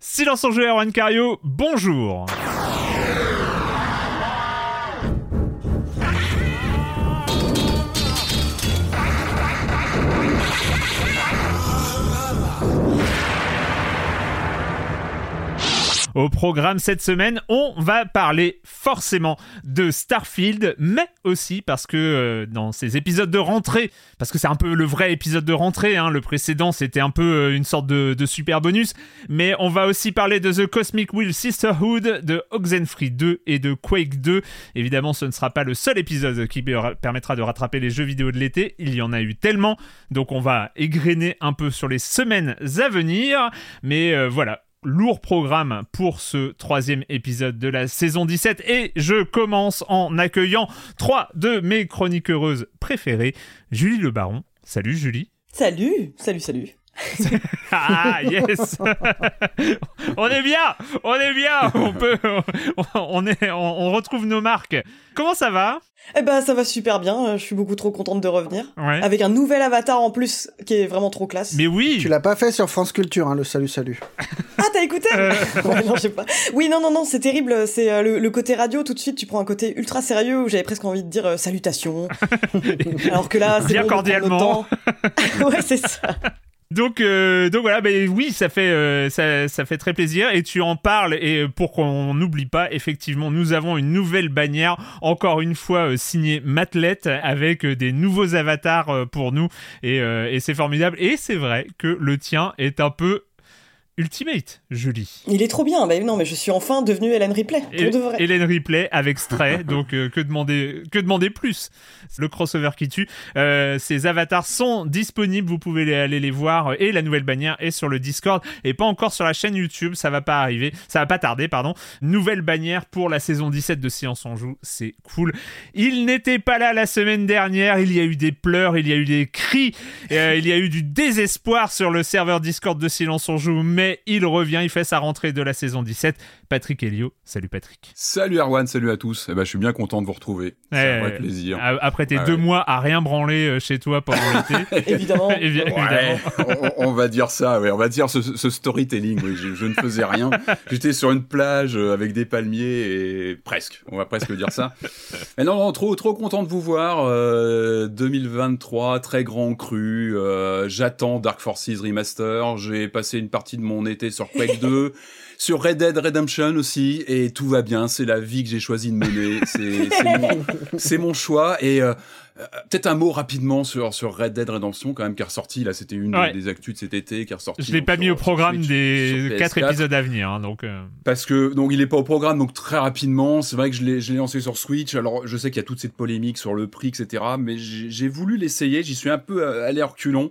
Silence en jeu, Erwan Cario, bonjour Au programme cette semaine, on va parler forcément de Starfield, mais aussi parce que euh, dans ces épisodes de rentrée, parce que c'est un peu le vrai épisode de rentrée, hein, le précédent c'était un peu euh, une sorte de, super bonus, mais on va aussi parler de The Cosmic Wheel Sisterhood, de Oxenfree 2 et de Quake 2. Évidemment, ce ne sera pas le seul épisode qui per- permettra de rattraper les jeux vidéo de l'été, il y en a eu tellement, donc on va égrener un peu sur les semaines à venir, mais euh, voilà, lourd programme pour ce troisième épisode de la saison 17 et je commence en accueillant trois de mes chroniqueuses préférées, Julie Le Baron. Salut Julie. Salut, salut, salut. Ah yes On est bien On est bien On peut on est on, on retrouve nos marques. Comment ça va? Eh ben, ça va super bien. euh, Je suis beaucoup trop contente de revenir. Ouais. Avec un nouvel avatar en plus qui est vraiment trop classe. Mais oui Tu l'as pas fait sur France Culture, hein, le salut salut. Ah, t'as écouté? Euh. Ouais, non, je sais pas. Oui, non, non, non, c'est terrible. C'est euh, le, le côté radio. Tout de suite, tu prends un côté ultra sérieux où j'avais presque envie de dire euh, salutations. Alors que là, c'est Bien bon, cordialement. ouais, c'est ça. Donc, euh, donc voilà, ben oui, ça fait, euh, ça, fait très plaisir et tu en parles et pour qu'on n'oublie pas, effectivement, nous avons une nouvelle bannière, encore une fois euh, signée Matlet avec euh, des nouveaux avatars euh, pour nous euh, et c'est formidable. Et c'est vrai que le tien est un peu ultimate, Julie. Il est trop bien. Bah, non, mais je suis enfin devenue Hélène Ripley. Pour de vrai. Hélène Ripley avec Stray, donc euh, que demander que demander plus? Le crossover qui tue. Euh, ces avatars sont disponibles, vous pouvez les- aller les voir et la nouvelle bannière est sur le Discord et pas encore sur la chaîne YouTube, ça va pas arriver, ça va pas tarder pardon. Nouvelle bannière pour la saison 17 de Séance en joue, c'est cool. Il n'était pas là la semaine dernière, il y a eu des pleurs, il y a eu des cris, euh, il y a eu du désespoir sur le serveur Discord de Silence on joue, mais il revient, il fait sa rentrée de la saison 17. Patrick Helio, salut Patrick. Salut Erwan, salut à tous. Eh ben, je suis bien content de vous retrouver. C'est Ouais, un vrai plaisir. Après tes Ah deux ouais. mois à rien branler euh, chez toi pendant l'été. Évidemment. Évi- évidemment. Ouais, on, on va dire ça, on va dire ce, ce storytelling. Oui, je, je ne faisais rien. J'étais sur une plage euh, avec des palmiers et presque. On va presque dire ça. Mais non, non, trop, trop content de vous voir. euh, 2023, très grand cru. euh, J'attends Dark Forces Remaster. J'ai passé une partie de mon été sur Quake 2. Sur Red Dead Redemption aussi, et tout va bien, c'est la vie que j'ai choisi de mener, c'est mon, mon choix, et euh, euh, peut-être un mot rapidement sur, sur Red Dead Redemption, quand même, qui est ressorti, là c'était une Ouais. des, actus de cet été, qui est ressorti. Je l'ai pas sur- mis au programme Switch, des quatre PS4. épisodes à venir, hein, donc. euh, Parce que donc il est pas au programme donc très rapidement c'est vrai que je l'ai lancé sur Switch alors je sais qu'il y a toute cette polémique sur le prix etc mais j'ai voulu l'essayer j'y suis un peu euh, allé reculons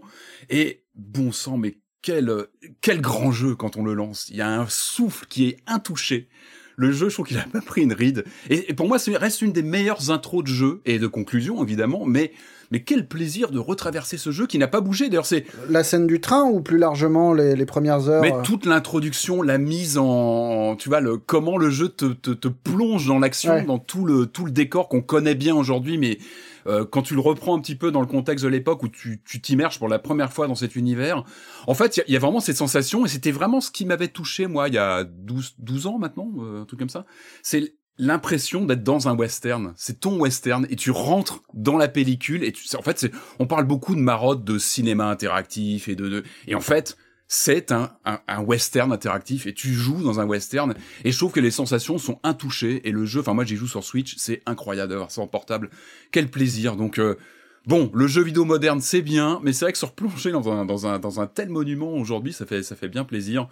et bon sang mais quel euh, quel grand jeu quand on le lance il y a un souffle qui est intouché le jeu, je trouve qu'il a pas pris une ride. Et, pour moi, ça reste une des meilleures intros de jeu et de conclusion, évidemment, mais mais quel plaisir de retraverser ce jeu qui n'a pas bougé. D'ailleurs, c'est la scène du train ou plus largement les, premières heures. Mais euh toute l'introduction, la mise en, tu vois, le comment le jeu te, te, te plonge dans l'action, dans tout le tout le décor qu'on connaît bien aujourd'hui, mais euh, quand tu le reprends un petit peu dans le contexte de l'époque où tu t'immerges pour la première fois dans cet univers, en fait, il y, a vraiment cette sensation, et c'était vraiment ce qui m'avait touché, moi, il y a 12, 12 ans maintenant, euh, un truc comme ça. C'est l'impression d'être dans un western. C'est ton western et tu rentres dans la pellicule et tu, en fait, c'est, on parle beaucoup de marotte de cinéma interactif et de, de et en fait, c'est un, western interactif et tu joues dans un western et je trouve que les sensations sont intouchées et le jeu, enfin moi j'y joue sur Switch, c'est incroyable d'avoir ça en portable. Quel plaisir. Donc euh, Bon, le jeu vidéo moderne, c'est bien, mais c'est vrai que se replonger dans un, dans un, dans un tel monument aujourd'hui, ça fait, ça fait bien plaisir.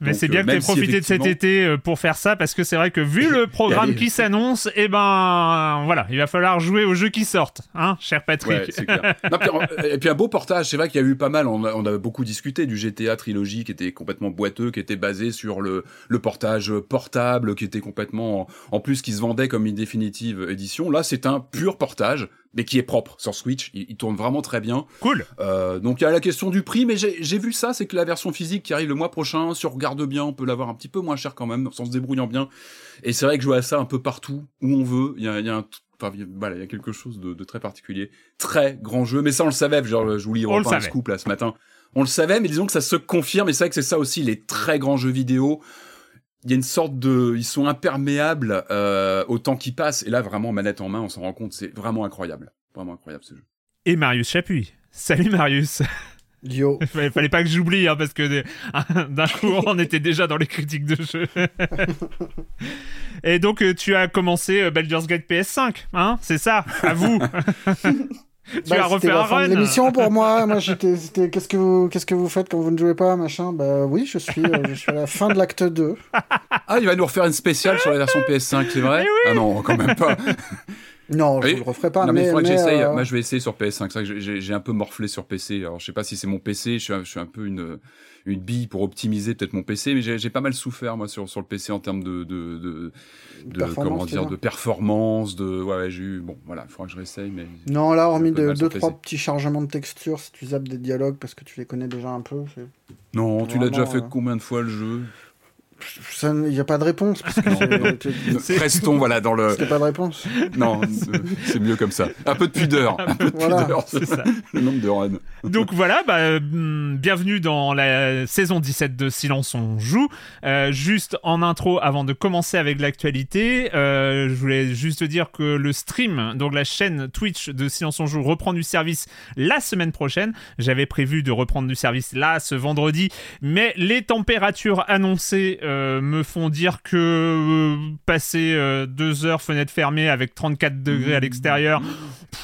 Mais c'est bien euh, que tu aies profité de cet été euh, pour faire ça, parce que c'est vrai que vu le programme qui s'annonce, eh ben, voilà, il va falloir jouer aux jeux qui sortent, hein, cher Patrick. et puis un beau portage, c'est vrai qu'il y a eu pas mal, on a, on a beaucoup discuté du GTA Trilogy qui était complètement boiteux, qui était basé sur le, le portage portable, qui était complètement, en plus, qui se vendait comme une définitive édition. Là, c'est un pur portage mais qui est propre sur Switch. Il, tourne vraiment très bien. Cool. Euh, donc il y a la question du prix, mais j'ai vu ça, c'est que la version physique qui arrive le mois prochain, si on regarde bien, on peut l'avoir un petit peu moins cher quand même, sans se débrouillant bien. Et c'est vrai que jouer à ça un peu partout où on veut, il y a, il y a un Enfin, voilà, il y a quelque chose de, de, très particulier. Très grand jeu, mais ça on le savait, genre je vous lis un scoop là ce matin. On le savait, mais disons que ça se confirme, et c'est vrai que c'est ça aussi, les très grands jeux vidéo il y a une sorte de, ils sont imperméables euh, au temps qui passe. Et là, vraiment, manette en main, on s'en rend compte, c'est vraiment incroyable, vraiment incroyable ce jeu. Et Marius Chapuis. Salut Marius. Yo. Il fallait pas que j'oublie, hein, parce que d'un coup, on était déjà dans les critiques de jeu. Et donc, euh, tu as commencé euh, Baldur's Gate PS5, hein C'est ça, à vous tu bah, as refait un run. l'émission pour moi. Moi, j'étais, qu'est-ce que vous, qu'est-ce que vous faites quand vous ne jouez pas, machin? Bah oui, je suis, euh, je suis à la fin de l'acte 2. Ah, il va nous refaire une spéciale sur la version PS5, c'est vrai? Ah non, quand même pas. Non, je ne le referai pas. Non, mais, mais, j'essaye. Euh, moi, je vais essayer sur PS5. C'est vrai que j'ai un peu morflé sur PC. Alors, je sais pas si c'est mon PC. Je suis, je suis un peu une une bille pour optimiser peut-être mon PC, mais j'ai pas mal souffert moi sur sur le PC en termes de de, de, de comment dire de performance, de ouais, j'ai eu bon voilà, il faudra que je réessaye mais non là hormis de, deux trois petits chargements de texture si tu zappes des dialogues parce que tu les connais déjà un peu. Non, tu l'as déjà fait euh, combien de fois le jeu? Il n'y a pas de réponse. Parce que Restons voilà, dans le. Il pas de réponse. Non, c'est mieux comme ça. Un peu de pudeur. Un peu de pudeur. C'est ça. Le nombre de runs. Donc voilà, bah, mm, bienvenue dans la saison 17 de Silence on joue. Euh, juste en intro, avant de commencer avec l'actualité, euh, je voulais juste dire que le stream, donc la chaîne Twitch de Silence on joue, reprend du service la semaine prochaine. J'avais prévu de reprendre du service là, ce vendredi, mais les températures annoncées euh, me font dire que euh, passer euh, deux heures fenêtre fermée avec 34 degrés à l'extérieur,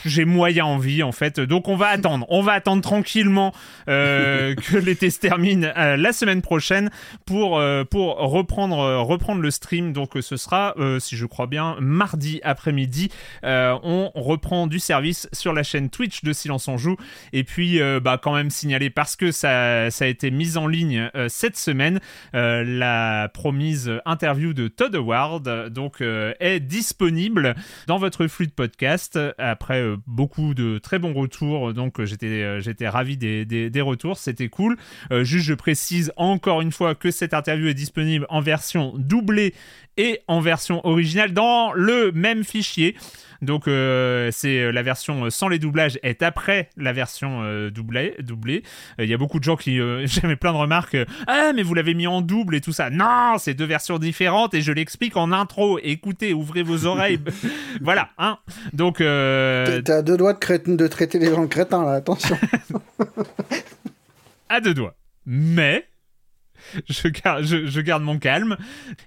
j'ai moyen envie en fait. Donc on va attendre, on va attendre tranquillement que l'été se termine la semaine prochaine pour pour reprendre le stream. Donc ce sera, si je crois bien, mardi après-midi. on reprend du service sur la chaîne Twitch de Silence en Joue. Et puis bah quand même signaler parce que ça ça a été mis en ligne cette semaine la promise interview de Todd Howard donc euh, est disponible dans votre flux de podcast. Après euh, beaucoup de très bons retours donc j'étais euh, j'étais ravi des, des, retours. C'était cool. Juste je précise encore une fois que cette interview est disponible en version doublée et en version originale dans le même fichier donc euh, c'est euh, la version sans les doublages est après la version euh, doublée. doublée. Il y a beaucoup de gens qui j'avais plein de remarques. ah mais vous l'avez mis en double et tout ça. Non, c'est deux versions différentes et je l'explique en intro. Écoutez, ouvrez vos oreilles. voilà, hein. Donc t'as à deux doigts de, de traiter les gens de crétins là. Attention. à deux doigts. Mais je, garde, mon calme.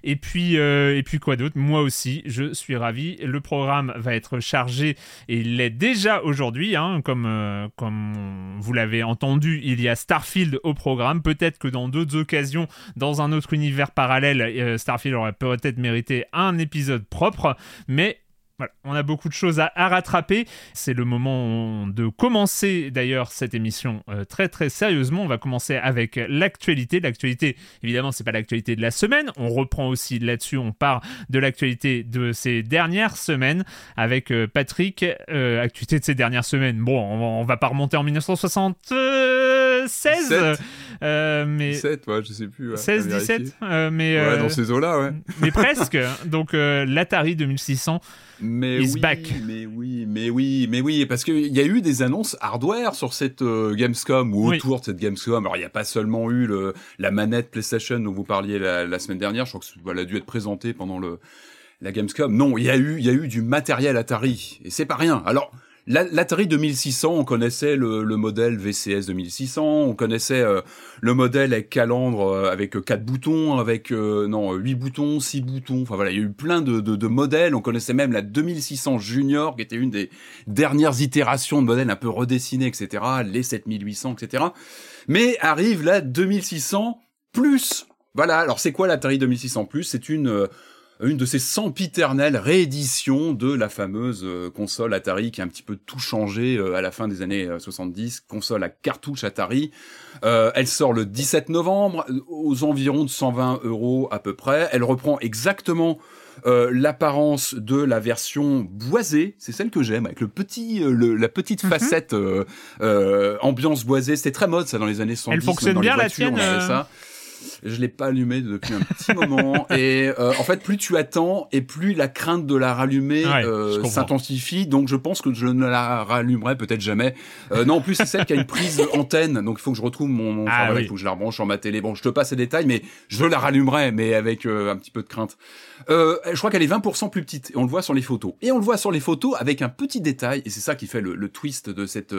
Et puis, euh, et puis quoi d'autre? Moi aussi, je suis ravi. Le programme va être chargé et il l'est déjà aujourd'hui. Hein, comme, euh, comme vous l'avez entendu, il y a Starfield au programme. Peut-être que dans d'autres occasions, dans un autre univers parallèle, euh, Starfield aurait peut-être mérité un épisode propre. Mais Voilà, on a beaucoup de choses à, rattraper. C'est le moment de commencer d'ailleurs cette émission euh, très très sérieusement. On va commencer avec l'actualité. L'actualité, évidemment, c'est pas l'actualité de la semaine. On reprend aussi là-dessus. On part de l'actualité de ces dernières semaines avec euh, Patrick. Euh, actualité de ces dernières semaines. Bon, on, on va pas remonter en 1976. Euh, mais 17, ouais, je sais plus. 16, 17, euh, mais ouais, dans ces eaux-là, ouais. Mais presque. Donc euh, l'Atari 2600 mais is oui, back. Mais oui, mais oui, mais oui, parce qu'il y a eu des annonces hardware sur cette Gamescom ou autour de cette Gamescom. Alors il n'y a pas seulement eu le, la manette PlayStation dont vous parliez la, la semaine dernière. Je crois que elle a dû être présentée pendant le la Gamescom. Non, il y a eu, il y a eu du matériel Atari et c'est pas rien. Alors L'Atari 2600, on connaissait le, le, modèle VCS 2600, on connaissait euh, le modèle avec calandre euh, avec quatre boutons, avec euh, non huit boutons, six boutons. Enfin voilà, il y a eu plein de, de, de, modèles. On connaissait même la 2600 Junior, qui était une des dernières itérations de modèles un peu redessinés, etc. Les 7800, etc. Mais arrive la 2600 plus. Voilà. Alors c'est quoi l'Atari 2600 plus? C'est une une de ces sempiternelles rééditions de la fameuse euh, console Atari qui a un petit peu tout changé euh, à la fin des années 70, euh, console à cartouche Atari. elle sort le 17 novembre, aux environs de 120 euros à peu près. Elle reprend exactement l'apparence de la version boisée, c'est celle que j'aime, avec le petit, la petite mhm. facette ambiance boisée. C'était très mode ça dans les années 70. Elle fonctionne bien la tienne. Ça. Je l'ai pas allumé depuis un petit moment. Et euh, en fait, plus tu attends et plus la crainte de la rallumer euh, s'intensifie. Donc, je pense que je ne la rallumerai peut-être jamais. Euh, non, en plus, c'est celle qui a une prise antenne. Donc, il faut que je retrouve mon. ah, Il faut que je la rebranche sur ma télé. Bon, je te passe les détails, mais je la rallumerai, mais avec un petit peu de crainte. je crois qu'elle est 20% plus petite. Et on le voit sur les photos. Et on le voit sur les photos avec un petit détail. Et c'est ça qui fait le, le twist de cette.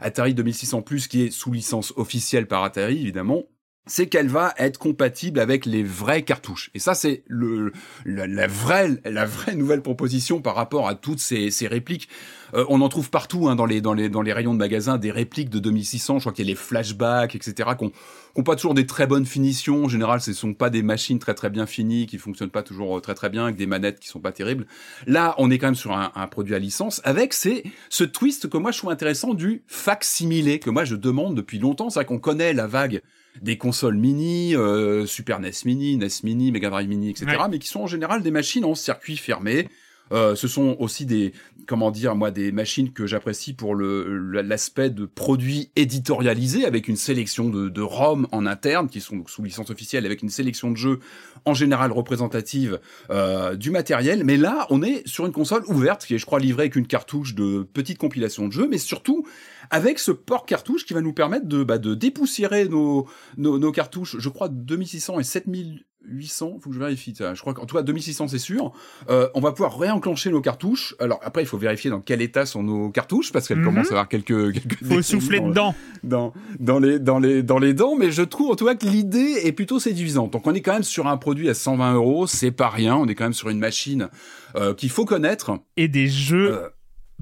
Atari 2600 Plus qui est sous licence officielle par Atari évidemment c'est qu'elle va être compatible avec les vraies cartouches. Et ça, c'est le, la, vraie, la vraie nouvelle proposition par rapport à toutes ces, ces répliques. Euh, on en trouve partout hein, dans, les, dans, les, dans les rayons de magasins des répliques de 2600. Je crois qu'il y a les flashbacks, etc. qui n'ont pas toujours des très bonnes finitions. En général, ce sont pas des machines très très bien finies, qui fonctionnent pas toujours euh, très très bien, avec des manettes qui sont pas terribles. Là, on est quand même sur un, un produit à licence, avec ces, ce twist que moi je trouve intéressant du fac-similé, que moi je demande depuis longtemps. C'est vrai qu'on connaît la vague des consoles mini, euh, Super NES Mini, NES Mini, Mega Drive Mini, etc., mais qui sont en général des machines en circuit fermé. Euh, ce sont aussi des, comment dire, moi, des machines que j'apprécie pour le l'aspect de produits éditorialisés avec une sélection de, de ROM en interne qui sont sous licence officielle avec une sélection de jeux en général représentative euh, du matériel. Mais là, on est sur une console ouverte qui est, je crois, livrée avec une cartouche de petite compilation de jeux, mais surtout avec ce port cartouche qui va nous permettre de, bah, de dépoussiérer nos, nos, nos cartouches, je crois 2600 et 7800, faut que je vérifie ça. Je crois qu'en tout cas 2600 c'est sûr. Euh, on va pouvoir réenclencher nos cartouches. Alors après il faut vérifier dans quel état sont nos cartouches parce qu'elles mhm. commencent à avoir quelques, quelques faut souffler dedans dans dans les dans les dans les dents. Mais je trouve en tout cas que l'idée est plutôt séduisante. Donc on est quand même sur un produit à 120 euros, c'est pas rien. On est quand même sur une machine euh, qu'il faut connaître et des jeux. Euh,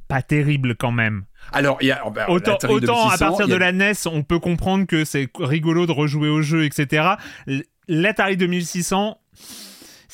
pas terribles quand même. Alors, il y a, bah, autant, autant à partir de la NES, on peut comprendre que c'est rigolo de rejouer au jeu, etc. L'Atari 2600,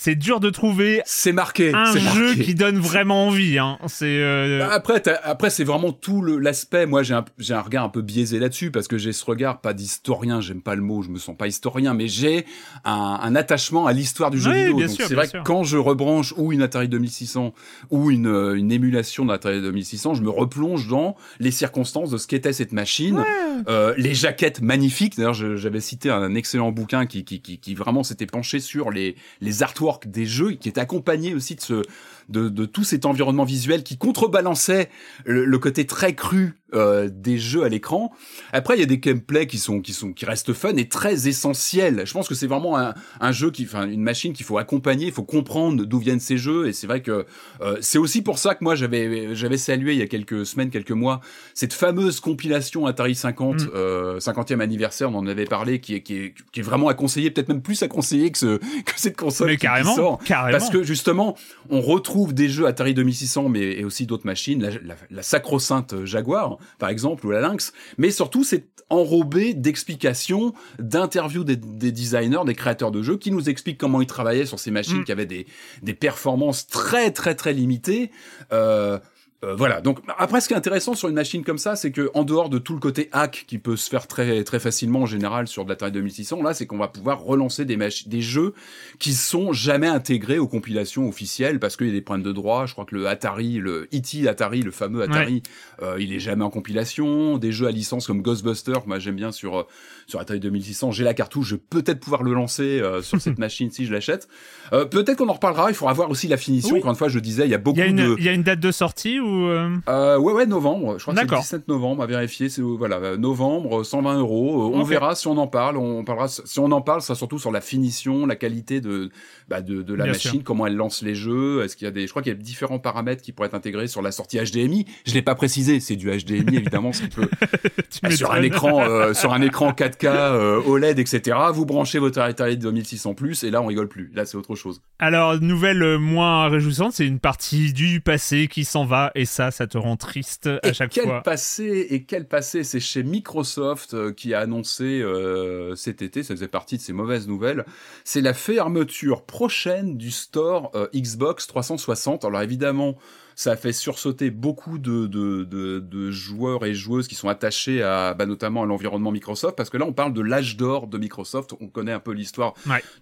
c'est dur de trouver c'est marqué un jeu qui donne vraiment envie hein. c'est euh, bah, après après c'est vraiment tout l'aspect. Moi j'ai un, un regard un peu biaisé là-dessus parce que j'ai ce regard pas d'historien j'aime pas le mot je me sens pas historien mais j'ai un, un attachement à l'histoire du jeu vidéo. donc c'est vrai que quand je rebranche ou une Atari 2600 ou une, euh, une émulation d'Atari 2600 je me replonge dans les circonstances de ce qu'était cette machine euh, les jaquettes magnifiques. D'ailleurs j'avais cité un excellent bouquin qui qui, qui, qui vraiment s'était penché sur les les des jeux qui est accompagné aussi de ce de tout cet environnement visuel qui contrebalançait le, côté très cru euh, des jeux à l'écran. Après, il y a des gameplays qui sont qui sont qui restent fun et très essentiels. Je pense que c'est vraiment un, un, jeu qui, enfin, une machine qu'il faut accompagner, il faut comprendre d'où viennent ces jeux. Et c'est vrai que euh, c'est aussi pour ça que moi j'avais j'avais salué il y a quelques semaines, quelques mois, cette fameuse compilation Atari 50, mm. euh, 50e anniversaire, on en avait parlé, qui est qui est, qui est vraiment à conseiller, peut-être même plus à conseiller que ce que cette console qui sort, carrément. parce que justement, on retrouve des jeux Atari 2600, mais et aussi d'autres machines, la, la, la sacro-sainte Jaguar, par exemple, ou la Lynx. Mais surtout, c'est enrobé d'explications, d'interviews des, designers, des créateurs de jeux, qui nous expliquent comment ils travaillaient sur ces machines mm. qui avaient des, des performances très très très limitées. Euh, euh, voilà. Donc après, ce qui est intéressant sur une machine comme ça, c'est que en dehors de tout le côté hack qui peut se faire très très facilement en général sur de l'Atari 2600, là, c'est qu'on va pouvoir relancer des des jeux qui sont jamais intégrés aux compilations officielles parce qu'il y a des problèmes de droit. Je crois que le Atari, le E.T. Atari, le fameux Atari, euh, il est jamais en compilation. Des jeux à licence comme Ghostbusters, moi j'aime bien sur euh, sur Atari 2600, j'ai la cartouche, je vais peut-être pouvoir le lancer sur cette machine si je l'achète. peut-être qu'on en reparlera. Il faudra voir aussi la finition. Encore une fois, je disais, il y a beaucoup de. Il y a une date de sortie euh, euh... Ouais, ouais, novembre. Je crois que c'est le 17 novembre à vérifier. C'est voilà, euh, novembre, 120 euros. Euh, on verra si on en parle. On parlera si on en parle, ça surtout sur la finition, la qualité de bah, de, de la machine, comment elle lance les jeux. Est-ce qu'il y a des, je crois qu'il y a différents paramètres qui pourraient être intégrés sur la sortie HDMI. Je l'ai pas précisé. C'est du HDMI évidemment, ce qui peut bah, sur un écran, sur un écran 4K OLED, etc. Vous branchez votre Atari 2600 plus et là on rigole plus. Là c'est autre chose. Alors nouvelle moins réjouissante, c'est une partie du passé qui s'en va et ça ça te rend triste à chaque quel fois. Passé, et quel passé C'est chez Microsoft euh, qui a annoncé euh, cet été, ça faisait partie de ces mauvaises nouvelles, c'est la fermeture prochaine du store euh, Xbox 360. Alors évidemment, ça a fait sursauter beaucoup de, de, de, de, joueurs et joueuses qui sont attachés à bah, notamment à l'environnement Microsoft parce que là on parle de l'âge d'or de Microsoft on connaît un peu l'histoire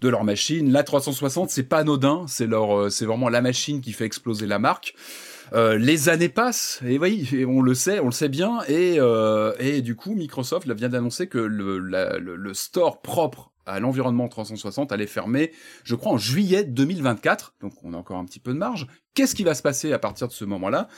de leur machine la 360 c'est pas anodin c'est leur c'est vraiment la machine qui fait exploser la marque euh, les années passent et oui, on le sait, on le sait bien et euh, et du coup Microsoft vient d'annoncer que le, le, le store propre à l'environnement 360 allait fermer, je crois, en juillet 2024. Donc on a encore un petit peu de marge. Qu'est-ce qui va se passer à partir de ce moment-là?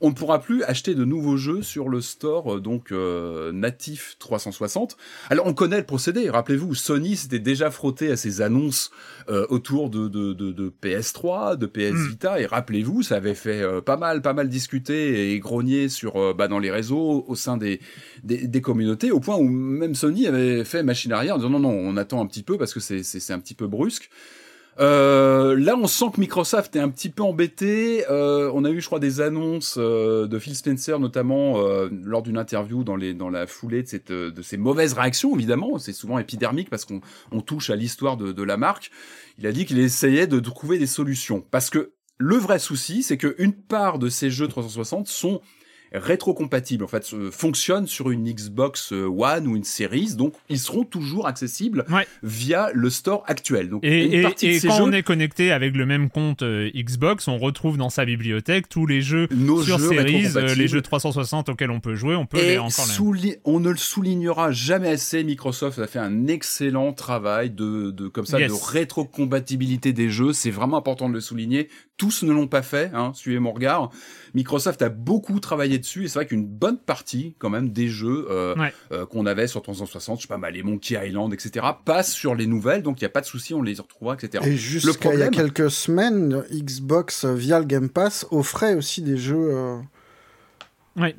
On ne pourra plus acheter de nouveaux jeux sur le store euh, donc euh, natif 360. Alors on connaît le procédé. Rappelez-vous, Sony s'était déjà frotté à ces annonces euh, autour de, de, de, de, PS3, de PS hmm. Vita, et rappelez-vous, ça avait fait pas mal, pas mal discuter et grogner sur bah, dans les réseaux, au sein des, des, des communautés, au point où même Sony avait fait machine arrière en disant non non, on attend un petit peu parce que c'est c'est un petit peu brusque. Euh, là, on sent que Microsoft est un petit peu embêté. Euh, on a eu, je crois, des annonces euh, de Phil Spencer, notamment euh, lors d'une interview dans, les, dans la foulée de, cette, de ces mauvaises réactions, évidemment. C'est souvent épidermique parce qu'on on touche à l'histoire de, de la marque. Il a dit qu'il essayait de trouver des solutions. Parce que le vrai souci, c'est qu'une part de ces jeux 360 sont rétrocompatibles, en fait, fonctionnent sur une Xbox euh, One ou une Series, donc ils seront toujours accessibles via le store actuel. Donc, et, quand on est connecté avec le même compte euh, Xbox, on retrouve dans sa bibliothèque tous les jeux sur Series, euh, les jeux 360 auxquels on peut jouer, on peut les encore On ne le soulignera jamais assez, Microsoft a fait un excellent travail de, de comme ça, de rétrocompatibilité des jeux. C'est vraiment important de le souligner. Tous ne l'ont pas fait, hein, suivez mon regard. Microsoft a beaucoup travaillé dessus et c'est vrai qu'une bonne partie quand même des jeux euh, euh, qu'on avait sur 360, je sais pas mal, les Monkey Island, etc., passent sur les nouvelles, donc il n'y a pas de souci, on les retrouvera, etc. Et jusqu'à il y a quelques semaines, Xbox via le Game Pass offrait aussi des jeux. Euh,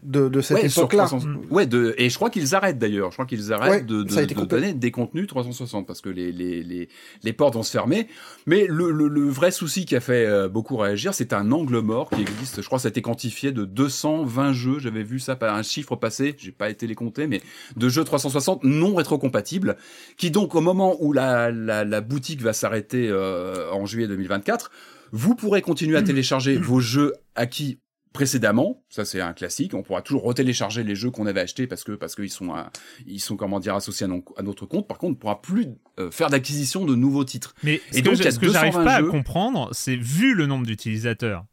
de, de cette époque-là. Ouais, de, et je crois qu'ils arrêtent d'ailleurs. Je crois qu'ils arrêtent de, de, donner des contenus 360 parce que les, les, les, les portes vont se fermer. Mais le, le, le vrai souci qui a fait euh, beaucoup réagir, c'est un angle mort qui existe. Je crois que ça a été quantifié de 220 jeux. J'avais vu ça par un chiffre passé. J'ai pas été les compter, mais de jeux 360 non rétrocompatibles qui donc au moment où la, la, la boutique va s'arrêter euh, en juillet 2024, vous pourrez continuer à télécharger vos jeux acquis précédemment, ça c'est un classique, on pourra toujours retélécharger les jeux qu'on avait achetés parce que parce qu'ils sont ils sont comment dire associés à, notre compte. Par contre, on ne pourra plus euh, faire d'acquisition de nouveaux titres. Mais ce donc, que, ce que j'arrive pas à comprendre, c'est vu le nombre d'utilisateurs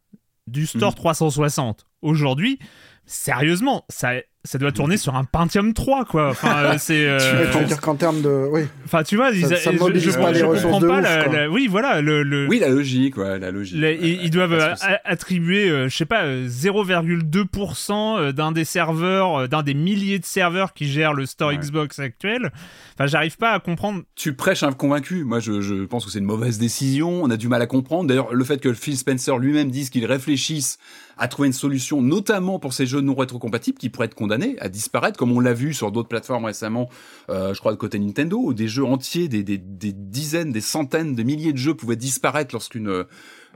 du store 360 mhm. aujourd'hui, sérieusement, ça ça doit tourner sur un Pentium 3 quoi. Enfin euh, c'est euh... tu veux dire qu'en termes de oui. Enfin tu vois ça, ça mobilise je, pas les ressources de pas ouf, la, oui voilà le, le, oui la logique ouais la logique. Ils, doivent euh, attribuer euh, je sais pas 0,2% d'un des serveurs d'un des milliers de serveurs qui gèrent le store Xbox actuel. Enfin j'arrive pas à comprendre. Tu prêches un convaincu. Moi je, je pense que c'est une mauvaise décision. On a du mal à comprendre. D'ailleurs le fait que Phil Spencer lui-même dise qu'il réfléchisse à trouver une solution notamment pour ces jeux non rétrocompatibles qui pourraient être condamnés à disparaître, comme on l'a vu sur d'autres plateformes récemment, euh, je crois de côté Nintendo, où des jeux entiers, des, des, des, dizaines, des centaines, des milliers de jeux pouvaient disparaître lorsqu'une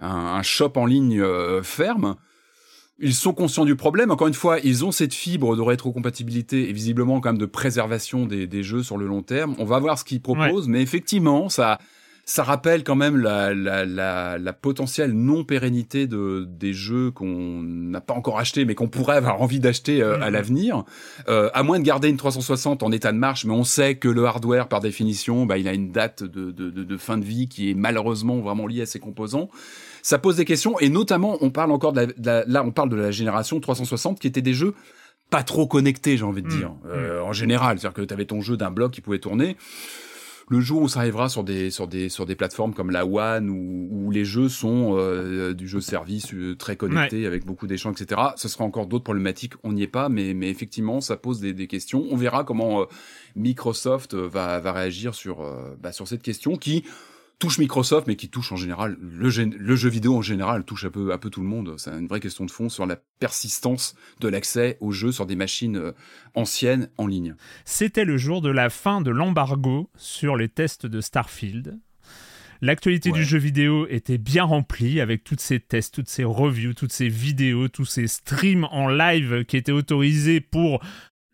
un, un, shop en ligne euh, ferme. ils sont conscients du problème. Encore une fois, ils ont cette fibre de rétrocompatibilité et visiblement quand même de préservation des, jeux sur le long terme. On va voir ce qu'ils proposent, mais effectivement, ça, ça rappelle quand même la, la, la, potentielle non-pérennité de, des jeux qu'on n'a pas encore achetés, mais qu'on pourrait avoir envie d'acheter euh, à mhm. l'avenir. Euh, à moins de garder une 360 en état de marche, mais on sait que le hardware, par définition, bah, il a une date de, de, de, de fin de vie qui est malheureusement vraiment liée à ses composants ça pose des questions et notamment on parle encore de la, là on parle de la génération 360 qui était des jeux pas trop connectés j'ai envie de mmh. dire euh, en général c'est-à-dire que tu avais ton jeu d'un bloc qui pouvait tourner le jour où ça arrivera sur des sur des sur des plateformes comme la One où, les jeux sont euh, du jeu service euh, très connecté avec beaucoup d'échanges etc ce sera encore d'autres problématiques on n'y est pas mais mais effectivement ça pose des, des questions. On verra comment Microsoft va va réagir sur bah, sur cette question qui touche Microsoft, mais qui touche en général le, le, jeu vidéo en général touche un peu un peu tout le monde. C'est une vraie question de fond sur la persistance de l'accès aux jeux sur des machines euh, anciennes en ligne. C'était le jour de la fin de l'embargo sur les tests de Starfield. L'actualité du jeu vidéo était bien remplie avec tous ces tests, toutes ces reviews, toutes ces vidéos, tous ces streams en live qui étaient autorisés pour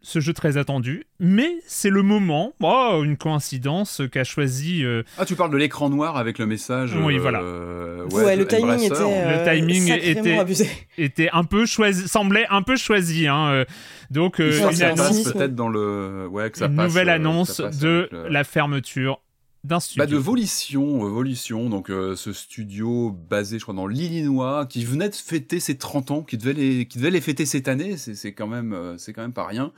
ce jeu très attendu, mais c'est le moment, oh, une coïncidence qu'a choisi. Euh, ah, tu parles de l'écran noir avec le message. Oui, voilà. Euh, ouais, le timing était. le timing était, abusé. était un peu choisi, semblait un peu choisi. Hein, euh. donc une annonce, peut-être dans le, ouais, que ça une nouvelle annonce de la fermeture d'un studio. Bah de Volition, Volition, donc ce studio basé, je crois, dans l'Illinois, qui venait de fêter ses 30 ans, qui devait les, qui devait les fêter cette année. C'est quand même, c'est quand même pas rien.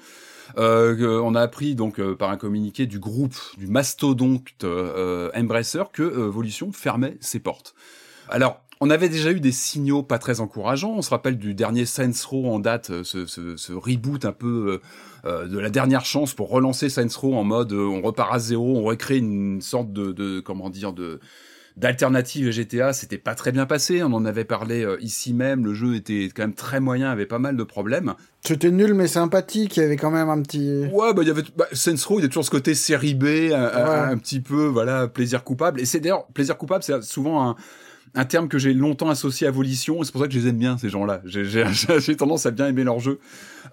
Euh, on a appris donc euh, par un communiqué du groupe, du mastodonte euh, Embracer, que Volition fermait ses portes. Alors, on avait déjà eu des signaux pas très encourageants. On se rappelle du dernier Saints Row en date, ce, ce, ce reboot un peu de la dernière chance pour relancer Saints Row en mode on repart à zéro, on recrée une sorte de, de comment dire de d'alternative GTA, c'était pas très bien passé. On en avait parlé euh, ici même. Le jeu était quand même très moyen, avait pas mal de problèmes. C'était nul mais sympathique. Il y avait quand même un petit. Ouais, bah il y avait bah, Saints Row. Il y a toujours ce côté série B, un, petit peu voilà plaisir coupable. Et c'est d'ailleurs plaisir coupable, c'est souvent un un terme que j'ai longtemps associé à Volition, et c'est pour ça que je les aime bien, ces gens-là. J'ai tendance à bien aimer leur jeu.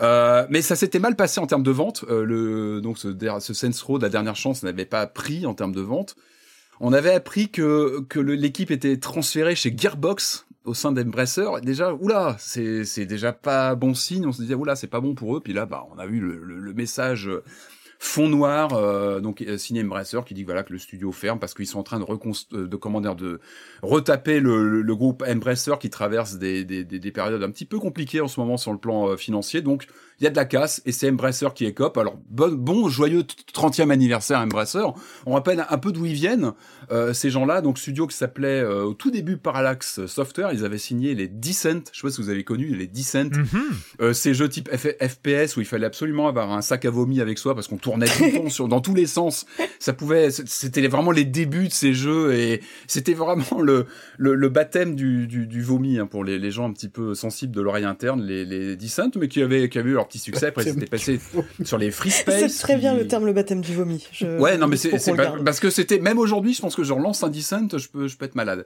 Euh, mais ça s'était mal passé en termes de vente. Euh, le, donc ce, ce Row de la dernière chance n'avait pas pris en termes de vente on avait appris que, l'équipe était transférée chez Gearbox au sein d'Embracer. Déjà, oula, c'est, déjà pas bon signe. On se disait, oula, c'est pas bon pour eux. Puis là, bah, on a le, le, message fond noir, euh, donc euh, signé Embracer, qui dit voilà que le studio ferme parce qu'ils sont en train de euh, de de retaper le, le, groupe Embracer qui traverse des, des, des, périodes un petit peu compliquées en ce moment sur le plan financier. Donc il y a de la casse et c'est Embracer qui est cop. Alors bon, bon joyeux 30e anniversaire Embracer. On rappelle un peu d'où ils viennent euh, ces gens-là. Donc studio qui s'appelait euh, au tout début Parallax Software, ils avaient signé les Descent. Je sais pas si vous avez connu les Descent. Mm euh, ces jeux type FPS où il fallait absolument avoir un sac à vomi avec soi parce qu'on tournait tout le temps sur, dans tous les sens. Ça pouvait, c'était vraiment les débuts de ces jeux et c'était vraiment le, le, le, baptême du, du, du vomi hein, pour les, les, gens un petit peu sensibles de l'oreille interne, les, les Descent, mais qui avaient, qui avaient eu leur petit succès. Après, c'était passé sur les free space. C'est très bien le terme le baptême du vomi. Ouais, non, mais c'est parce que c'était même aujourd'hui, je pense que je relance un Descent, je peux, je peux être malade.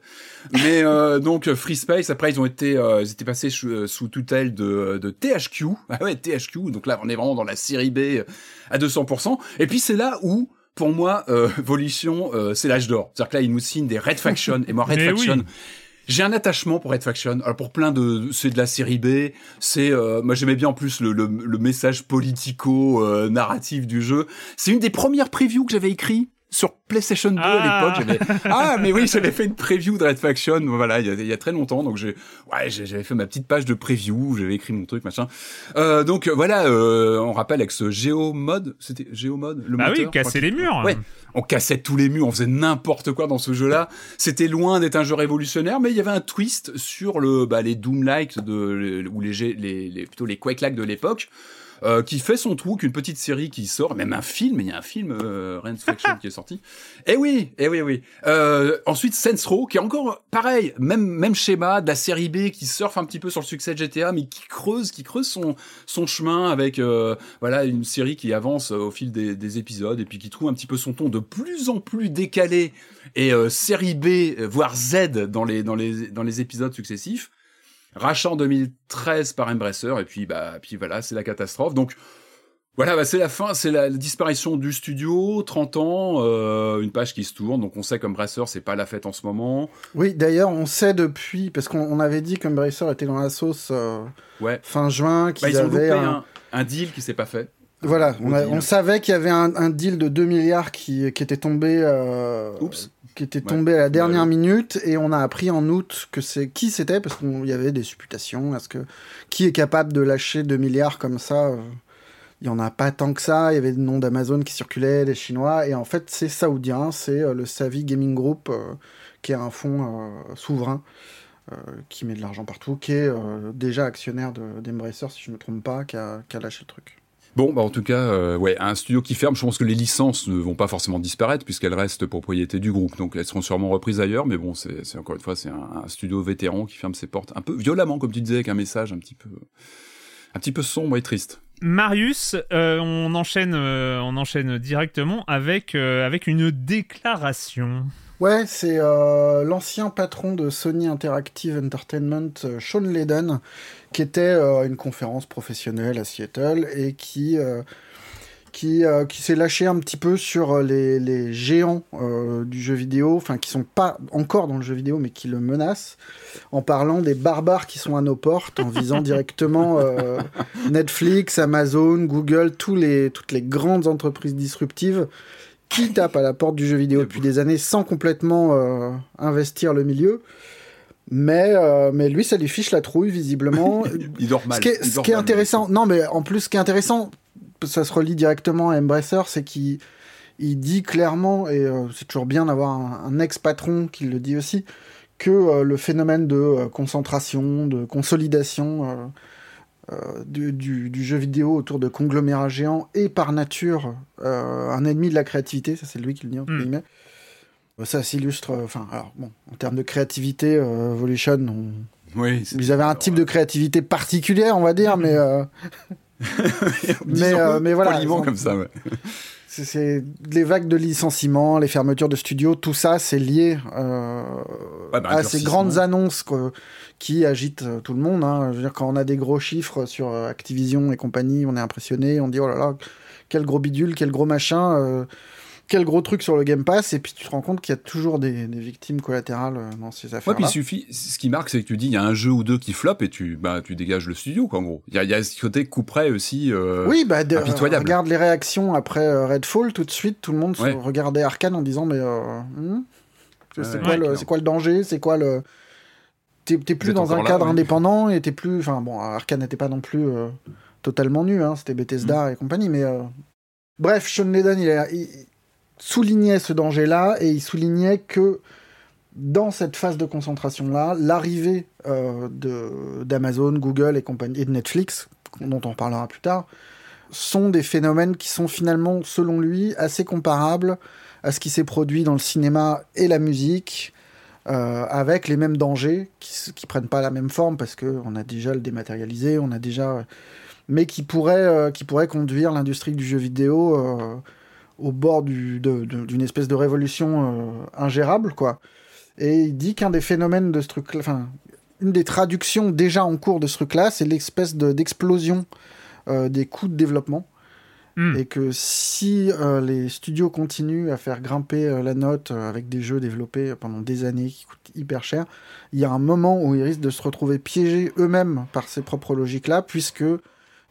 Mais euh, donc Free Space, après ils ont été, euh, ils étaient passés sous, tutelle de, de THQ. Ah ouais, THQ. Donc là, on est vraiment dans la série B euh, à 200%. Et puis c'est là où pour moi, euh, Volition, euh, c'est l'âge d'or. C'est-à-dire que là, ils nous signent des Red Faction. et moi, Red Faction, j'ai un attachement pour Red Faction. Alors pour plein de, c'est de la série B. C'est, euh, moi j'aimais bien en plus le, le, le message politico euh, du jeu. C'est une des premières previews que j'avais écrit sur PlayStation 2 à ah. l'époque. Ah, mais oui, j'avais fait une preview de Red Faction, voilà, il y a, il y a très longtemps. Donc j'ai, ouais, j'avais fait ma petite page de preview, j'avais écrit mon truc, machin. Euh, donc voilà, euh, on rappelle avec ce Géomode, c'était Géomode, le ah oui, casser les murs. Ouais, on cassait tous les murs, on faisait n'importe quoi dans ce jeu-là. C'était loin d'être un jeu révolutionnaire, mais il y avait un twist sur le, bah, les Doom-like de, ou les, les, les, plutôt les Quake-like de l'époque. Euh, qui fait son trou, qu'une petite série qui sort, même un film, il y a un film, euh, Faction, qui est sorti. Eh oui, eh oui, oui. Euh, ensuite, Saints Row, qui est encore pareil, même même schéma de la série B qui surfe un petit peu sur le succès de GTA, mais qui creuse, qui creuse son son chemin avec euh, voilà une série qui avance au fil des, des, épisodes et puis qui trouve un petit peu son ton de plus en plus décalé et série B voire Z dans les dans les dans les épisodes successifs. Rachat en 2013 par Embracer, et puis, bah, puis voilà, c'est la catastrophe. Donc, voilà, bah c'est la fin, c'est la, disparition du studio, 30 ans, euh, une page qui se tourne, donc on sait qu'Embracer, c'est pas la fête en ce moment. Oui, d'ailleurs, on sait depuis, parce qu'on avait dit qu'Embracer était dans la sauce euh, ouais. fin juin, qu'ils bah, avaient un... un... deal qui s'est pas fait. Voilà, on, savait qu'il y avait un, deal de 2 milliards qui, qui était tombé, euh, qui était tombé à la dernière minute, et on a appris en août que c'est qui c'était, parce qu'il y avait des supputations, est-ce que qui est capable de lâcher 2 milliards comme ça il y en a pas tant que ça. Il y avait le nom d'Amazon qui circulait, des Chinois, et en fait c'est saoudien, c'est euh, le Savi Gaming Group, euh, qui est un fonds euh, souverain qui met de l'argent partout, qui est déjà actionnaire d'Embracer, si je me trompe pas, qui a, lâché le truc. Bon, bah en tout cas, ouais, un studio qui ferme, je pense que les licences ne vont pas forcément disparaître puisqu'elles restent propriété du groupe, donc elles seront sûrement reprises ailleurs. Mais bon, c'est encore une fois, c'est un, studio vétéran qui ferme ses portes un peu violemment, comme tu disais, avec un message un petit peu, un petit sombre et triste. Marius, euh, on, enchaîne, euh, on enchaîne directement avec, euh, avec une déclaration. Ouais, c'est l'ancien patron de Sony Interactive Entertainment, Sean Layden, qui était à une conférence professionnelle à Seattle et qui qui, euh, qui s'est lâché un petit peu sur euh, les, les géants euh, du jeu vidéo, enfin qui sont pas encore dans le jeu vidéo mais qui le menacent, en parlant des barbares qui sont à nos portes, en visant directement Netflix, Amazon, Google, tous les, toutes les grandes entreprises disruptives qui tapent à la porte du jeu vidéo depuis des années sans complètement investir le milieu. Mais, mais lui, ça lui fiche la trouille, visiblement. il dort mal. Ce qui est, ce qui est intéressant, non, mais en plus, ce qui est intéressant, ça se relie directement à Embracer, c'est qu'il il dit clairement, et euh, c'est toujours bien d'avoir un, ex-patron qui le dit aussi, que euh, le phénomène de euh, concentration, de consolidation du, du, jeu vidéo autour de conglomérats géants est par nature un ennemi de la créativité, ça c'est lui qui le dit entre hmm. guillemets. Ça s'illustre, enfin, alors bon, en termes de créativité, Evolution, oui, ils avaient un type de créativité particulière, on va dire, mais mais, euh, mais voilà. comme ça, C'est les vagues de licenciements, les fermetures de studios, tout ça, c'est lié euh, bah, à ces grandes annonces qui agitent euh, tout le monde. Hein. Je veux dire, quand on a des gros chiffres sur Activision et compagnie, on est impressionné, on dit oh là là, quel gros bidule, quel gros machin quel gros truc sur le Game Pass, et puis tu te rends compte qu'il y a toujours des, victimes collatérales euh, dans ces affaires. Ouais, puis il suffit, ce qui marque, c'est que tu dis, il y a un jeu ou deux qui flop et tu, bah, tu dégages le studio, quoi, en gros. Il y a, y a ce côté couperet aussi. Euh, oui, bah, regarde les réactions après euh, Redfall, tout de suite, tout le monde regardait Arkane en disant, mais, hmm, c'est quoi, quoi, le danger, c'est quoi le. T'es plus dans un cadre indépendant et t'es plus. Enfin, bon, Arkane n'était pas non plus totalement nu, hein, c'était Bethesda mm. et compagnie, mais. Bref, Sean Layden, il, a, soulignait ce danger-là et il soulignait que dans cette phase de concentration-là, l'arrivée euh, d'Amazon, Google et compagnie et de Netflix, dont on parlera plus tard, sont des phénomènes qui sont finalement, selon lui, assez comparables à ce qui s'est produit dans le cinéma et la musique, euh, avec les mêmes dangers, qui, qui prennent pas la même forme parce qu'on a déjà le dématérialisé, on a déjà, mais qui pourraient, euh, qui conduire l'industrie du jeu vidéo euh, au bord d'une espèce de révolution euh, ingérable, quoi. Et il dit qu'un des phénomènes de ce truc, enfin, une des traductions déjà en cours de ce truc-là, c'est l'espèce d'explosion des coûts de développement. Hmm. Et que si euh, les studios continuent à faire grimper la note avec des jeux développés pendant des années qui coûtent hyper cher, il y a un moment où ils risquent de se retrouver piégés eux-mêmes par ces propres logiques-là, puisque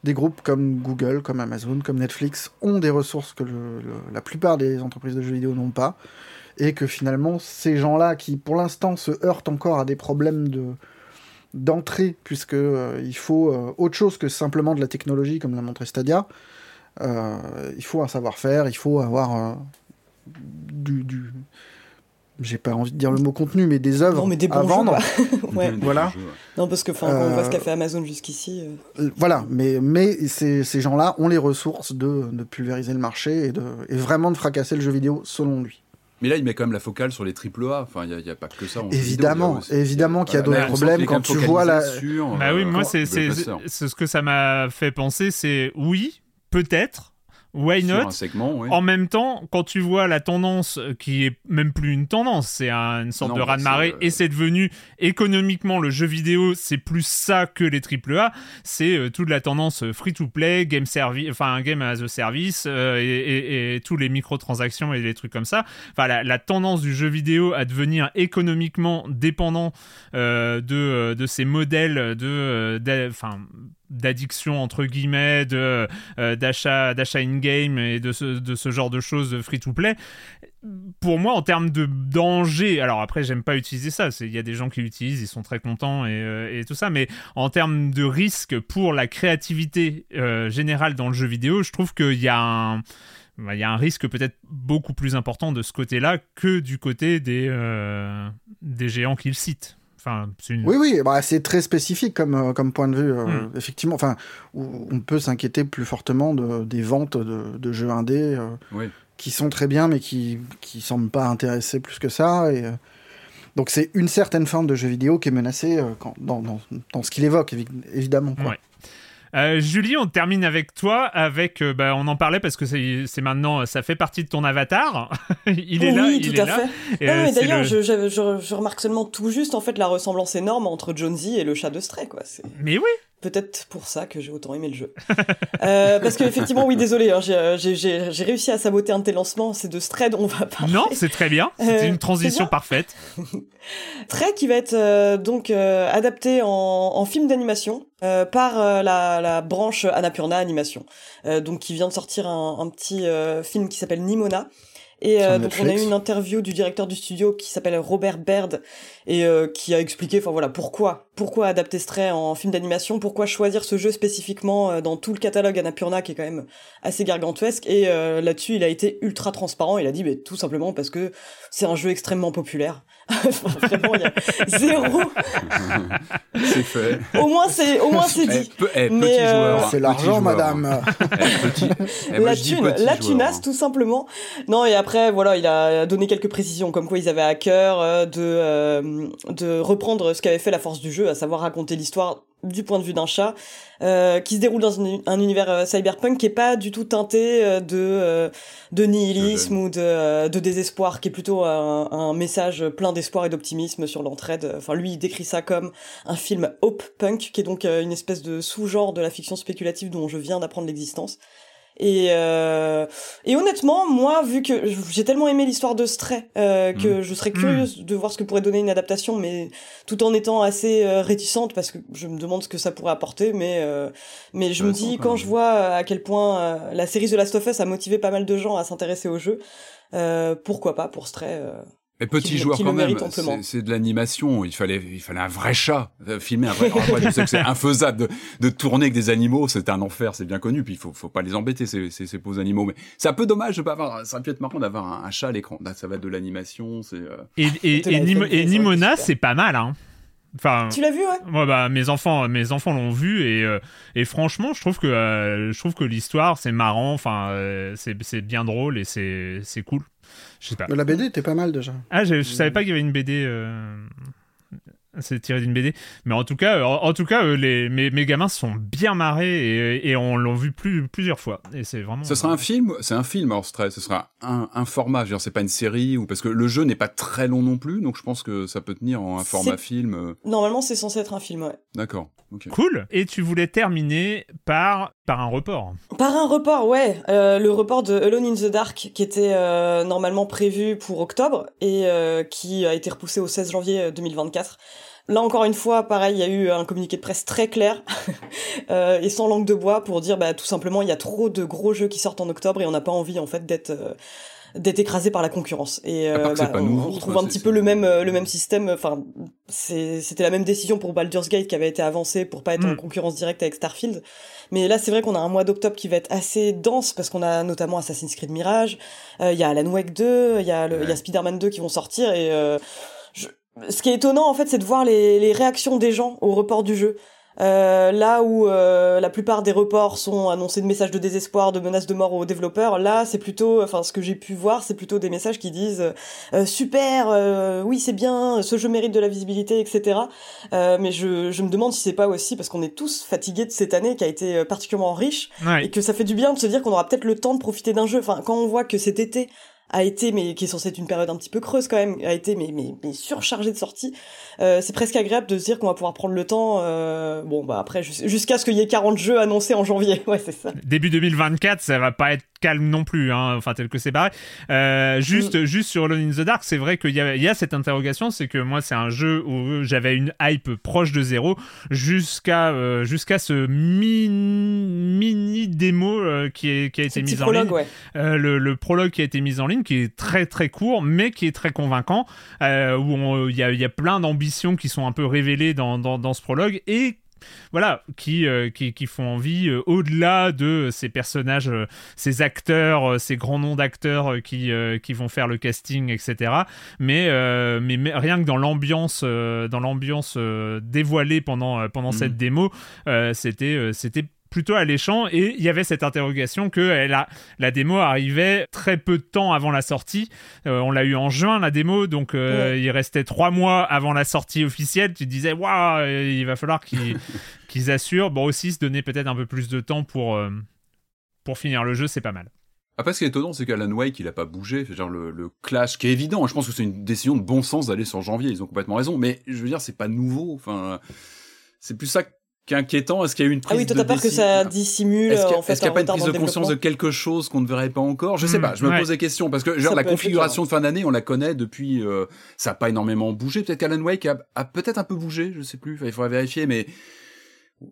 des groupes comme Google, comme Amazon, comme Netflix ont des ressources que la plupart des entreprises de jeux vidéo n'ont pas, et que finalement ces gens-là qui pour l'instant se heurtent encore à des problèmes de d'entrée, puisque euh, il faut euh, autre chose que simplement de la technologie, comme l'a montré Stadia. Euh, il faut un savoir-faire, il faut avoir du, du, j'ai pas envie de dire le mot contenu, mais des œuvres mais des à vendre. ouais. voilà. Non, parce que quand on voit ce qu'a fait Amazon jusqu'ici. Euh. Euh, voilà, mais, mais ces, ces gens-là ont les ressources de, de, pulvériser le marché et, de, et vraiment de fracasser le jeu vidéo, selon lui. Mais là, il met quand même la focale sur les triple A. Enfin, il n'y a, a, pas que ça. évidemment, évidemment qu'il y a d'autres problèmes quand tu vois la. bah oui, moi, c'est ce que ça m'a fait penser. C'est oui, peut-être why not En même temps, quand tu vois la tendance euh, qui est même plus une tendance, c'est une sorte de raz-de-marée et c'est devenu économiquement le jeu vidéo, c'est plus ça que les AAA, c'est toute la tendance free-to-play, game service, enfin game as a service et, tous les microtransactions et les trucs comme ça. Enfin, la, tendance du jeu vidéo à devenir économiquement dépendant de, de ces modèles de, enfin d'addiction entre guillemets de euh, d'achat d'achat in game et de ce, de ce genre de choses free to play. Pour moi en termes de danger alors après j'aime pas utiliser ça il y a des gens qui l'utilisent ils sont très contents et, euh, et, tout ça mais en termes de risque pour la créativité euh, générale dans le jeu vidéo je trouve qu'il y a un il y a un risque peut-être beaucoup plus important de ce côté-là que du côté des, des géants Oui, oui, bah, c'est très spécifique comme, euh, comme point de vue. Euh, hmm. Effectivement, enfin, on peut s'inquiéter plus fortement de, des ventes de, jeux indés euh, qui sont très bien, mais qui ne semblent pas intéresser plus que ça. Et, donc, c'est une certaine forme de jeu vidéo qui est menacée quand, dans, dans, dans, ce qu'il évoque, évidemment. Quoi. Euh, Julie, on termine avec toi. Avec, euh, bah, on en parlait parce que c'est maintenant, ça fait partie de ton avatar. il est là, il tout à Fait. Euh, D'ailleurs, je, je, je, remarque seulement tout juste en fait la ressemblance énorme entre Jonesy et le chat de Stray, quoi. Mais oui peut-être pour ça que j'ai autant aimé le jeu. euh, parce qu'effectivement, oui, désolé, hein, euh, j'ai réussi à saboter un de tes lancements, c'est de Stray on va parler. Non, c'est très bien, c'était euh, une transition parfaite. Stray qui va être euh, donc adapté en, en film d'animation par la, la, branche Annapurna Animation, donc qui vient de sortir un, un petit film qui s'appelle Nimona. Et euh, donc on a eu une interview du directeur du studio qui s'appelle Robert Baird et euh, qui a expliqué, enfin voilà, pourquoi, pourquoi adapter Stray en film d'animation, pourquoi choisir ce jeu spécifiquement euh, dans tout le catalogue Annapurna qui est quand même assez gargantuesque. Et là-dessus, il a été ultra transparent. Il a dit, mais tout simplement parce que c'est un jeu extrêmement populaire. Vraiment, il y a zéro. c'est fait. Au moins, c'est, au moins, c'est dit. Eh, mais c'est l'argent, madame. Eh, petit, eh, la thune, la tunasse, tout simplement. Non, et après, voilà, il a donné quelques précisions, comme quoi ils avaient à cœur euh, de, euh, de reprendre ce qu'avait fait la force du jeu, à savoir raconter l'histoire du point de vue d'un chat, euh, qui se déroule dans un, univers cyberpunk qui est pas du tout teinté de de nihilisme ou de, de désespoir, qui est plutôt un, un message plein d'espoir et d'optimisme sur l'entraide. Enfin, lui, il décrit ça comme un film hope punk, qui est donc une espèce de sous-genre de la fiction spéculative dont je viens d'apprendre l'existence. Et, euh, et honnêtement, moi, vu que j'ai tellement aimé l'histoire de Stray, euh, que mm. je serais curieuse mm. de voir ce que pourrait donner une adaptation, mais tout en étant assez euh, réticente parce que je me demande ce que ça pourrait apporter. Mais euh, mais je me dis quand je vois à quel point euh, la série The Last of Us a motivé pas mal de gens à s'intéresser au jeu, pourquoi pas pour Stray mais petit joueur quand même, c'est de l'animation. Il fallait, il fallait un vrai chat, euh, filmer un vrai. Je sais que c'est infaisable de, de, tourner avec des animaux, c'est un enfer, c'est bien connu. Puis il faut, faut pas les embêter ces, ces, ces pauvres animaux. Mais c'est un peu dommage de pas avoir. Ça aurait pu être marrant d'avoir un, chat à l'écran. Ça va être de l'animation, c'est. Euh, et, et, et, Nimona, c'est pas mal, hein. Enfin, tu l'as vu, ouais? Moi, bah, mes enfants, mes enfants l'ont vu et, euh, et franchement, je trouve que je trouve que l'histoire c'est marrant. Enfin, c'est bien drôle et c'est c'est cool. Je sais pas. la BD était pas mal déjà. Ah, je, je savais pas qu'il y avait une BD. Euh, c'est tiré d'une BD. Mais en tout cas, en, tout cas euh, les, mes, mes, gamins sont bien marrés et, et on l'ont vu plus, plusieurs fois. Et c'est vraiment. Ce sera un film, c'est un film hors stress. Ce sera un, un format. Je c'est pas une série ou parce que le jeu n'est pas très long non plus, donc je pense que ça peut tenir en un format film. Euh. Normalement, c'est censé être un film, ouais. D'accord. Cool. Et tu voulais terminer par par un report. Par un report, ouais. Euh, le report de Alone in the Dark qui était normalement prévu pour octobre et qui a été repoussé au 16 janvier 2024. Là encore une fois, pareil, il y a eu un communiqué de presse très clair euh, et sans langue de bois pour dire bah, tout simplement il y a trop de gros jeux qui sortent en octobre et on n'a pas envie en fait d'être euh, d'être écrasé par la concurrence. Et euh, bah, on, retrouve un petit peu le même euh, le même système. Enfin, c'était la même décision pour Baldur's Gate qui avait été avancée pour pas être en mm. concurrence directe avec Starfield. Mais là, c'est vrai qu'on a un mois d'octobre qui va être assez dense parce qu'on a notamment Assassin's Creed Mirage, il y a Alan Wake 2, il y a le, il y a Spider-Man 2 qui vont sortir et ce qui est étonnant en fait, c'est de voir les, les, réactions des gens au report du jeu. Euh, là où euh, la plupart des reports sont annoncés de messages de désespoir, de menaces de mort aux développeurs, là c'est plutôt, enfin ce que j'ai pu voir, c'est plutôt des messages qui disent euh, super, oui c'est bien, ce jeu mérite de la visibilité, etc. mais je, je me demande si c'est pas aussi parce qu'on est tous fatigués de cette année qui a été particulièrement riche et que ça fait du bien de se dire qu'on aura peut-être le temps de profiter d'un jeu. Enfin quand on voit que cet été a été, mais qui est censé être une période un petit peu creuse quand même, a été mais, mais, mais surchargé de sorties. Euh, c'est presque agréable de se dire qu'on va pouvoir prendre le temps, euh, bon bah après jusqu'à ce qu'il y ait 40 jeux annoncés en janvier, ouais c'est ça. Début 2024, ça va pas être calme non plus, hein, enfin tel que c'est barré. Euh, juste, mm. juste sur Alone in the Dark, c'est vrai qu'il y, y, a cette interrogation, c'est que moi c'est un jeu où j'avais une hype proche de zéro jusqu'à jusqu'à ce mini démo qui, est, qui a été mis en ligne. Euh, le, le, prologue qui a été mis en ligne, qui est très très court, mais qui est très convaincant, où il y a, y a, plein d'ambitions qui sont un peu révélées dans, dans, dans ce prologue et voilà, qui, euh, qui, qui, font envie, euh, au-delà de ces personnages, euh, ces acteurs, ces grands noms d'acteurs qui, qui vont faire le casting, etc. Mais, mais, rien que dans l'ambiance, dans l'ambiance dévoilée pendant, pendant cette mm. démo, c'était c'était plutôt alléchant et il y avait cette interrogation que elle a, la démo arrivait très peu de temps avant la sortie. Euh, on l'a eu en juin la démo, donc euh, il restait trois mois avant la sortie officielle. Tu te disais waouh, il va falloir qu'ils assurent. Bon aussi se donner peut-être un peu plus de temps pour euh, pour finir le jeu, c'est pas mal. Après, ce qui est étonnant, c'est qu'Alan Wake, il a pas bougé. Genre le, le, clash qui est évident. Je pense que c'est une décision de bon sens d'aller sur janvier. Ils ont complètement raison. Mais je veux dire, c'est pas nouveau. Enfin, c'est plus ça inquiétant Est-ce qu'il y a eu une prise ah oui, toi t'as peur que ça dissimule Est-ce qu'il n'y a, pas une prise de conscience de quelque chose qu'on ne verrait pas encore? Je sais hmm, pas, je me pose des questions parce que genre la configuration de fin d'année, on la connaît depuis, euh, ça a pas énormément bougé. Peut-être qu'Alan Wake a, peut-être un peu bougé, je sais plus. il faudrait vérifier, mais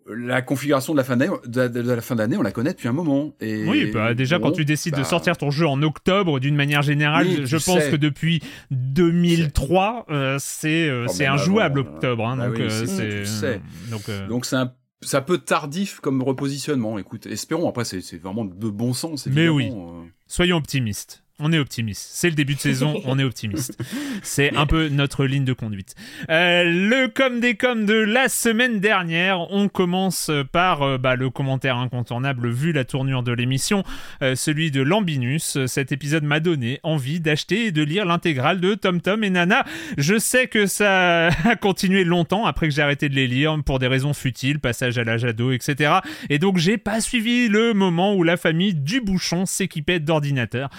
la configuration de la fin d'année, de, la fin d'année, on la connaît depuis un moment. Et oui, bah déjà quand tu décides de sortir ton jeu en octobre, d'une manière générale, je pense que depuis 2003, euh, c'est euh, oh, c'est injouable octobre. Hein, bah donc c'est donc donc c'est un ça peut tardif comme repositionnement. Écoute, espérons. Après, c'est vraiment de bon sens. Mais oui. Euh. Soyons optimistes. On est optimiste. C'est le début de saison, on est optimiste. C'est un peu notre ligne de conduite. Euh, le com des com de la semaine dernière, on commence par euh, bah, le commentaire incontournable vu la tournure de l'émission, euh, celui de Lambinus. Cet épisode m'a donné envie d'acheter et de lire l'intégrale de Tom Tom et Nana. Je sais que ça a continué longtemps après que j'ai arrêté de les lire pour des raisons futiles, passage à la ado, etc. Et donc j'ai pas suivi le moment où la famille du bouchon s'équipait d'ordinateurs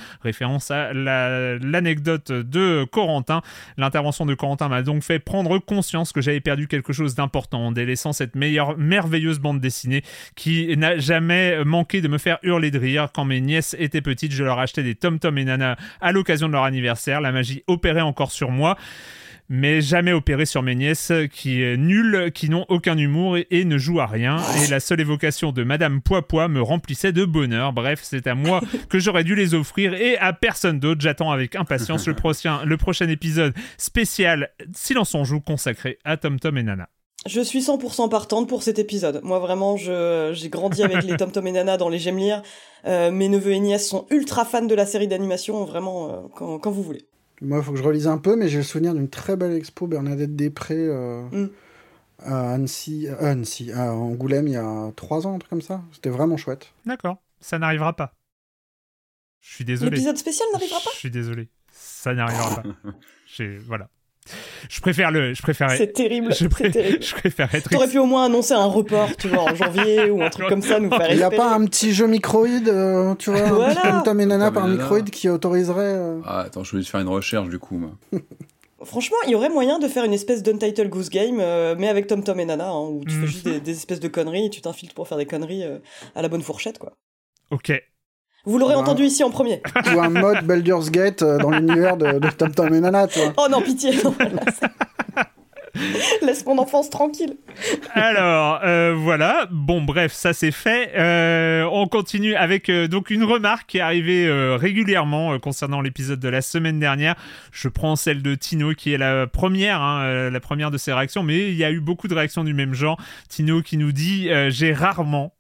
à l'anecdote de Corentin. L'intervention de Corentin m'a donc fait prendre conscience que j'avais perdu quelque chose d'important en délaissant cette meilleure, merveilleuse bande dessinée qui n'a jamais manqué de me faire hurler de rire. Quand mes nièces étaient petites, je leur achetais des Tom Tom et Nana à l'occasion de leur anniversaire. La magie opérait encore sur moi mais jamais opéré sur mes nièces qui est nulles, qui n'ont aucun humour et, ne jouent à rien. Et la seule évocation de Madame Poipois me remplissait de bonheur. Bref, c'est à moi que j'aurais dû les offrir et à personne d'autre. J'attends avec impatience le prochain, le prochain épisode spécial Silence on joue consacré à Tom Tom et Nana. Je suis 100% partante pour cet épisode. Moi, vraiment, j'ai grandi avec les Tom Tom et Nana dans les J'aime lire. Euh, mes neveux et nièces sont ultra fans de la série d'animation, vraiment, euh, quand, quand, vous voulez. Moi, il faut que je relise un peu, mais j'ai le souvenir d'une très belle expo Bernadette Després euh, mm. à Annecy, euh, Annecy, à Angoulême il y a trois ans, un truc comme ça. C'était vraiment chouette. D'accord, ça n'arrivera pas. Je suis désolé. L'épisode spécial n'arrivera pas Je suis désolé. Ça n'arrivera pas. Voilà. Je préfère le. Je préfère. C'est terrible. Je, terrible. je préfère être. T'aurais pu au moins annoncer un report, tu vois, en janvier ou un truc comme ça, nous faire. Il n'y a pas un petit jeu microïde, euh, tu vois, voilà. un Tom et Nana par microïde qui autoriserait. Euh, ah, attends, je vais faire une recherche du coup, moi. Franchement, il y aurait moyen de faire une espèce d'Untitled Goose Game, euh, mais avec Tom Tom et Nana, hein, où tu fais mhm. juste des, espèces de conneries et tu t'infiltres pour faire des conneries à la bonne fourchette, quoi. Ok, vous l'aurez entendu ici en premier. Ou un mode Baldur's Gate euh, dans l'univers de, de Tom Tom et Nana, tu vois. Oh non, pitié. Laisse mon enfance tranquille. Alors, euh, voilà. Bon, bref, ça c'est fait. Euh, on continue avec donc une remarque qui est arrivée régulièrement concernant l'épisode de la semaine dernière. Je prends celle de Tino qui est la première, hein, la première de ses réactions, mais il y a eu beaucoup de réactions du même genre. Tino qui nous dit J'ai rarement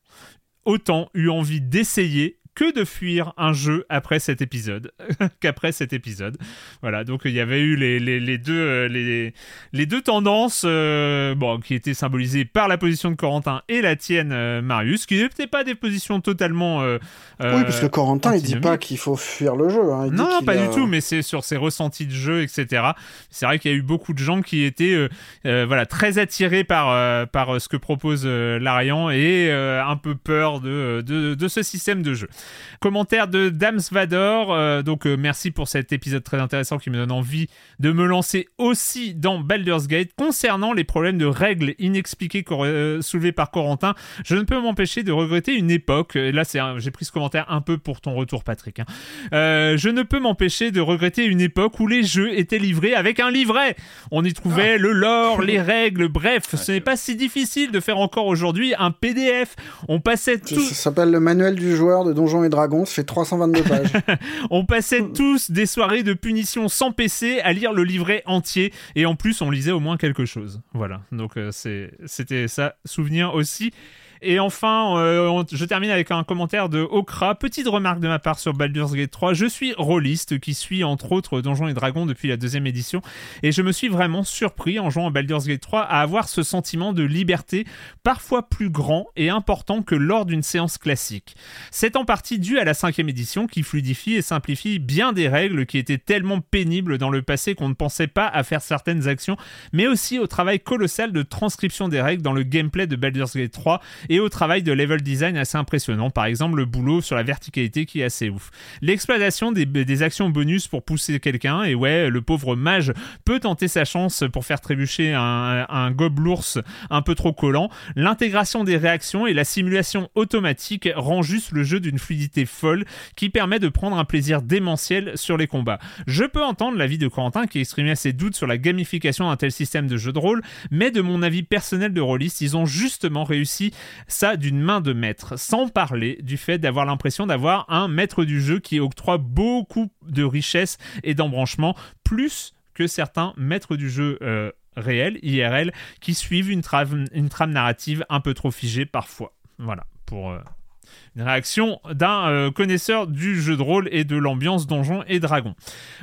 autant eu envie d'essayer que de fuir un jeu après cet épisode, qu'après cet épisode. Voilà, donc il y avait eu les, les, deux, euh, les, les, deux tendances euh, bon, qui étaient symbolisées par la position de Corentin et la tienne, euh, Marius, qui n'étaient pas des positions totalement. oui, parce que Corentin, il dit pas qu'il faut fuir le jeu. Hein. non, pas du tout, mais c'est sur ses ressentis de jeu, etc. C'est vrai qu'il y a eu beaucoup de gens qui étaient voilà, très attirés par, par ce que propose Larian et un peu peur de, de, de, ce système de jeu. Commentaire de Dams Vador, donc merci pour cet épisode très intéressant qui me donne envie de me lancer aussi dans Baldur's Gate. Concernant les problèmes de règles inexpliquées euh, soulevés par Corentin, je ne peux m'empêcher de regretter une époque. Et là, j'ai pris ce commentaire un peu pour ton retour, Patrick. Hein. Euh, je ne peux m'empêcher de regretter une époque où les jeux étaient livrés avec un livret. On y trouvait ah. le lore, les règles, bref, ce n'est pas si difficile de faire encore aujourd'hui un PDF. On passait tout. Ça s'appelle le manuel du joueur de Donjons et Dragons, fait 322 pages. On passait tous des soirées de punition sans PC à lire le livret entier et en plus on lisait au moins quelque chose. Voilà, donc euh, c'était ça, souvenir aussi. Et enfin, euh, je termine avec un commentaire de Okra. Petite remarque de ma part sur Baldur's Gate 3. Je suis rôliste qui suit entre autres Donjons et Dragons depuis la deuxième édition. Et je me suis vraiment surpris en jouant à Baldur's Gate 3 à avoir ce sentiment de liberté parfois plus grand et important que lors d'une séance classique. C'est en partie dû à la cinquième édition qui fluidifie et simplifie bien des règles qui étaient tellement pénibles dans le passé qu'on ne pensait pas à faire certaines actions, mais aussi au travail colossal de transcription des règles dans le gameplay de Baldur's Gate 3 et au travail de level design assez impressionnant. Par exemple, le boulot sur la verticalité qui est assez ouf. L'exploitation des, actions bonus pour pousser quelqu'un, et ouais, le pauvre mage peut tenter sa chance pour faire trébucher un, un gobelours un peu trop collant. L'intégration des réactions et la simulation automatique rend juste le jeu d'une fluidité folle qui permet de prendre un plaisir démentiel sur les combats. Je peux entendre l'avis de Corentin qui exprimait ses doutes sur la gamification d'un tel système de jeu de rôle, mais de mon avis personnel de rôliste, ils ont justement réussi ça d'une main de maître, sans parler du fait d'avoir l'impression d'avoir un maître du jeu qui octroie beaucoup de richesse et d'embranchement, plus que certains maîtres du jeu euh, réels, IRL, qui suivent une trame, narrative un peu trop figée parfois. Voilà, pour... Euh, une réaction d'un euh, connaisseur du jeu de rôle et de l'ambiance Donjons et Dragons.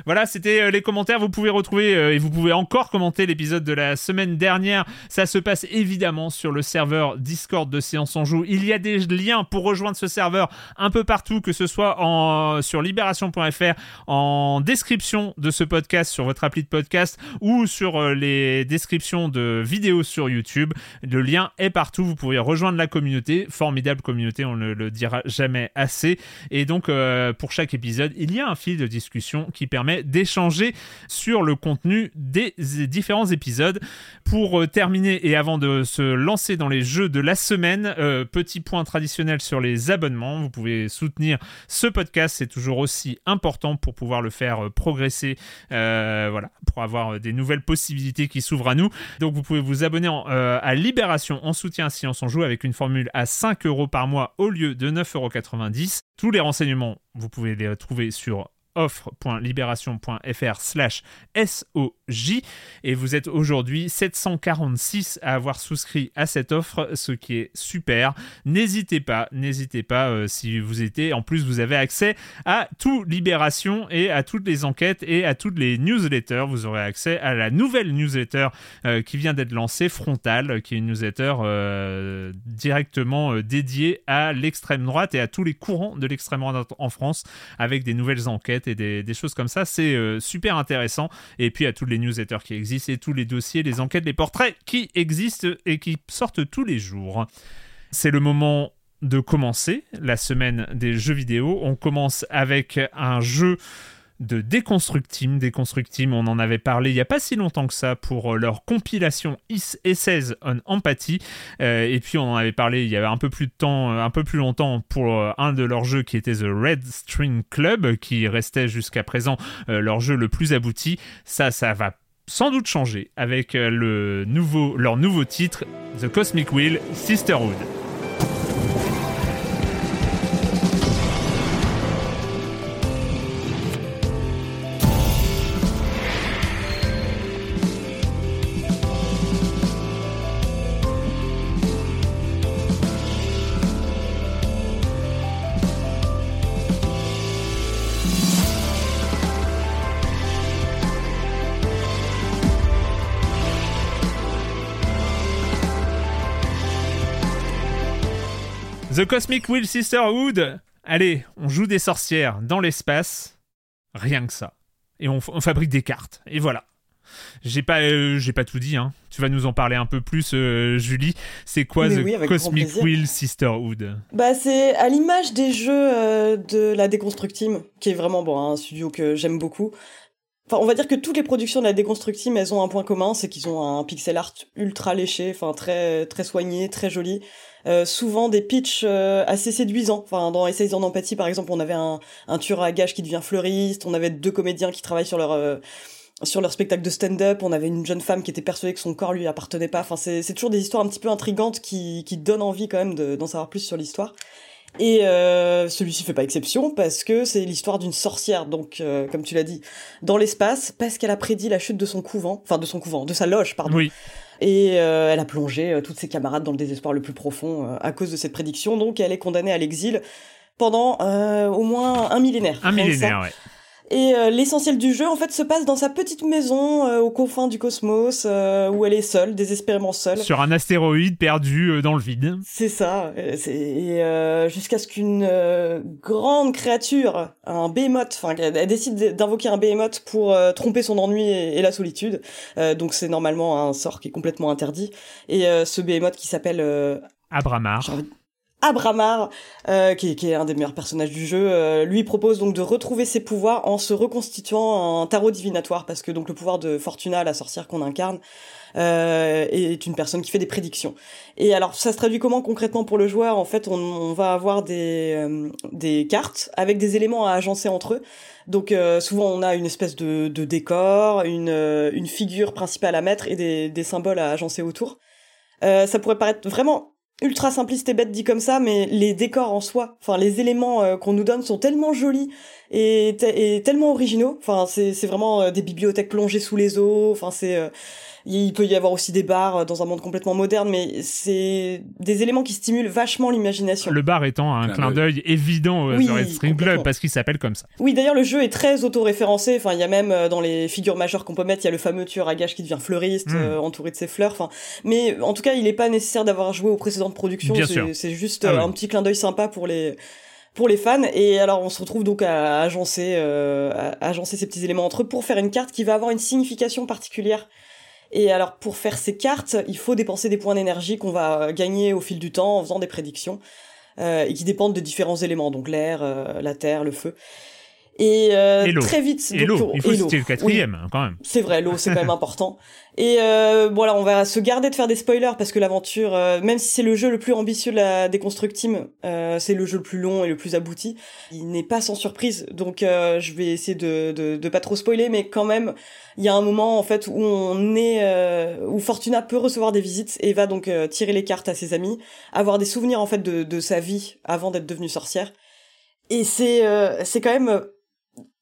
Voilà, c'était euh, les commentaires. Vous pouvez retrouver euh, et vous pouvez encore commenter l'épisode de la semaine dernière. Ça se passe évidemment sur le serveur Discord de Séance en Joue. Il y a des liens pour rejoindre ce serveur un peu partout, que ce soit en, sur libération.fr, en description de ce podcast sur votre appli de podcast ou sur les descriptions de vidéos sur YouTube. Le lien est partout. Vous pouvez rejoindre la communauté. Formidable communauté, on le, le dit jamais assez. Et donc, euh, pour chaque épisode, il y a un fil de discussion qui permet d'échanger sur le contenu des différents épisodes. Pour euh, terminer et avant de se lancer dans les jeux de la semaine, euh, petit point traditionnel sur les abonnements. Vous pouvez soutenir ce podcast, c'est toujours aussi important pour pouvoir le faire progresser. voilà, pour avoir des nouvelles possibilités qui s'ouvrent à nous. Donc, vous pouvez vous abonner à Libération en soutien si on s'en joue avec une formule à 5 euros par mois au lieu de 9,90€. Tous les renseignements, vous pouvez les trouver sur offre.libération.fr slash SOJ et vous êtes aujourd'hui 746 à avoir souscrit à cette offre, ce qui est super. N'hésitez pas, n'hésitez pas euh, si vous étiez. En plus, vous avez accès à tout Libération et à toutes les enquêtes et à toutes les newsletters. Vous aurez accès à la nouvelle newsletter euh, qui vient d'être lancée, Frontal, qui est une newsletter euh, directement dédiée à l'extrême droite et à tous les courants de l'extrême droite en France avec des nouvelles enquêtes et des, choses comme ça. C'est euh, super intéressant. Et puis à tous les newsletters qui existent et tous les dossiers, les enquêtes, les portraits qui existent et qui sortent tous les jours. C'est le moment de commencer la semaine des jeux vidéo. On commence avec un jeu de Deconstructim. Deconstructim, on en avait parlé il n'y a pas si longtemps que ça pour euh, leur compilation Is 16 on Empathy. Euh, et puis on en avait parlé il y avait un peu plus de temps, euh, un peu plus longtemps pour un de leurs jeux qui était The Red String Club, qui restait jusqu'à présent leur jeu le plus abouti. Ça, ça va sans doute changer avec le nouveau, leur nouveau titre, The Cosmic Wheel Sisterhood. The Cosmic Will Sisterhood. Allez, on joue des sorcières dans l'espace. Rien que ça. Et on, fabrique des cartes. Et voilà. J'ai pas, euh, j'ai pas tout dit. Hein. Tu vas nous en parler un peu plus, euh, Julie. C'est quoi The Cosmic Will Sisterhood? Bah, c'est à l'image des jeux euh, de la Deconstruct Team, qui est vraiment bon, un studio que j'aime beaucoup. Enfin, on va dire que toutes les productions de la Deconstruct Team, elles ont un point commun, c'est qu'ils ont un pixel art ultra léché, enfin très très soigné, très joli. Euh, souvent des pitchs euh, assez séduisants. Enfin, dans Essays en empathie, par exemple, on avait un, un tueur à gages qui devient fleuriste, on avait deux comédiens qui travaillent sur leur euh, sur leur spectacle de stand-up, on avait une jeune femme qui était persuadée que son corps lui appartenait pas. Enfin, c'est, toujours des histoires un petit peu intrigantes qui, qui donnent envie quand même d'en savoir plus sur l'histoire. Et euh, celui-ci fait pas exception parce que c'est l'histoire d'une sorcière, donc euh, comme tu l'as dit, dans l'espace, parce qu'elle a prédit la chute de son couvent, enfin de son couvent, de sa loge, pardon. Oui. Et euh, elle a plongé euh, toutes ses camarades dans le désespoir le plus profond euh, à cause de cette prédiction, donc elle est condamnée à l'exil pendant au moins un millénaire. Un millénaire, ouais. Et euh, l'essentiel du jeu, en fait, se passe dans sa petite maison euh, aux confins du cosmos, euh, où elle est seule, désespérément seule. Sur un astéroïde perdu dans le vide. C'est ça. Et jusqu'à ce qu'une grande créature, un behemoth, enfin, elle, décide d'invoquer un behemoth pour tromper son ennui et, la solitude. donc c'est normalement un sort qui est complètement interdit. Et ce behemoth qui s'appelle... Abramar. Abramar, euh, qui, qui, est un des meilleurs personnages du jeu, euh, lui propose donc de retrouver ses pouvoirs en se reconstituant un tarot divinatoire, parce que donc le pouvoir de Fortuna, la sorcière qu'on incarne, euh, est une personne qui fait des prédictions. Et alors ça se traduit comment concrètement pour le joueur? En fait, on, on va avoir des, euh, des cartes avec des éléments à agencer entre eux. Donc euh, souvent on a une espèce de, de décor, une, une figure principale à mettre et des, des symboles à agencer autour. ça pourrait paraître vraiment ultra simpliste et bête dit comme ça, mais les décors en soi, enfin les éléments euh, qu'on nous donne sont tellement jolis et, tellement originaux. Enfin c'est c'est vraiment euh, des bibliothèques plongées sous les eaux. Enfin c'est euh, il peut y avoir aussi des bars euh, dans un monde complètement moderne, mais c'est des éléments qui stimulent vachement l'imagination. Le bar étant un clin d'œil évident au Red String Club parce qu'il s'appelle comme ça. Oui, d'ailleurs, le jeu est très auto-référencé. Enfin, il y a même euh, dans les figures majeures qu'on peut mettre, il y a le fameux tueur à gages qui devient fleuriste, hmm. euh, entouré de ses fleurs. Enfin, mais en tout cas, il n'est pas nécessaire d'avoir joué aux précédentes productions. C'est juste ah un petit clin d'œil sympa pour les pour les fans. Et alors, on se retrouve donc à agencer, à agencer ces petits éléments entre eux pour faire une carte qui va avoir une signification particulière et alors pour faire ces cartes, il faut dépenser des points d'énergie qu'on va gagner au fil du temps en faisant des prédictions euh, et qui dépendent de différents éléments, donc l'air, euh, la terre, le feu. Et, euh, très vite. Et l'eau, il faut citer le quatrième hein, quand même. C'est vrai, l'eau c'est quand même important. Et euh, voilà, on va se garder de faire des spoilers parce que l'aventure, euh, même si c'est le jeu le plus ambitieux de la Deconstruct Team, euh, c'est le jeu le plus long et le plus abouti. Il n'est pas sans surprise, donc euh, je vais essayer de, de, de pas trop spoiler, mais quand même, il y a un moment en fait où on est, euh, où Fortuna peut recevoir des visites et va donc tirer les cartes à ses amis, avoir des souvenirs en fait de, de sa vie avant d'être devenue sorcière. Et c'est c'est quand même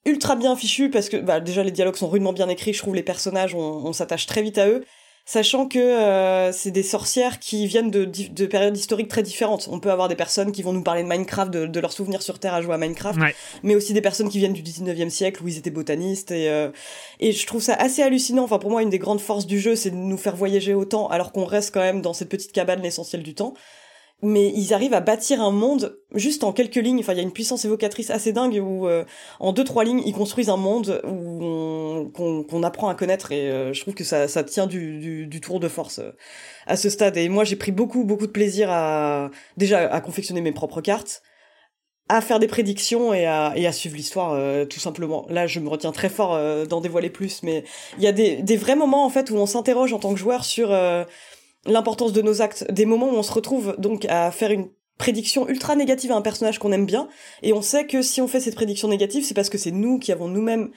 ultra bien fichu parce que bah, déjà les dialogues sont rudement bien écrits, je trouve les personnages, on, s'attache très vite à eux. Sachant que euh, c'est des sorcières qui viennent de, de, périodes historiques très différentes. On peut avoir des personnes qui vont nous parler de Minecraft, de, de leurs souvenirs sur Terre à jouer à Minecraft, mais aussi des personnes qui viennent du 19e siècle où ils étaient botanistes. Et, euh, et je trouve ça assez hallucinant. Enfin, pour moi, une des grandes forces du jeu, c'est de nous faire voyager autant alors qu'on reste quand même dans cette petite cabane l'essentiel du temps mais ils arrivent à bâtir un monde juste en quelques lignes. Enfin, il y a une puissance évocatrice assez dingue où euh, en deux trois lignes ils construisent un monde où qu'on apprend à connaître et euh, je trouve que ça, ça tient du, du, tour de force euh, à ce stade. Et moi j'ai pris beaucoup beaucoup de plaisir à déjà à confectionner mes propres cartes, à faire des prédictions et à, et à suivre l'histoire tout simplement. Là je me retiens très fort d'en dévoiler plus, mais il y a des, des vrais moments en fait où on s'interroge en tant que joueur sur l'importance de nos actes, des moments où on se retrouve donc à faire une prédiction ultra négative à un personnage qu'on aime bien, et on sait que si on fait cette prédiction négative, c'est parce que c'est nous qui avons nous-mêmes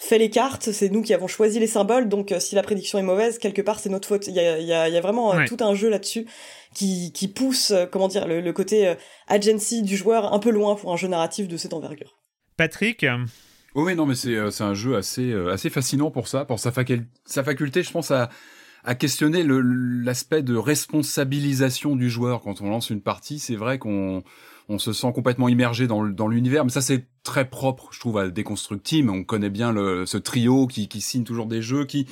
fait les cartes, c'est nous qui avons choisi les symboles, donc euh, si la prédiction est mauvaise, quelque part c'est notre faute. Il y a, y a, vraiment euh, tout un jeu là-dessus qui, qui pousse, euh, comment dire, le, côté agency du joueur un peu loin pour un jeu narratif de cette envergure. Patrick Oui, non, mais c'est un jeu assez, assez fascinant pour ça, pour sa, sa faculté, je pense, à à questionner l'aspect de responsabilisation du joueur quand on lance une partie. C'est vrai qu'on on se sent complètement immergé dans, dans l'univers, mais ça c'est très propre, je trouve, à Deconstruct Team. On connaît bien le, ce trio qui, qui signe toujours des jeux, qui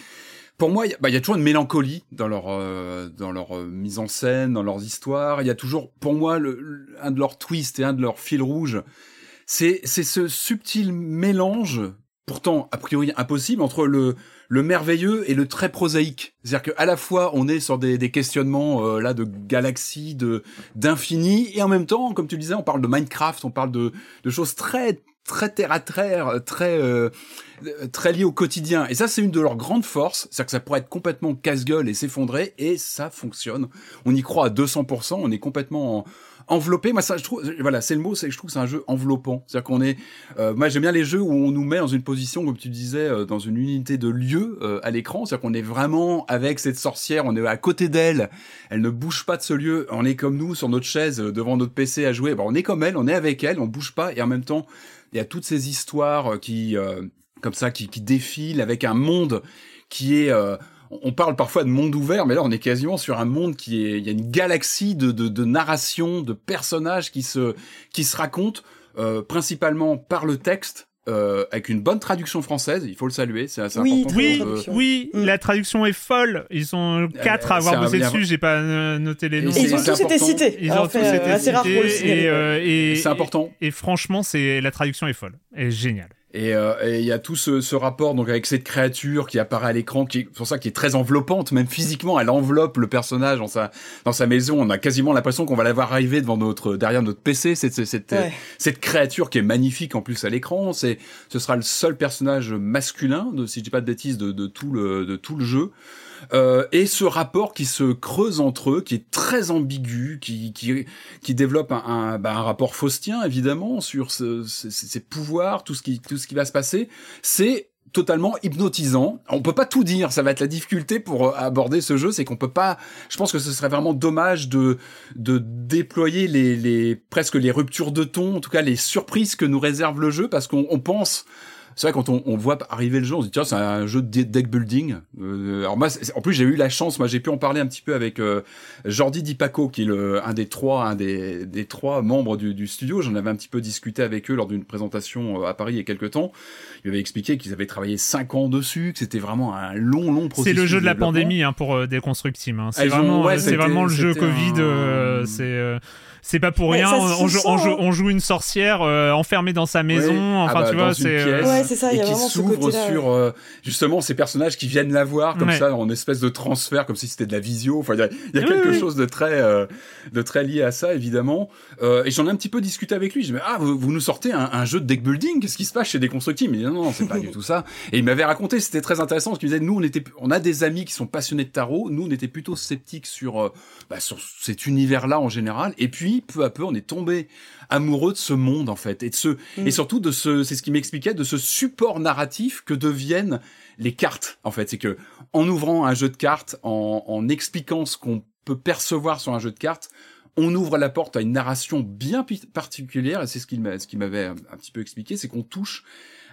pour moi, il y, a toujours une mélancolie dans leur euh, dans leur euh, mise en scène, dans leurs histoires. Il y a toujours, pour moi, le, un de leurs twists et un de leurs fils rouges, c'est c'est ce subtil mélange, pourtant a priori impossible, entre le le merveilleux et le très prosaïque. C'est-à-dire qu'à la fois on est sur des, des questionnements euh, là de galaxies, de d'infini, et en même temps, comme tu le disais, on parle de Minecraft, on parle de de choses très très terre à terre, très euh, très lié au quotidien. Et ça, c'est une de leurs grandes forces, c'est-à-dire que ça pourrait être complètement casse-gueule et s'effondrer, et ça fonctionne. On y croit à 200%, on est complètement enveloppé. Moi, ça, je trouve, voilà, c'est le mot, c'est je trouve que c'est un jeu enveloppant. C'est-à-dire qu'on est, euh, moi, j'aime bien les jeux où on nous met dans une position, comme tu disais, euh, dans une unité de lieu à l'écran. C'est-à-dire qu'on est vraiment avec cette sorcière, on est à côté d'elle, elle ne bouge pas de ce lieu. On est comme nous sur notre chaise devant notre PC à jouer. Bon, on est comme elle, on est avec elle, on bouge pas, et en même temps il y a toutes ces histoires euh, qui, euh, comme ça, qui, qui, défilent avec un monde qui est euh, on parle parfois de monde ouvert, mais là on est quasiment sur un monde qui est, il y a une galaxie de, de, de narration, de personnages qui se, qui se racontent principalement par le texte, euh, avec une bonne traduction française, il faut le saluer, c'est assez oui, important. Oui, oui, mm. la traduction est folle. Ils sont quatre à avoir bossé dessus, j'ai pas noté les noms. Et ils ont tous été cités. Ils ont tous été et, et c'est important. Et, franchement, c'est la traduction est folle, est géniale. Euh, et il y a tout ce, ce, rapport donc avec cette créature qui apparaît à l'écran, qui pour ça qui est très enveloppante, même physiquement, elle enveloppe le personnage dans sa dans sa maison. On a quasiment l'impression qu'on va la voir arriver devant notre derrière notre PC. Cette cette cette créature qui est magnifique en plus à l'écran. C'est ce sera le seul personnage masculin, de, si je dis pas de bêtises, de, de tout le de tout le jeu. Euh, et ce rapport qui se creuse entre eux, qui est très ambigu, qui qui, qui développe un, bah, un rapport faustien évidemment sur ce, ses pouvoirs, tout ce qui tout ce qui va se passer, c'est totalement hypnotisant. On peut pas tout dire, ça va être la difficulté pour euh, aborder ce jeu, c'est qu'on peut pas. Je pense que ce serait vraiment dommage de de déployer les, les presque les ruptures de ton, en tout cas les surprises que nous réserve le jeu, parce qu'on pense c'est vrai quand on, on, voit arriver le jeu, on se dit tiens c'est un jeu de deck building. Euh, alors moi, en plus j'ai eu la chance, moi j'ai pu en parler un petit peu avec euh, Jordi Di Paco, qui est le, un des trois, un des, des trois membres du, du studio. J'en avais un petit peu discuté avec eux lors d'une présentation euh, à Paris il y a quelques temps. Ils m'avaient expliqué qu'ils avaient travaillé cinq ans dessus, que c'était vraiment un long long processus. C'est le jeu de, la pandémie hein, pour Deconstruct Team. Hein. C'est vraiment, c'est vraiment le jeu Covid. Un... c'est c'est pas pour rien. On, joue, on, joue, on, joue, une sorcière euh, enfermée dans sa maison. Enfin, ah bah, tu vois, c'est. Euh, ouais, ça. Et qui s'ouvre sur euh, justement ces personnages qui viennent la voir comme ça en espèce de transfert, comme si c'était de la visio. Enfin, il y a, y a quelque chose de très, de très lié à ça, évidemment. et j'en ai un petit peu discuté avec lui. Je me dis, ah, vous, vous nous sortez un, un, jeu de deck building? Qu'est-ce qui se passe chez Deconstructive Il me dit, non, non, c'est pas du tout ça. Et il m'avait raconté, c'était très intéressant, parce qu'il disait, nous, on était, on a des amis qui sont passionnés de tarot. Nous, on était plutôt sceptiques sur, bah, sur cet univers-là en général. Et puis, peu à peu, on est tombé amoureux de ce monde en fait et de ce mm. et surtout de ce c'est ce qui m'expliquait de ce support narratif que deviennent les cartes en fait c'est que en ouvrant un jeu de cartes en, en expliquant ce qu'on peut percevoir sur un jeu de cartes on ouvre la porte à une narration bien particulière et c'est ce qu'il ce qui m'avait un petit peu expliqué c'est qu'on touche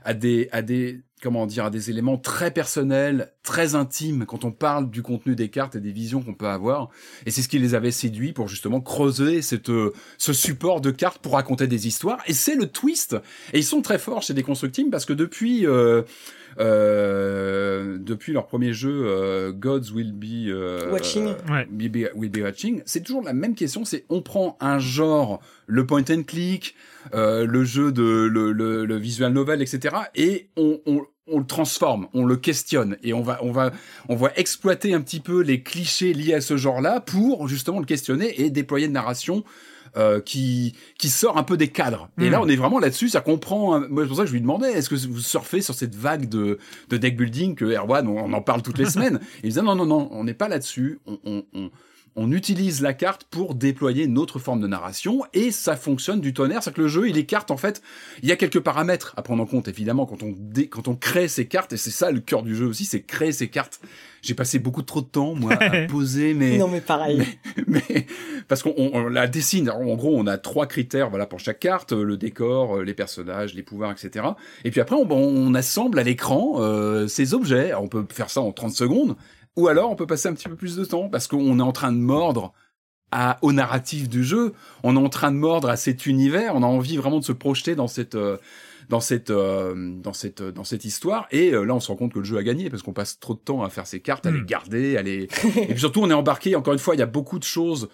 à des à des comment dire à des éléments très personnels, très intimes quand on parle du contenu des cartes et des visions qu'on peut avoir. Et c'est ce qui les avait séduits pour justement creuser cette ce support de cartes pour raconter des histoires. Et c'est le twist. Et ils sont très forts chez Deconstructing parce que depuis euh, euh, depuis leur premier jeu euh, Gods Will Be euh, Watching, be, will be Watching, c'est toujours la même question. C'est on prend un genre, le point and click, euh, le jeu de le, le, le, visual novel, etc. Et on, on, on le transforme, on le questionne et on va on va on va exploiter un petit peu les clichés liés à ce genre-là pour justement le questionner et déployer une narration euh, qui qui sort un peu des cadres. Et là, hmm. on est vraiment là-dessus, ça comprend. Moi, c'est pour ça que je lui demandais, est-ce que vous surfez sur cette vague de de deck building que Erwan, on, en parle toutes les semaines. Et il disait non non non, on n'est pas là-dessus. On, on, on on utilise la carte pour déployer une autre forme de narration et ça fonctionne du tonnerre. C'est que le jeu, il est carte en fait. Il y a quelques paramètres à prendre en compte évidemment quand on dé... quand on crée ces cartes et c'est ça le cœur du jeu aussi, c'est créer ces cartes. J'ai passé beaucoup trop de temps moi à poser mais non mais pareil. Mais, parce qu'on la dessine. en gros, on a trois critères voilà pour chaque carte le décor, les personnages, les pouvoirs, etc. Et puis après, on, on assemble à l'écran euh, ces objets. on peut faire ça en 30 secondes ou alors, on peut passer un petit peu plus de temps parce qu'on est en train de mordre à, au narratif du jeu. On est en train de mordre à cet univers. On a envie vraiment de se projeter dans cette euh, dans cette euh, dans cette dans cette histoire et euh, là on se rend compte que le jeu a gagné parce qu'on passe trop de temps à faire ses cartes à les hmm. garder à les et puis surtout on est embarqué encore une fois il y a beaucoup de choses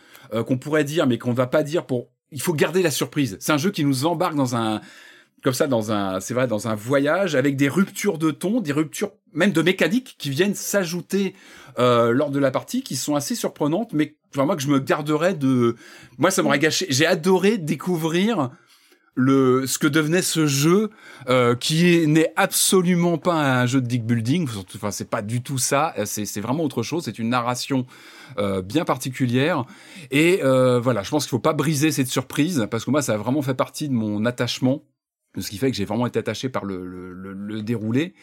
qu'on pourrait dire mais qu'on va pas dire pour il faut garder la surprise c'est un jeu qui nous embarque dans un comme ça dans un c'est vrai dans un voyage avec des ruptures de ton, des ruptures même de mécanique qui viennent s'ajouter euh, lors de la partie qui sont assez surprenantes mais enfin moi que je me garderais de moi ça m'aurait gâché. J'ai adoré découvrir le ce que devenait ce jeu euh, qui n'est absolument pas un jeu de deck building. Enfin c'est pas du tout ça. C'est c'est vraiment autre chose. C'est une narration euh, bien particulière. Et euh, voilà je pense qu'il faut pas briser cette surprise parce que moi ça a vraiment fait partie de mon attachement ce qui fait que j'ai vraiment été attaché par le, le, le, déroulé.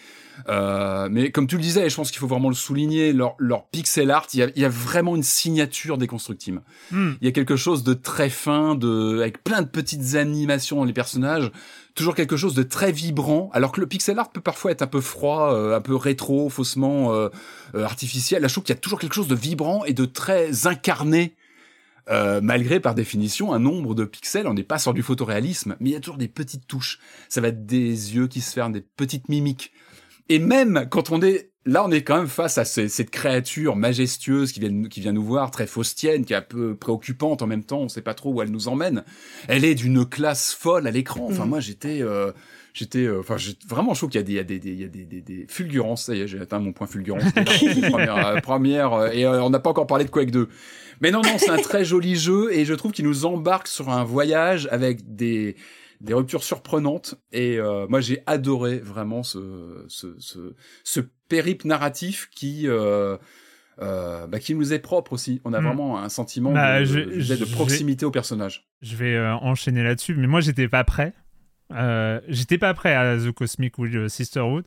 Euh, mais comme tu le disais, je pense qu'il faut vraiment le souligner, leur, leur pixel art, il y, a, il y a vraiment une signature des constructives. Hmm. Il y a quelque chose de très fin, de avec plein de petites animations dans les personnages, toujours quelque chose de très vibrant, alors que le pixel art peut parfois être un peu froid, euh, un peu rétro, faussement euh, euh, artificiel. Là, je trouve qu'il y a toujours quelque chose de vibrant et de très incarné euh, malgré par définition un nombre de pixels, on n'est pas sur du photoréalisme, mais il y a toujours des petites touches. Ça va être des yeux qui se ferment, des petites mimiques. Et même quand on est là, on est quand même face à cette créature majestueuse qui vient, qui vient nous voir, très faustienne, qui est un peu préoccupante en même temps. On sait pas trop où elle nous emmène. Elle est d'une classe folle à l'écran. Enfin, mm. moi, j'étais, euh, j'étais, euh, enfin, vraiment, trouve qu'il y a des, il y a des, il y a des, des, des, fulgurances. Ça y est, j'ai atteint mon point fulgurance. première, première, et on n'a pas encore parlé de Quake 2. Mais non, non, c'est un très joli jeu et je trouve qu'il nous embarque sur un voyage avec des des ruptures surprenantes et euh, moi j'ai adoré vraiment ce ce ce, ce périple narratif qui euh, euh, bah, qui nous est propre aussi. On a hmm. vraiment un sentiment bah, de, de, proximité au personnage. Je vais euh, enchaîner là-dessus, mais moi j'étais pas prêt. Euh, j'étais pas prêt à The Cosmic Sisterhood.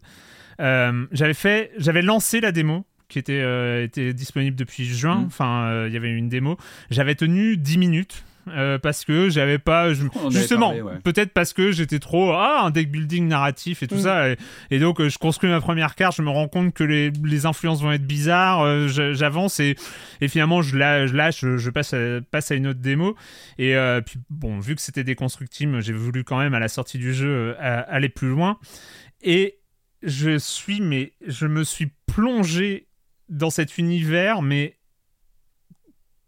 j'avais fait, j'avais lancé la démo qui était, euh, était disponible depuis juin. Mm. Enfin, euh, il y avait une démo. J'avais tenu 10 minutes. Euh, parce que j'avais pas justement peut-être parce que j'étais trop ah un deck building narratif et tout mm. ça et, donc je construis ma première carte je me rends compte que les, les influences vont être bizarres j'avance et, et finalement je lâche, je, passe, à, passe à une autre démo et puis bon vu que c'était déconstructible j'ai voulu quand même à la sortie du jeu aller plus loin et je suis mais je me suis plongé dans cet univers, mais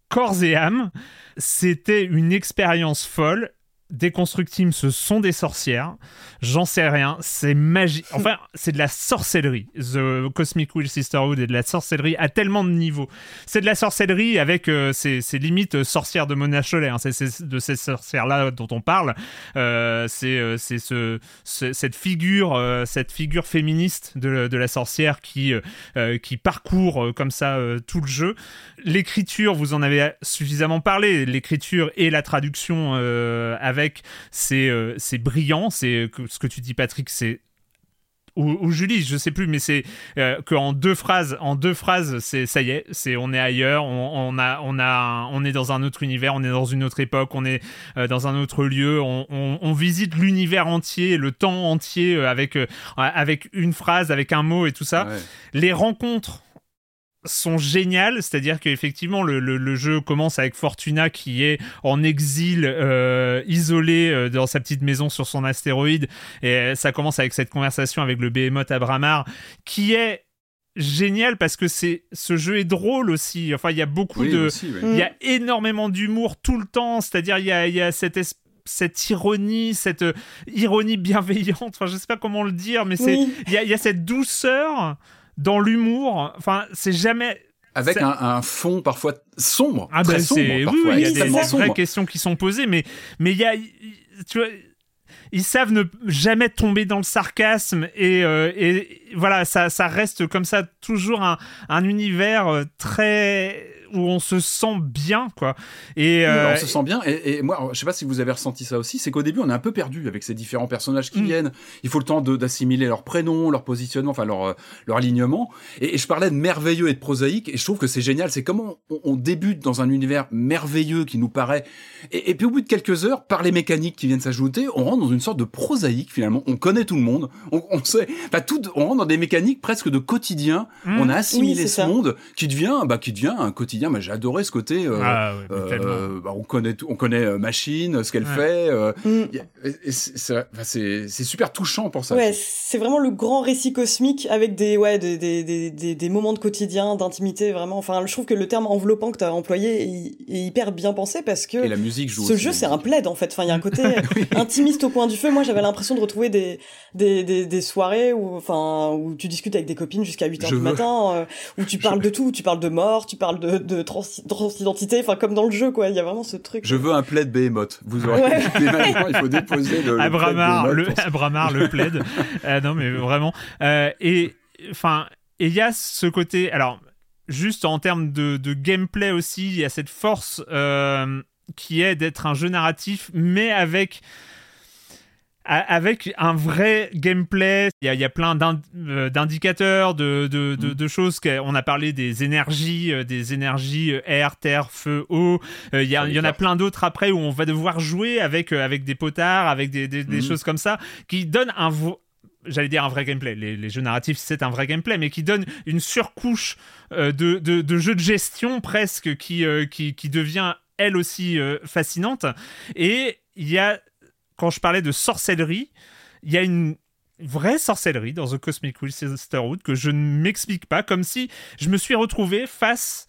corps et âme. C'était une expérience folle Deconstructim, ce sont des sorcières. J'en sais rien. C'est magique. Enfin, c'est de la sorcellerie. The Cosmic Will Sisterhood est de la sorcellerie à tellement de niveaux. C'est de la sorcellerie avec euh, ces, limites euh, sorcières de Mona Cholet. Hein. C'est de ces sorcières-là dont on parle. Euh, c'est ce, cette figure, cette figure féministe de, de la sorcière qui, qui parcourt comme ça tout le jeu. L'écriture, vous en avez suffisamment parlé. L'écriture et la traduction avec euh, c'est brillant, c'est ce que tu dis Patrick, c'est ou, Julie, je sais plus, mais c'est euh, qu'en deux phrases, en deux phrases, c'est ça y est, c'est on est ailleurs, on, a, on a, on est dans un autre univers, on est dans une autre époque, on est euh, dans un autre lieu, on, visite l'univers entier, le temps entier avec avec une phrase, avec un mot et tout ça. Les rencontres sont géniales, c'est-à-dire qu'effectivement le, le, jeu commence avec Fortuna qui est en exil, euh, isolé euh, dans sa petite maison sur son astéroïde, et ça commence avec cette conversation avec le behemoth Abramar, qui est génial parce que c'est ce jeu est drôle aussi. Enfin, il y a beaucoup de, il y a énormément d'humour tout le temps, c'est-à-dire il y a, il y a cette cette ironie, cette ironie bienveillante, enfin je sais pas comment le dire, mais c'est il y, a, y a cette douceur dans l'humour. Enfin, c'est jamais. Avec un, fond parfois sombre. Ah très ben sombre, Oui, il y a des, vraies questions qui sont posées, mais mais il y a, tu vois, ils savent ne jamais tomber dans le sarcasme et, euh, et voilà, ça, ça reste comme ça toujours un, un univers euh, très où on se sent bien, quoi. Et euh, on se sent bien. Et, moi, je sais pas si vous avez ressenti ça aussi, c'est qu'au début, on est un peu perdu avec ces différents personnages qui mm. viennent. Il faut le temps d'assimiler leur prénom, leur positionnement, enfin leur euh, leur alignement. Et, je parlais de merveilleux et de prosaïque, et je trouve que c'est génial. C'est comment on, débute dans un univers merveilleux qui nous paraît, et, puis au bout de quelques heures, par les mécaniques qui viennent s'ajouter, on rentre dans une sorte de prosaïque finalement. On connaît tout le monde, on, on sait, enfin tout, on rentre dans des mécaniques presque de quotidien. Mm. On a assimilé ce monde qui devient, bah qui devient un quotidien quotidien. Mais j'ai adoré ce côté. Ah, bah, on connaît, on connaît Machine, ce qu'elle fait. Mm. C'est super touchant pour ça. Ouais, c'est vraiment le grand récit cosmique avec des, ouais, des, des, des, des moments de quotidien, d'intimité, vraiment. Enfin, je trouve que le terme enveloppant que tu as employé est, hyper bien pensé parce que. Et la musique joue Ce jeu, c'est un plaid en fait. Enfin, il y a un côté intimiste au coin du feu. Moi, j'avais l'impression de retrouver des, des, des, des, soirées où, enfin, où tu discutes avec des copines jusqu'à 8 h du matin, euh, où tu parles de tout, tu parles de mort, tu parles de, de transidentité, enfin, comme dans le jeu, quoi. Il y a vraiment ce truc. Je veux un plaid behemoth. Vous aurez il faut déposer le. Abramar, le, Abramar, le plaid. euh, non, mais vraiment. Euh, et, enfin, et il y a ce côté. Alors, juste en termes de, de gameplay aussi, il y a cette force euh, qui est d'être un jeu narratif, mais avec avec un vrai gameplay. Il y a, il y a plein euh, d'indicateurs, de, de, de, mm. de, choses. On a parlé des énergies, euh, des énergies air, terre, feu, eau. Il y, a, il y en a plein d'autres après où on va devoir jouer avec, avec des potards, avec des, des, des mm. choses comme ça, qui donnent un, j'allais dire un vrai gameplay. Les, jeux narratifs, c'est un vrai gameplay, mais qui donne une surcouche euh, de, de, jeu de gestion presque qui, euh, qui, qui, devient elle aussi euh, fascinante. Et il y a, quand je parlais de sorcellerie, il y a une vraie sorcellerie dans The Cosmic Wheel Sisterhood que je ne m'explique pas, comme si je me suis retrouvé face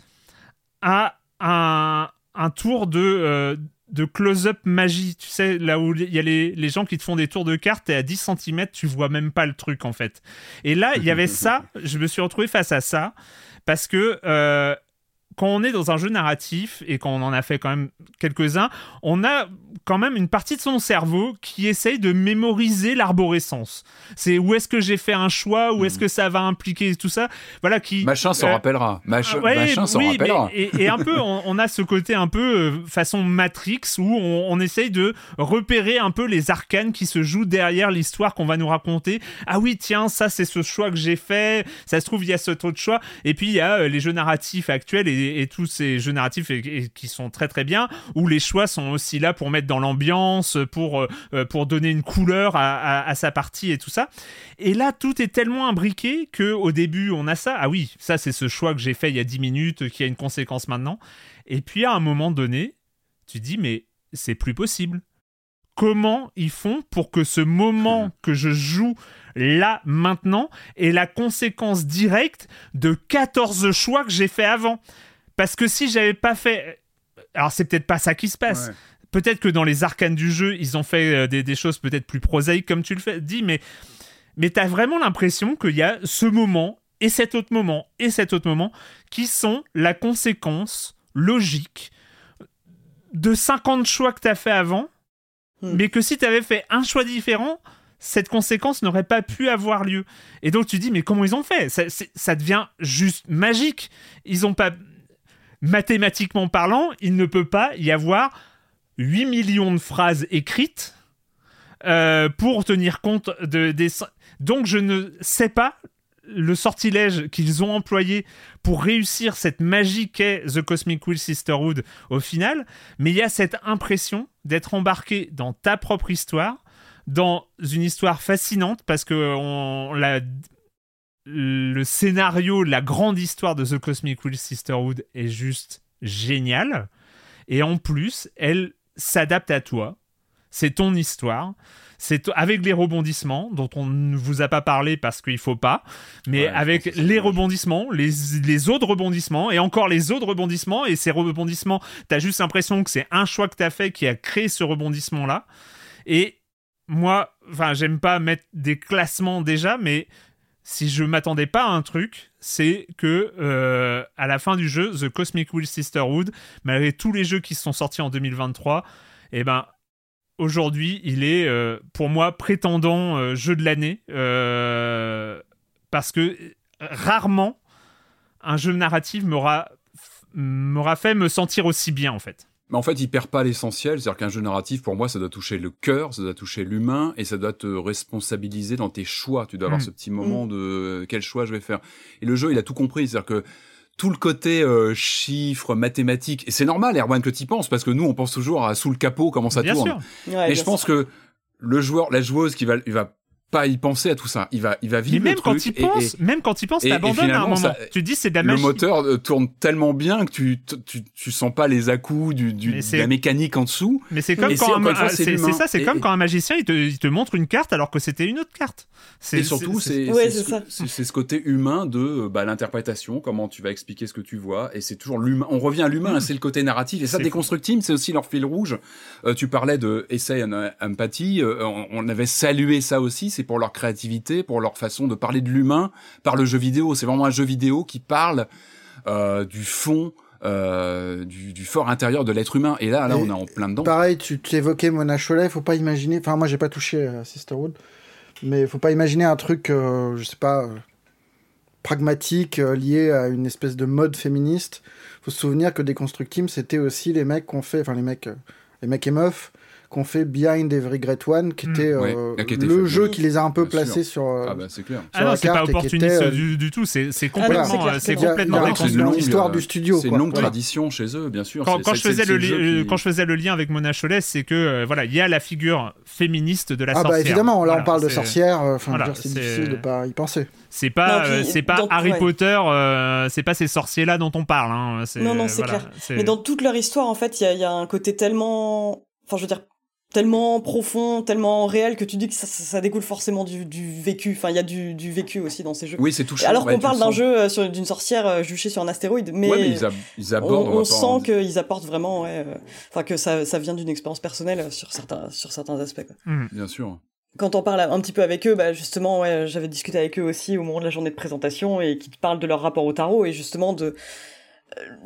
à un, un tour de, de close-up magie, tu sais, là où il y a les, gens qui te font des tours de cartes et à 10 cm, tu vois même pas le truc en fait. Et là, il y avait ça, je me suis retrouvé face à ça, parce que euh, quand on est dans un jeu narratif et quand on en a fait quand même quelques-uns, on a quand même une partie de son cerveau qui essaye de mémoriser l'arborescence. C'est où est-ce que j'ai fait un choix, où est-ce hmm. que ça va impliquer tout ça. Voilà qui. Machin s'en euh, rappellera. machin s'en rappellera. et, un peu, on, a ce côté un peu euh, façon Matrix où on, essaye de repérer un peu les arcanes qui se jouent derrière l'histoire qu'on va nous raconter. Ah oui, tiens, ça c'est ce choix que j'ai fait. Ça se trouve il y a ce autre choix. Et puis il y a euh, les jeux narratifs actuels et et, tous ces jeux narratifs qui sont très très bien, où les choix sont aussi là pour mettre dans l'ambiance, pour, euh, euh, pour donner une couleur à, sa partie et tout ça. Et là, tout est tellement imbriqué que au début, on a ça. Ah oui, ça c'est ce choix que j'ai fait il y a 10 minutes, qui a une conséquence maintenant. Et puis à un moment donné, tu dis, mais c'est plus possible comment ils font pour que ce moment que je joue là maintenant ait la conséquence directe de 14 choix que j'ai fait avant? Parce que si j'avais pas fait. Alors, c'est peut-être pas ça qui se passe. Peut-être que dans les arcanes du jeu, ils ont fait euh, des, choses peut-être plus prosaïques, comme tu le fais, dis, mais, mais tu as vraiment l'impression qu'il y a ce moment, et cet autre moment, et cet autre moment, qui sont la conséquence logique de 50 choix que tu as fait avant, hmm. mais que si tu avais fait un choix différent, cette conséquence n'aurait pas pu avoir lieu. Et donc tu dis, mais comment ils ont fait? Ça, ça, devient juste magique. Ils ont pas mathématiquement parlant, il ne peut pas y avoir 8 millions de phrases écrites euh, pour tenir compte de, des... Donc je ne sais pas le sortilège qu'ils ont employé pour réussir cette magie qu'est The Cosmic Wheel Sisterhood au final, mais il y a cette impression d'être embarqué dans ta propre histoire, dans une histoire fascinante parce que on l'a le scénario, la grande histoire de The Cosmic Wheel Sisterhood est juste génial. Et en plus, elle s'adapte à toi. C'est ton histoire. C'est avec les rebondissements dont on ne vous a pas parlé parce qu'il faut pas, mais avec les rebondissements, les, les, autres rebondissements et encore les autres rebondissements et ces rebondissements, t'as juste l'impression que c'est un choix que t'as fait qui a créé ce rebondissement là. Et moi, enfin, j'aime pas mettre des classements déjà, mais si je m'attendais pas à un truc, c'est que euh, à la fin du jeu, The Cosmic Wheel Sisterhood, malgré tous les jeux qui sont sortis en 2023, eh ben aujourd'hui, il est euh, pour moi prétendant euh, jeu de l'année parce que rarement un jeu narratif m'aura fait me sentir aussi bien en fait. Mais en fait, il perd pas l'essentiel. C'est-à-dire qu'un jeu narratif, pour moi, ça doit toucher le cœur, ça doit toucher l'humain et ça doit te responsabiliser dans tes choix. Tu dois avoir mm. ce petit moment mm. de quel choix je vais faire. Et le jeu, il a tout compris. C'est-à-dire que tout le côté euh, chiffres, mathématiques, et c'est normal, Erwan, que tu y penses, parce que nous, on pense toujours à sous le capot, comment ça tourne. Sûr. mais je pense que le joueur, la joueuse qui va, il va pas y penser à tout ça. Il va, il va vivre Mais même le quand truc. il et- pense, et- même quand il pense, t'abandonnes à un moment. ça- tu dis c'est de la le moteur euh, tourne tellement bien que tu, tu, tu, sens pas les à-coups du, de la mécanique en dessous. Mais c'est comme Et quand ah, c'est c'est l'humain. c'est ça, c'est Et- comme quand un magicien il te, il te montre une carte alors que c'était une autre carte. C'est- Et surtout, c'est Ouais, c'est c'est ce- ça. c'est- c'est ce côté humain de euh, bah, l'interprétation, comment tu vas expliquer ce que tu vois, et c'est toujours l'humain. On revient à l'humain, c'est le côté narratif, et ça, C'est Déconstructime, c'est aussi leur fil rouge. Euh, tu parlais de Essay and Empathy, euh, on, on avait salué ça aussi, c'est pour leur créativité, pour leur façon de parler de l'humain par le jeu vidéo. C'est vraiment un jeu vidéo qui parle euh, du fond. euh, du, du fort intérieur de l'être humain et là là Et on est en plein dedans Pareil, tu évoquais Mona Cholet, faut pas imaginer. Enfin, moi, j'ai pas touché à Sisterhood, mais faut pas imaginer un truc, euh, je sais pas, euh, pragmatique euh, lié à une espèce de mode féministe. Faut se souvenir que Deconstructim, c'était aussi les mecs qu'on fait, enfin les mecs, euh, les mecs et meufs qu'on fait Behind Every Great One, qui Mm. était Ouais, euh, qui était le fait. jeu qui les a un peu Bien placés sûr. sur. euh, ah bah c'est clair Ah non, c'est pas carte et qui opportuniste était, euh, du, du tout. C'est c'est Ah complètement, c'est euh, c'est complètement l'histoire euh, du studio. c'est une longue Ouais. tradition chez eux bien sûr Quand, C'est- quand c'est- je faisais c'est le, qui- quand je faisais le lien avec Mona Cholet, c'est que euh, voilà, il y a la figure féministe de la Ah sorcière. bah évidemment, là on parle de c'est- sorcière, euh, enfin c'est difficile de pas y penser. C'est pas, Non, puis, euh, c'est pas dans- Harry ouais. Potter, euh, c'est pas ces sorciers là dont on parle. Hein. C'est- Non, non, c'est voilà, clair. c'est- Mais dans toute leur histoire, en fait, il y a, il y a un côté tellement, enfin, je veux dire, tellement profond, tellement réel que tu dis que ça, ça- ça découle forcément du, du vécu. Enfin, il y a du, du vécu aussi dans ces jeux. oui c'est touchant Alors ouais, qu'on parle le d'un jeu euh, sur- d'une sorcière euh, juchée sur un astéroïde, mais, ouais, mais ils, ab- ils on, abordent. on en- sent qu'ils apportent vraiment, ouais, euh, enfin que ça, ça vient d'une expérience personnelle euh, sur certains, sur certains aspects. quoi. Hmm. Bien sûr. Quand on parle un petit peu avec eux, bah justement, ouais, j'avais discuté avec eux aussi au moment de la journée de présentation et qui parlent de leur rapport au tarot et justement de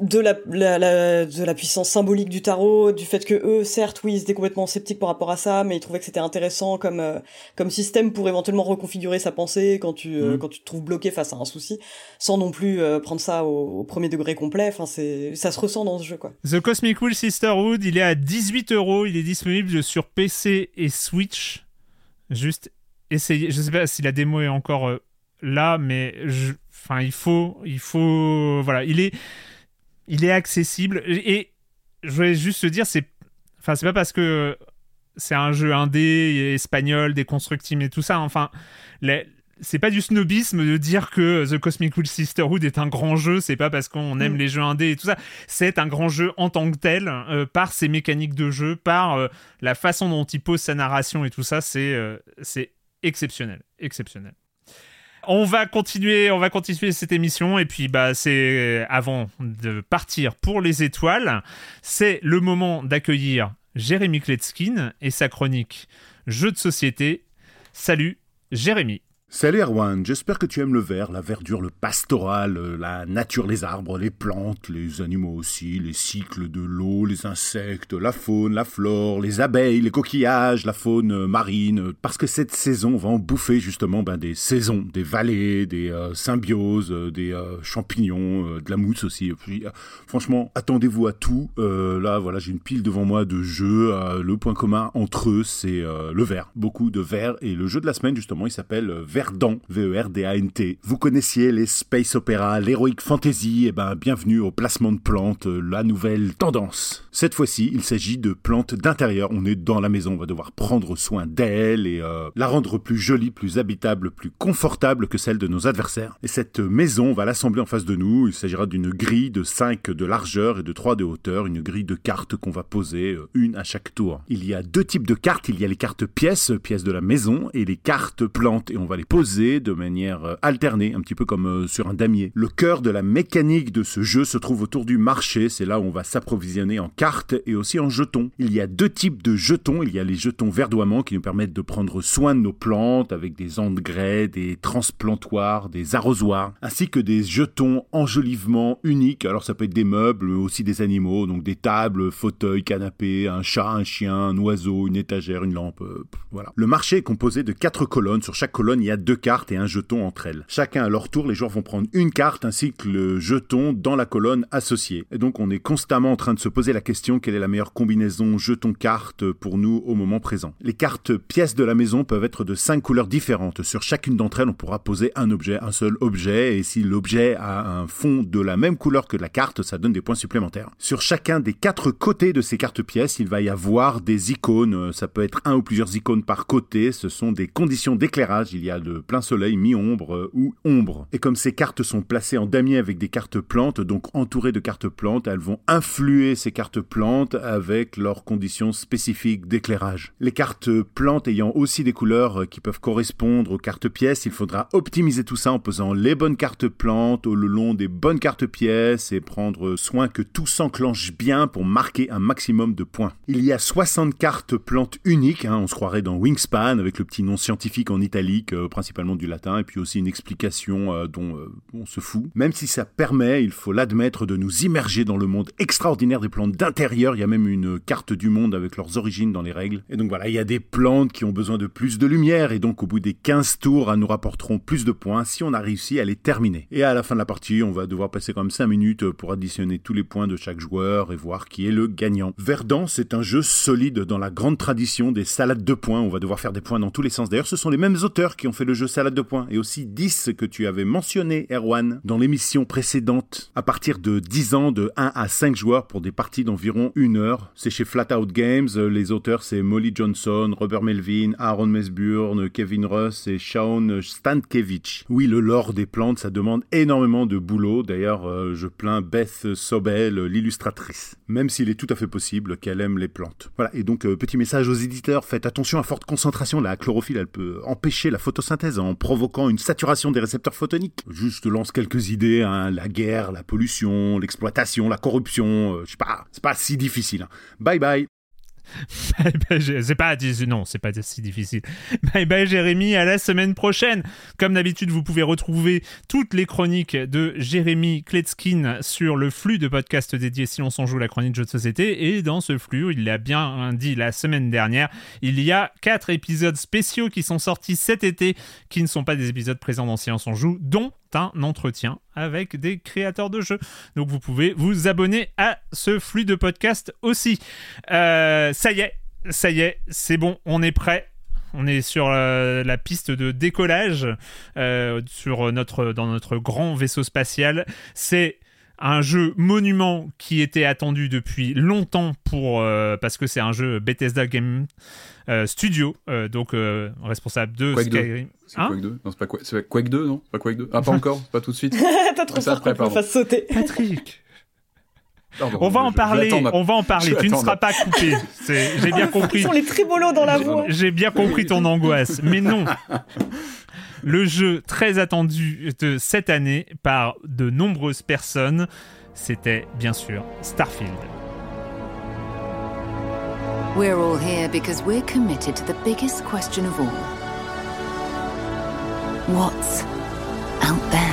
de la, la, la- de la puissance symbolique du tarot, du fait que eux, certes, oui, ils étaient complètement sceptiques par rapport à ça, mais ils trouvaient que c'était intéressant comme euh, comme système pour éventuellement reconfigurer sa pensée quand tu euh, Mhm. quand tu te trouves bloqué face à un souci, sans non plus euh, prendre ça au, au premier degré complet. Enfin, c'est ça se ressent dans ce jeu, quoi. The Cosmic Wheel Sisterhood, il est à 18 euros. Il est disponible sur PC et Switch. Juste essayer. Je sais pas si la démo est encore là, mais je... enfin, il faut, il faut, voilà, il est, il est accessible. Et je voulais juste te dire, c'est, enfin, c'est pas parce que c'est un jeu indé espagnol, déconstructible et tout ça. Enfin, les- c'est pas du snobisme de dire que The Cosmic Wheel Sisterhood est un grand jeu. C'est pas parce qu'on aime Mm. les jeux indés et tout ça. C'est un grand jeu en tant que tel, euh, par ses mécaniques de jeu, par euh, la façon dont il pose sa narration et tout ça. C'est euh, c'est exceptionnel, exceptionnel. On va continuer, on va continuer cette émission et puis bah c'est avant de partir pour les étoiles, c'est le moment d'accueillir Jérémy Kletskin et sa chronique Jeux de société. Salut Jérémy. Salut Erwan, j'espère que tu aimes le vert, la verdure, le pastoral, euh, la nature, les arbres, les plantes, les animaux aussi, les cycles de l'eau, les insectes, la faune, la flore, les abeilles, les coquillages, la faune marine, parce que cette saison va en bouffer justement ben, des saisons, des vallées, des euh, symbioses, euh, des champignons, de la mousse aussi. Franchement, attendez-vous à tout. Là, voilà, j'ai une pile devant moi de jeux. le point commun entre eux, c'est le vert. Beaucoup de vert. Et le jeu de la semaine, justement, il s'appelle Verdant, V-E-R-D-A-N-T. Vous connaissiez les space opéra, l'heroic fantasy, et ben bienvenue au placement de plantes, euh, la nouvelle tendance. Cette fois-ci, il s'agit de plantes d'intérieur. On est dans la maison, on va devoir prendre soin d'elle et euh, la rendre plus jolie, plus habitable, plus confortable que celle de nos adversaires. Et cette maison, on va l'assembler en face de nous. Il s'agira d'une grille de 5 de largeur et de 3 de hauteur, une grille de cartes qu'on va poser, euh, une à chaque tour. Il y a deux types de cartes. Il y a les cartes pièces, pièces de la maison, et les cartes plantes. Et on va les poser de manière euh, alternée, un petit peu comme euh, sur un damier. Le cœur de la mécanique de ce jeu se trouve autour du marché. C'est là où on va s'approvisionner en cartes et aussi en jetons. Il y a deux types de jetons. Il y a les jetons verdoiement qui nous permettent de prendre soin de nos plantes avec des engrais, des transplantoirs, des arrosoirs, ainsi que des jetons enjolivement uniques. Alors ça peut être des meubles, mais aussi des animaux, donc des tables, fauteuils, canapés, un chat, un chien, un oiseau, une étagère, une lampe. euh, voilà. Le marché est composé de quatre colonnes. Sur chaque colonne, il y a deux cartes et un jeton entre elles. Chacun à leur tour, les joueurs vont prendre une carte ainsi que le jeton dans la colonne associée. Et donc on est constamment en train de se poser la question quelle est la meilleure combinaison jeton-carte pour nous au moment présent? Les cartes pièces de la maison peuvent être de cinq couleurs différentes. Sur chacune d'entre elles, on pourra poser un objet, un seul objet, et si l'objet a un fond de la même couleur que la carte, ça donne des points supplémentaires. Sur chacun des quatre côtés de ces cartes pièces, il va y avoir des icônes. Ça peut être un ou plusieurs icônes par côté. Ce sont des conditions d'éclairage. Il y a plein soleil, mi-ombre ou ombre. Et comme ces cartes sont placées en damier avec des cartes plantes, donc entourées de cartes plantes, elles vont influer ces cartes plantes avec leurs conditions spécifiques d'éclairage. Les cartes plantes ayant aussi des couleurs qui peuvent correspondre aux cartes pièces, il faudra optimiser tout ça en posant les bonnes cartes plantes au long des bonnes cartes pièces et prendre soin que tout s'enclenche bien pour marquer un maximum de points. Il y a 60 cartes plantes uniques, hein, on se croirait dans Wingspan avec le petit nom scientifique en italique, euh, principalement du latin, et puis aussi une explication euh, dont euh, on se fout. Même si ça permet, il faut l'admettre, de nous immerger dans le monde extraordinaire des plantes d'intérieur. Il y a même une carte du monde avec leurs origines dans les règles. Et donc voilà, il y a des plantes qui ont besoin de plus de lumière, et donc au bout des 15 tours, elles nous rapporteront plus de points si on a réussi à les terminer. Et à la fin de la partie, on va devoir passer quand même 5 minutes pour additionner tous les points de chaque joueur et voir qui est le gagnant. Verdant, c'est un jeu solide dans la grande tradition des salades de points. On va devoir faire des points dans tous les sens. D'ailleurs, ce sont les mêmes auteurs qui ont fait le jeu salade de points et aussi 10 que tu avais mentionné, Erwan, dans l'émission précédente. À partir de 10 ans, de 1 à 5 joueurs pour des parties d'environ 1 heure. C'est chez Flat Out Games. Les auteurs, c'est Molly Johnson, Robert Melvin, Aaron Mesburn, Kevin Russ et Sean Stankevich. Oui, le lore des plantes, ça demande énormément de boulot. D'ailleurs, euh, je plains Beth Sobel, l'illustratrice. Même s'il est tout à fait possible qu'elle aime les plantes. Voilà, et donc euh, petit message aux éditeurs, faites attention à forte concentration, la chlorophylle elle peut empêcher la photosynthèse en provoquant une saturation des récepteurs photoniques. Juste lance quelques idées, hein, la guerre, la pollution, l'exploitation, la corruption, euh, je sais pas, c'est pas si difficile. Hein. Bye bye c'est pas non, c'est pas si difficile. Bye bye Jérémy, à la semaine prochaine. Comme d'habitude, vous pouvez retrouver toutes les chroniques de Jérémy Kletskin sur le flux de podcasts dédiés si on joue la chronique de jeu de société. Et dans ce flux, il l'a bien dit la semaine dernière, il y a quatre épisodes spéciaux qui sont sortis cet été, qui ne sont pas des épisodes présents dans Silence on joue, dont un entretien avec des créateurs de jeux. Donc vous pouvez vous abonner à ce flux de podcast aussi. Euh, ça y est, ça y est, c'est bon, on est prêt. On est sur euh, la piste de décollage euh, sur notre, dans notre grand vaisseau spatial. C'est un jeu monument qui était attendu depuis longtemps pour parce que c'est un jeu Bethesda Game Studio, donc responsable de Skyrim. C'est hein Quake 2 Non, c'est pas Quake, c'est Quake 2, non? Pas Quake 2 Ah, pas encore? Pas tout de suite? T'as trop peur qu'on me fasse sauter. Patrick on va en parler, on va en parler. Tu ne seras pas coupé. J'ai bien compris. Ils sont les tribolos dans la voix. J'ai bien compris ton angoisse, mais non. Le jeu très attendu de cette année par de nombreuses personnes, c'était bien sûr Starfield. We're all here because we're committed to the biggest question of all. What's out there?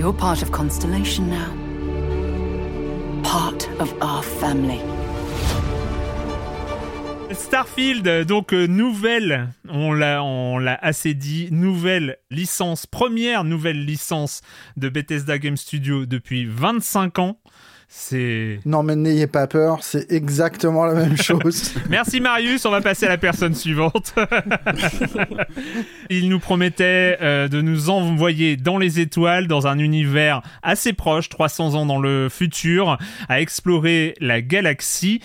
You're part of Constellation now. Part of our family. Starfield, donc euh, nouvelle, on l'a, on l'a assez dit, nouvelle licence, première nouvelle licence de Bethesda Game Studio depuis 25 ans. C'est. Non, mais n'ayez pas peur, c'est exactement la même chose. Merci Marius, on va passer à la personne suivante. Il nous promettait euh, de nous envoyer dans les étoiles, dans un univers assez proche, 300 ans dans le futur, à explorer la galaxie.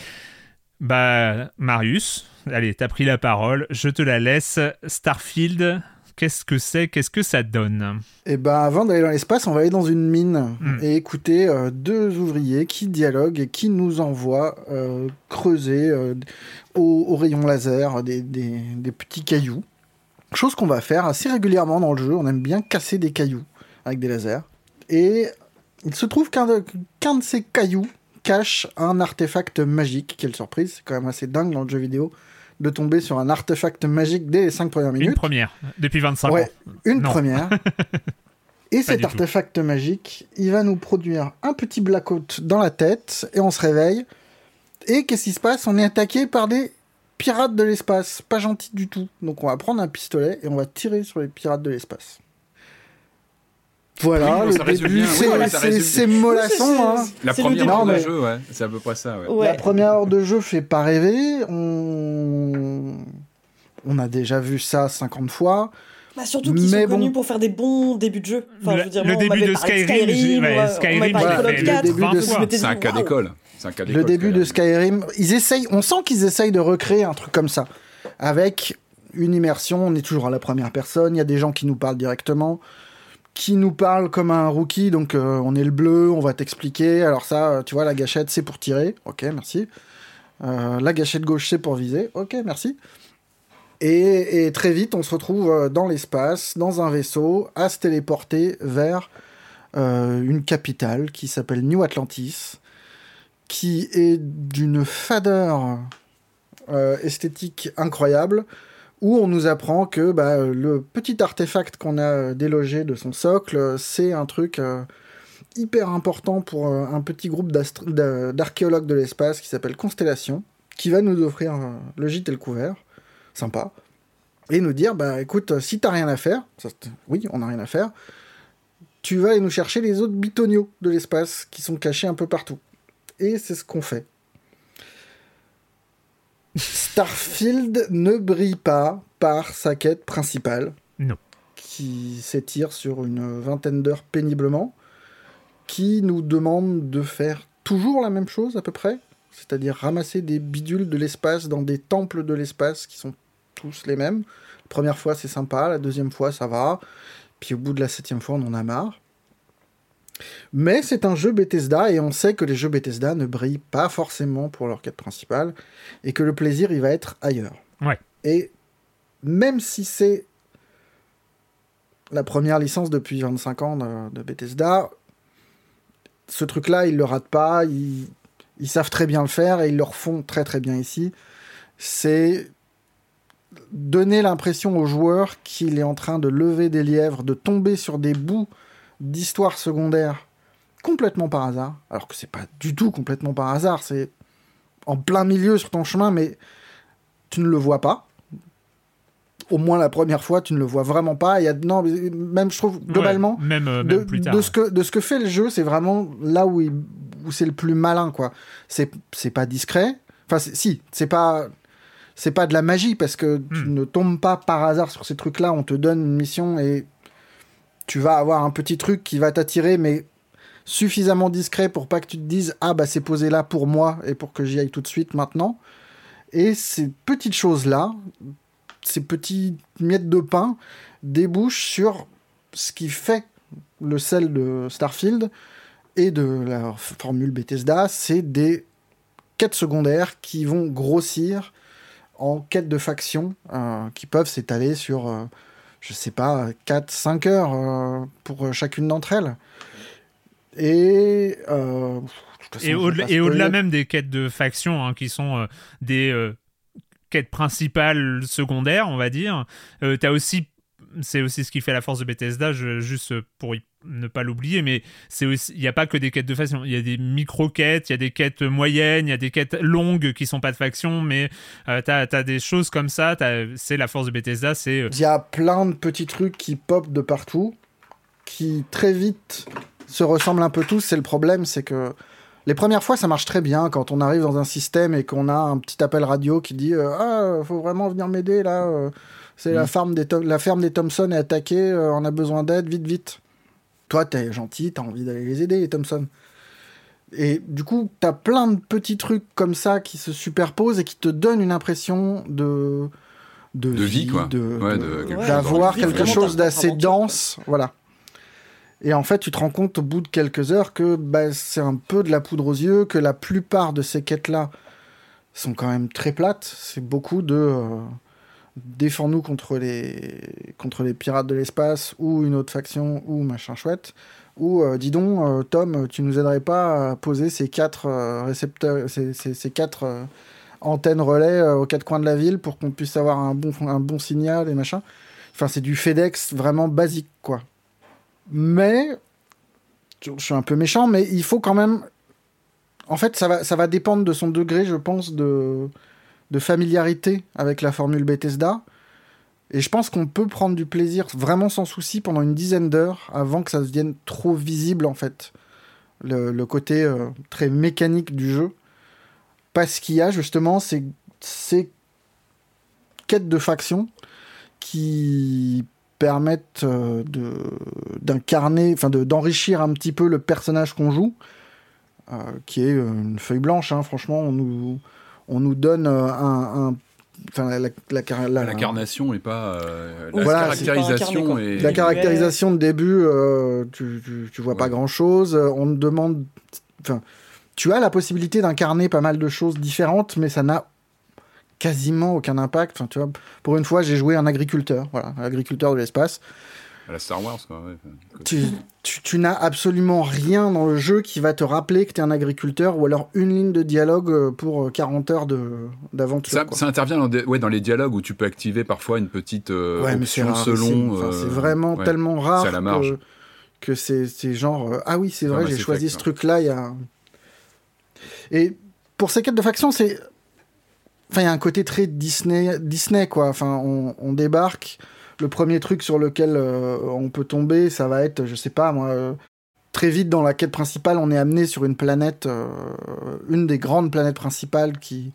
Bah, Marius, allez, t'as pris la parole, je te la laisse. Starfield, qu'est-ce que c'est Qu'est-ce que ça donne Eh ben, avant d'aller dans l'espace, on va aller dans une mine hmm. et écouter euh, deux ouvriers qui dialoguent et qui nous envoient euh, creuser euh, au, rayon laser des, petits cailloux. Chose qu'on va faire assez régulièrement dans le jeu. On aime bien casser des cailloux avec des lasers. Et il se trouve qu'un de ces cailloux cache un artefact magique. Quelle surprise, c'est quand même assez dingue dans le jeu vidéo de tomber sur un artefact magique dès les 5 premières minutes. Une première, depuis 25 ouais, ans. Une première. Et cet artefact magique, il va nous produire un petit blackout dans la tête, et on se réveille. Et qu'est-ce qui se passe? On est attaqué par des pirates de l'espace. Pas gentil du tout. Donc on va prendre un pistolet et on va tirer sur les pirates de l'espace. Voilà, le début, c'est mollasson. Hein. La première heure de jeu, ouais, c'est à peu près ça. Ouais. La première heure de jeu fait pas rêver. On... on a déjà vu ça 50 fois. Bah surtout qu'ils sont connus pour faire des bons débuts de jeu. Enfin, le, je veux dire, le début de Skyrim, Skyrim, c'est un cas d'école. Le début de Skyrim, ils essayent, on sent qu'ils essayent de recréer un truc comme ça, avec une immersion. On est toujours à la première personne. Il y a des gens qui nous parlent directement qui nous parle comme un rookie, donc euh, on est le bleu, on va t'expliquer. Alors ça, tu vois, la gâchette, c'est pour tirer. Ok, merci. Euh, la gâchette gauche, c'est pour viser. Ok, merci. Et, très vite, on se retrouve euh, dans l'espace, dans un vaisseau, à se téléporter vers une capitale qui s'appelle New Atlantis, qui est d'une fadeur esthétique incroyable où on nous apprend que bah, le petit artefact qu'on a euh, délogé de son socle, euh, c'est un truc euh, hyper important pour un petit groupe d'archéologues de l'espace qui s'appelle Constellation, qui va nous offrir le gîte et le couvert, sympa, et nous dire, bah écoute, si t'as rien à faire, oui, on n'a rien à faire, tu vas aller nous chercher les autres bitoniaux de l'espace qui sont cachés un peu partout. Et c'est ce qu'on fait. Starfield ne brille pas par sa quête principale. Non. Qui s'étire sur une vingtaine d'heures péniblement. Qui nous demande de faire toujours la même chose à peu près. C'est-à-dire ramasser des bidules de l'espace dans des temples de l'espace qui sont tous les mêmes. La première fois c'est sympa, la deuxième fois ça va. Puis au bout de la septième fois on en a marre. Mais c'est un jeu Bethesda et on sait que les jeux Bethesda ne brillent pas forcément pour leur quête principale et que le plaisir il va être ailleurs. Ouais. Et même si c'est la première licence depuis 25 ans de, Bethesda, ce truc-là, ils le ratent pas, ils, ils, savent très bien le faire et ils le refont très très bien ici. C'est donner l'impression aux joueurs qu'il est en train de lever des lièvres, de tomber sur des bouts d'histoire secondaire complètement par hasard, alors que c'est pas du tout complètement par hasard, c'est en plein milieu sur ton chemin, mais tu ne le vois pas. Au moins la première fois, tu ne le vois vraiment pas. Il y a non, même je trouve globalement même, euh, de, plus tard, de, ce que de ce que fait le jeu, c'est vraiment là où, où c'est le plus malin quoi. C'est c'est pas discret. Enfin si, c'est pas c'est pas de la magie parce que tu hmm. ne tombes pas par hasard sur ces trucs-là. On te donne une mission et tu vas avoir un petit truc qui va t'attirer, mais suffisamment discret pour pas que tu te dises ah bah c'est posé là pour moi et pour que j'y aille tout de suite maintenant. Et ces petites choses là, ces petites miettes de pain débouchent sur ce qui fait le sel de Starfield et de la formule Bethesda, c'est des quêtes secondaires qui vont grossir en quêtes de faction euh, qui peuvent s'étaler sur euh, je sais pas, 4-5 heures euh, pour chacune d'entre elles. Et. Euh, et au-delà même des quêtes de faction, hein, qui sont euh, des quêtes principales secondaires, on va dire, tu as aussi c'est aussi ce qui fait la force de Bethesda, juste pour ne pas l'oublier, mais c'est il n'y a pas que des quêtes de faction, il y a des micro-quêtes, il y a des quêtes moyennes, il y a des quêtes longues qui sont pas de faction, mais euh, tu as, des choses comme ça, c'est la force de Bethesda, c'est... Euh, il y a plein de petits trucs qui pop de partout, qui très vite se ressemblent un peu tous, c'est le problème, c'est que les premières fois, ça marche très bien quand on arrive dans un système et qu'on a un petit appel radio qui dit euh, Ah, faut vraiment venir m'aider là. C'est la, mm. ferme des la ferme des Thompson est attaquée, euh, on a besoin d'aide, vite, vite. Toi, t'es gentil, t'as envie d'aller les aider, les Thompson. Et du coup, t'as plein de petits trucs comme ça qui se superposent et qui te donnent une impression de de, vie, quoi. d'avoir quelque chose d'assez dense, voilà. Et en fait, tu te rends compte au bout de quelques heures que bah, c'est un peu de la poudre aux yeux, que la plupart de ces quêtes-là sont quand même très plates. C'est beaucoup de euh, défends-nous contre les, contre les pirates de l'espace ou une autre faction ou machin chouette. Ou euh, dis donc, euh, Tom, tu nous aiderais pas à poser ces quatre euh, récepteurs, ces, ces, quatre antenne relais aux quatre coins de la ville pour qu'on puisse avoir un bon, un bon signal et machin. Enfin, c'est du FedEx vraiment basique, quoi. Mais, je suis un peu méchant, mais il faut quand même. En fait, ça va, ça va dépendre de son degré, je pense, de, de familiarité avec la formule Bethesda. Et je pense qu'on peut prendre du plaisir vraiment sans souci pendant une dizaine d'heures avant que ça devienne trop visible, en fait. Le, côté euh, très mécanique du jeu. Parce qu'il y a justement ces, ces quêtes de faction qui permettent euh, de d'incarner, enfin d'enrichir un petit peu le personnage qu'on joue, euh, qui est une feuille blanche. Hein, franchement, on nous on nous donne euh, un, Enfin, la, et pas la caractérisation et... la caractérisation de début tu, tu, vois pas grand chose on te demande enfin tu as la possibilité d'incarner pas mal de choses différentes mais ça n'a quasiment aucun impact. Enfin, tu vois, pour une fois, j'ai joué un agriculteur, voilà, un agriculteur de l'espace. À la Star Wars, quoi. Tu, tu, n'as absolument rien dans le jeu qui va te rappeler que tu es un agriculteur ou alors une ligne de dialogue euh, pour 40 euh, heures d'aventure. Ça, ça, intervient dans, ouais, dans les dialogues où tu peux activer parfois une petite euh, option selon. C'est vraiment tellement rare que, que c'est genre ah oui, c'est vrai, j'ai choisi ce truc-là. Y a... Et pour ces quêtes de faction, c'est Enfin, il y a un côté très Disney, Disney quoi. Enfin, on, débarque. Le premier truc sur lequel euh, on peut tomber, ça va être, je sais pas moi, euh, très vite dans la quête principale, on est amené sur une planète, euh, une des grandes planètes principales qui,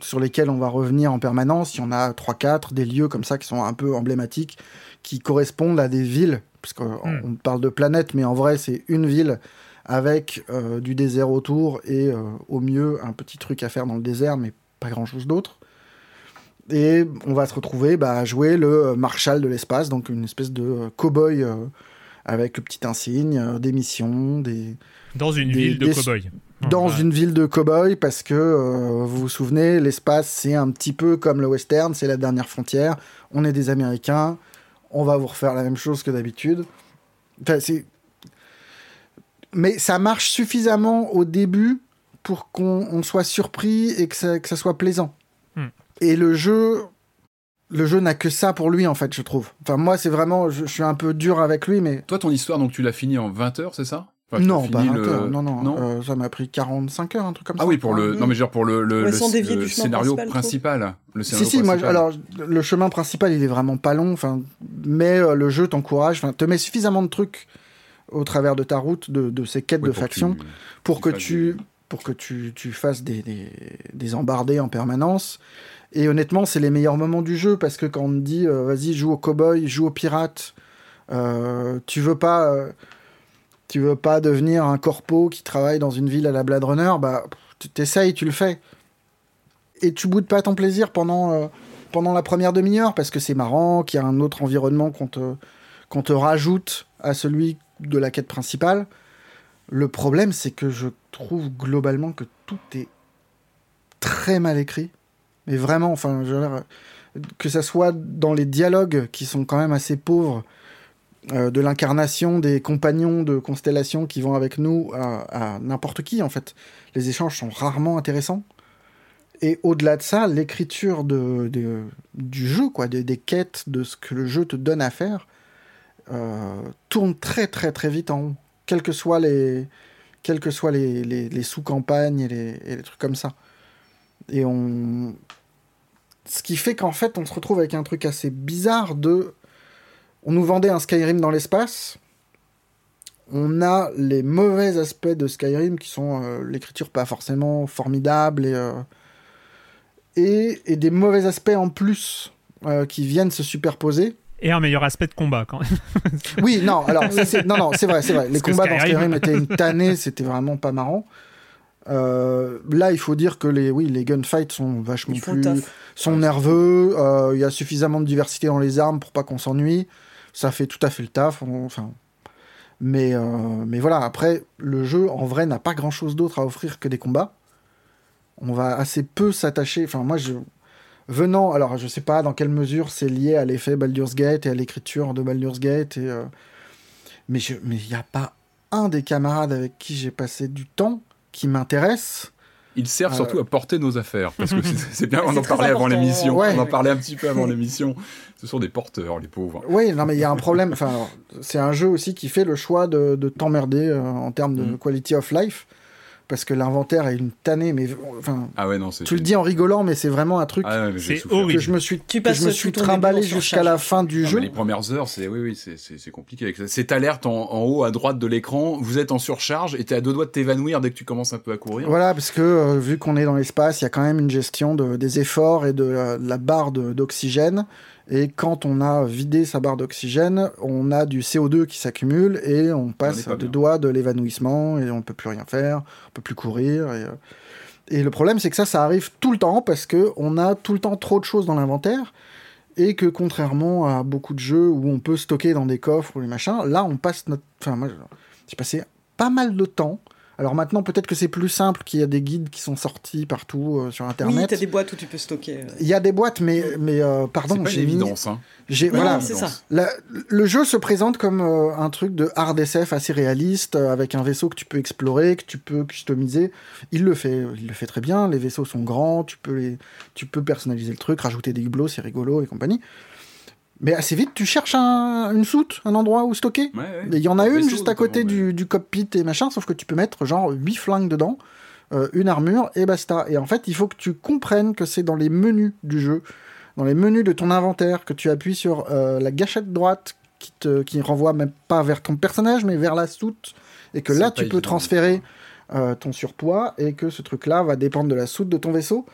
sur lesquelles on va revenir en permanence. Il y en a 3-4, des lieux comme ça qui sont un peu emblématiques, qui correspondent à des villes, parce qu'on hmm. parle de planète, mais en vrai, c'est une ville avec du désert autour et au mieux un petit truc à faire dans le désert, mais pas grand chose d'autre. Et on va se retrouver bah, à jouer le euh, Marshal de l'espace, donc une espèce de euh, cow-boy euh, avec le petit insigne, des missions, des. Dans une ville de cow-boy. Dans une ville de cow-boy, parce que vous vous souvenez, l'espace c'est un petit peu comme le western, c'est la dernière frontière. On est des Américains, on va vous refaire la même chose que d'habitude. Enfin. Mais ça marche suffisamment au début pour qu'on soit surpris et que ça, que ça soit plaisant. Et le jeu, le jeu n'a que ça pour lui, en fait, je trouve. Enfin, moi, c'est vraiment, je, suis un peu dur avec lui, mais. Toi, ton histoire, donc, tu l'as fini en 20 heures, c'est ça? Non, pas 20 heures, non, non, euh, ça m'a pris 45 heures, un truc comme ah ça. Ah oui, pour le, non mais genre pour le, le, scénario principal. Le si, si, moi, alors, le chemin principal, il est vraiment pas long, enfin, mais euh, le jeu t'encourage, enfin, te met suffisamment de trucs au travers de ta route, de, de ces quêtes de faction, pour que tu, pour que tu, tu fasses des, des, des, embardés en permanence. Et honnêtement, c'est les meilleurs moments du jeu parce que quand on te dit euh, vas-y, joue au cowboy, joue au pirate, euh, tu veux pas. Euh, veux pas devenir un corpo qui travaille dans une ville à la Blade Runner, bah t'essayes, tu le fais. Et tu boudes pas ton plaisir pendant, pendant la première demi-heure parce que c'est marrant, qu'il y a un autre environnement qu'on te, qu'on te rajoute à celui de la quête principale. Le problème, c'est que je trouve globalement que tout est très mal écrit. Mais vraiment, enfin, que ça soit dans les dialogues qui sont quand même assez pauvres, euh, de l'incarnation des compagnons de constellation qui vont avec nous à, n'importe qui, en fait. Les échanges sont rarement intéressants. Et au-delà de ça, l'écriture de, du jeu, quoi, des, quêtes, de ce que le jeu te donne à faire, euh, tourne très très très vite en haut quels que soient les, quelles que soient les, les, sous-campagnes et les, trucs comme ça. Et on. Ce qui fait qu'en fait, on se retrouve avec un truc assez bizarre de. On nous vendait un Skyrim dans l'espace. On a les mauvais aspects de Skyrim qui sont euh, l'écriture pas forcément formidable et, euh, et, et, des mauvais aspects en plus euh, qui viennent se superposer et un meilleur aspect de combat quand même. oui, non, alors c'est, non, non, c'est vrai, c'est vrai. Les combats dans Skyrim étaient une tannée, c'était vraiment pas marrant. Euh, là, il faut dire que les, oui, les gunfights sont vachement plus, sont nerveux. Euh, il y a suffisamment de diversité dans les armes pour pas qu'on s'ennuie. Ça fait tout à fait le taf. Enfin, mais, euh, mais voilà. Après, le jeu en vrai n'a pas grand chose d'autre à offrir que des combats. On va assez peu s'attacher. Enfin, moi, je, venant, alors je sais pas dans quelle mesure c'est lié à l'effet Baldur's Gate et à l'écriture de Baldur's Gate, et, euh, mais il n'y a pas un des camarades avec qui j'ai passé du temps qui m'intéresse Ils servent surtout à porter nos affaires. Parce que c'est bien, on en parlait avant l'émission. On en parlait un petit peu avant l'émission. Ce sont des porteurs, les pauvres. Oui, non, mais il y a un problème. Enfin, c'est un jeu aussi qui fait le choix de, t'emmerder en termes de mm. quality of life parce que l'inventaire est une tannée, mais enfin. Ah ouais, non, c'est. Tu le dis en rigolant, mais c'est vraiment un truc ah c'est horrible. que je me suis, tu que je me suis trimballé jusqu'à la fin du jeu. Les premières heures, c'est oui, oui, c'est compliqué. Cette alerte en, haut à droite de l'écran, vous êtes en surcharge et t'es à deux doigts de t'évanouir dès que tu commences un peu à courir. Voilà, parce que euh, vu qu'on est dans l'espace, il y a quand même une gestion de, des efforts et de la barre d'oxygène. Et quand on a vidé sa barre d'oxygène, on a du CO2 qui s'accumule et on passe à deux doigts de l'évanouissement et on ne peut plus rien faire, on peut plus courir. Et, euh, et le problème, c'est que ça, ça arrive tout le temps parce qu'on a tout le temps trop de choses dans l'inventaire et que contrairement à beaucoup de jeux où on peut stocker dans des coffres ou les machins, là, on passe notre. Enfin, moi, j'ai passé pas mal de temps alors maintenant, peut-être que c'est plus simple, qu'il y a des guides qui sont sortis partout euh, sur Internet. Oui, t'as des boîtes où tu peux stocker. Euh. Il y a des boîtes, mais, mais euh, pardon, j'ai mis... Hein. J'ai, voilà, c'est ça. le jeu se présente comme un truc de hard SF assez réaliste, avec un vaisseau que tu peux explorer, que tu peux customiser. Il le fait, il le fait très bien. Les vaisseaux sont grands, tu peux les, tu peux personnaliser le truc, rajouter des hublots, c'est rigolo et compagnie. Mais assez vite, tu cherches une soute, un endroit où stocker. Il y en a une juste à côté du, cockpit et machin, sauf que tu peux mettre genre 8 flingues dedans, euh, une armure et basta. Et en fait, il faut que tu comprennes que c'est dans les menus du jeu, dans les menus de ton inventaire, que tu appuies sur euh, la gâchette droite qui te qui renvoie même pas vers ton personnage, mais vers la soute. Et que là, tu peux transférer euh, ton surpoids et que ce truc-là va dépendre de la soute de ton vaisseau.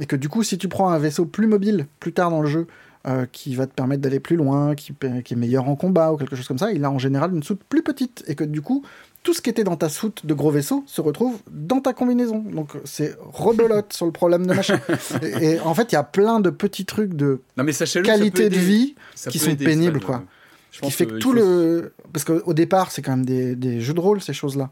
Et que du coup, si tu prends un vaisseau plus mobile plus tard dans le jeu, euh, qui va te permettre d'aller plus loin, qui, qui, est meilleur en combat ou quelque chose comme ça, il a en général une soute plus petite et que du coup, tout ce qui était dans ta soute de gros vaisseau se retrouve dans ta combinaison. Donc c'est rebelote sur le problème de machin. Et, en fait, il y a plein de petits trucs de qualité de vie qui sont pénibles, quoi. Qui fait que tout le... Parce qu'au départ, c'est quand même des, des jeux de rôle, ces choses-là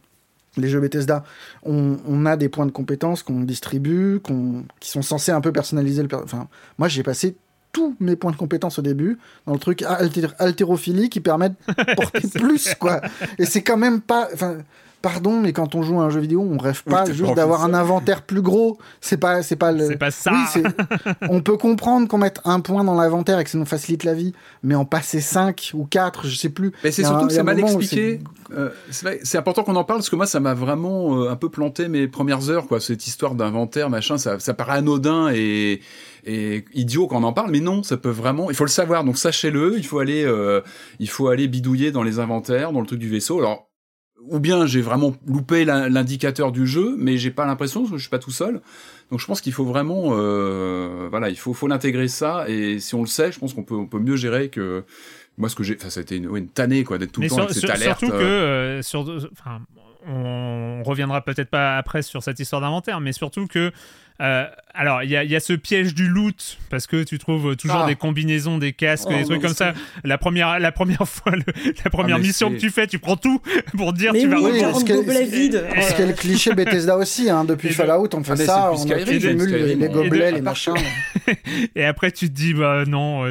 les jeux Bethesda, on, on, a des points de compétences qu'on distribue, qu'on, qui sont censés un peu personnaliser le. Enfin, moi, j'ai passé tous mes points de compétence au début dans le truc haltérophilie qui permet de porter plus, quoi. Et c'est quand même pas. Enfin, pardon, mais quand on joue à un jeu vidéo, on rêve pas juste d'avoir un inventaire plus gros. C'est pas, c'est pas le. C'est pas ça. on peut comprendre qu'on mette un point dans l'inventaire et que ça nous facilite la vie, mais en passer 5 ou 4, je sais plus. Mais c'est surtout que c'est mal expliqué. Euh, c'est important qu'on en parle parce que moi, ça m'a vraiment euh, un peu planté mes premières heures, quoi. Cette histoire d'inventaire, machin, ça, ça paraît anodin et et idiot quand on en parle, mais non, ça peut vraiment, il faut le savoir, donc sachez-le, il faut aller, euh, il faut aller bidouiller dans les inventaires, dans le truc du vaisseau. Alors, ou bien j'ai vraiment loupé l'indicateur du jeu, mais j'ai pas l'impression parce que je suis pas tout seul. Donc je pense qu'il faut vraiment, euh, voilà, il faut, faut l'intégrer ça, et si on le sait, je pense qu'on peut, on peut mieux gérer que moi ce que j'ai, enfin c'était une, une tannée quoi, d'être tout le temps avec cette alerte. Surtout que, euh, sur, enfin, on reviendra peut-être pas après sur cette histoire d'inventaire, mais surtout que euh, alors, il y a, ce piège du loot, parce que tu trouves toujours ah. des combinaisons, des casques, oh, des trucs comme ça. La première, la première fois, la première ah, mission que tu fais, tu prends tout pour dire tu vas oui, ce gobelet vide. Ce qui est le cliché Bethesda aussi, hein, depuis Fallout, on fait ah, ça, on accumule les, gobelets, les machins. et après, tu te dis, bah non,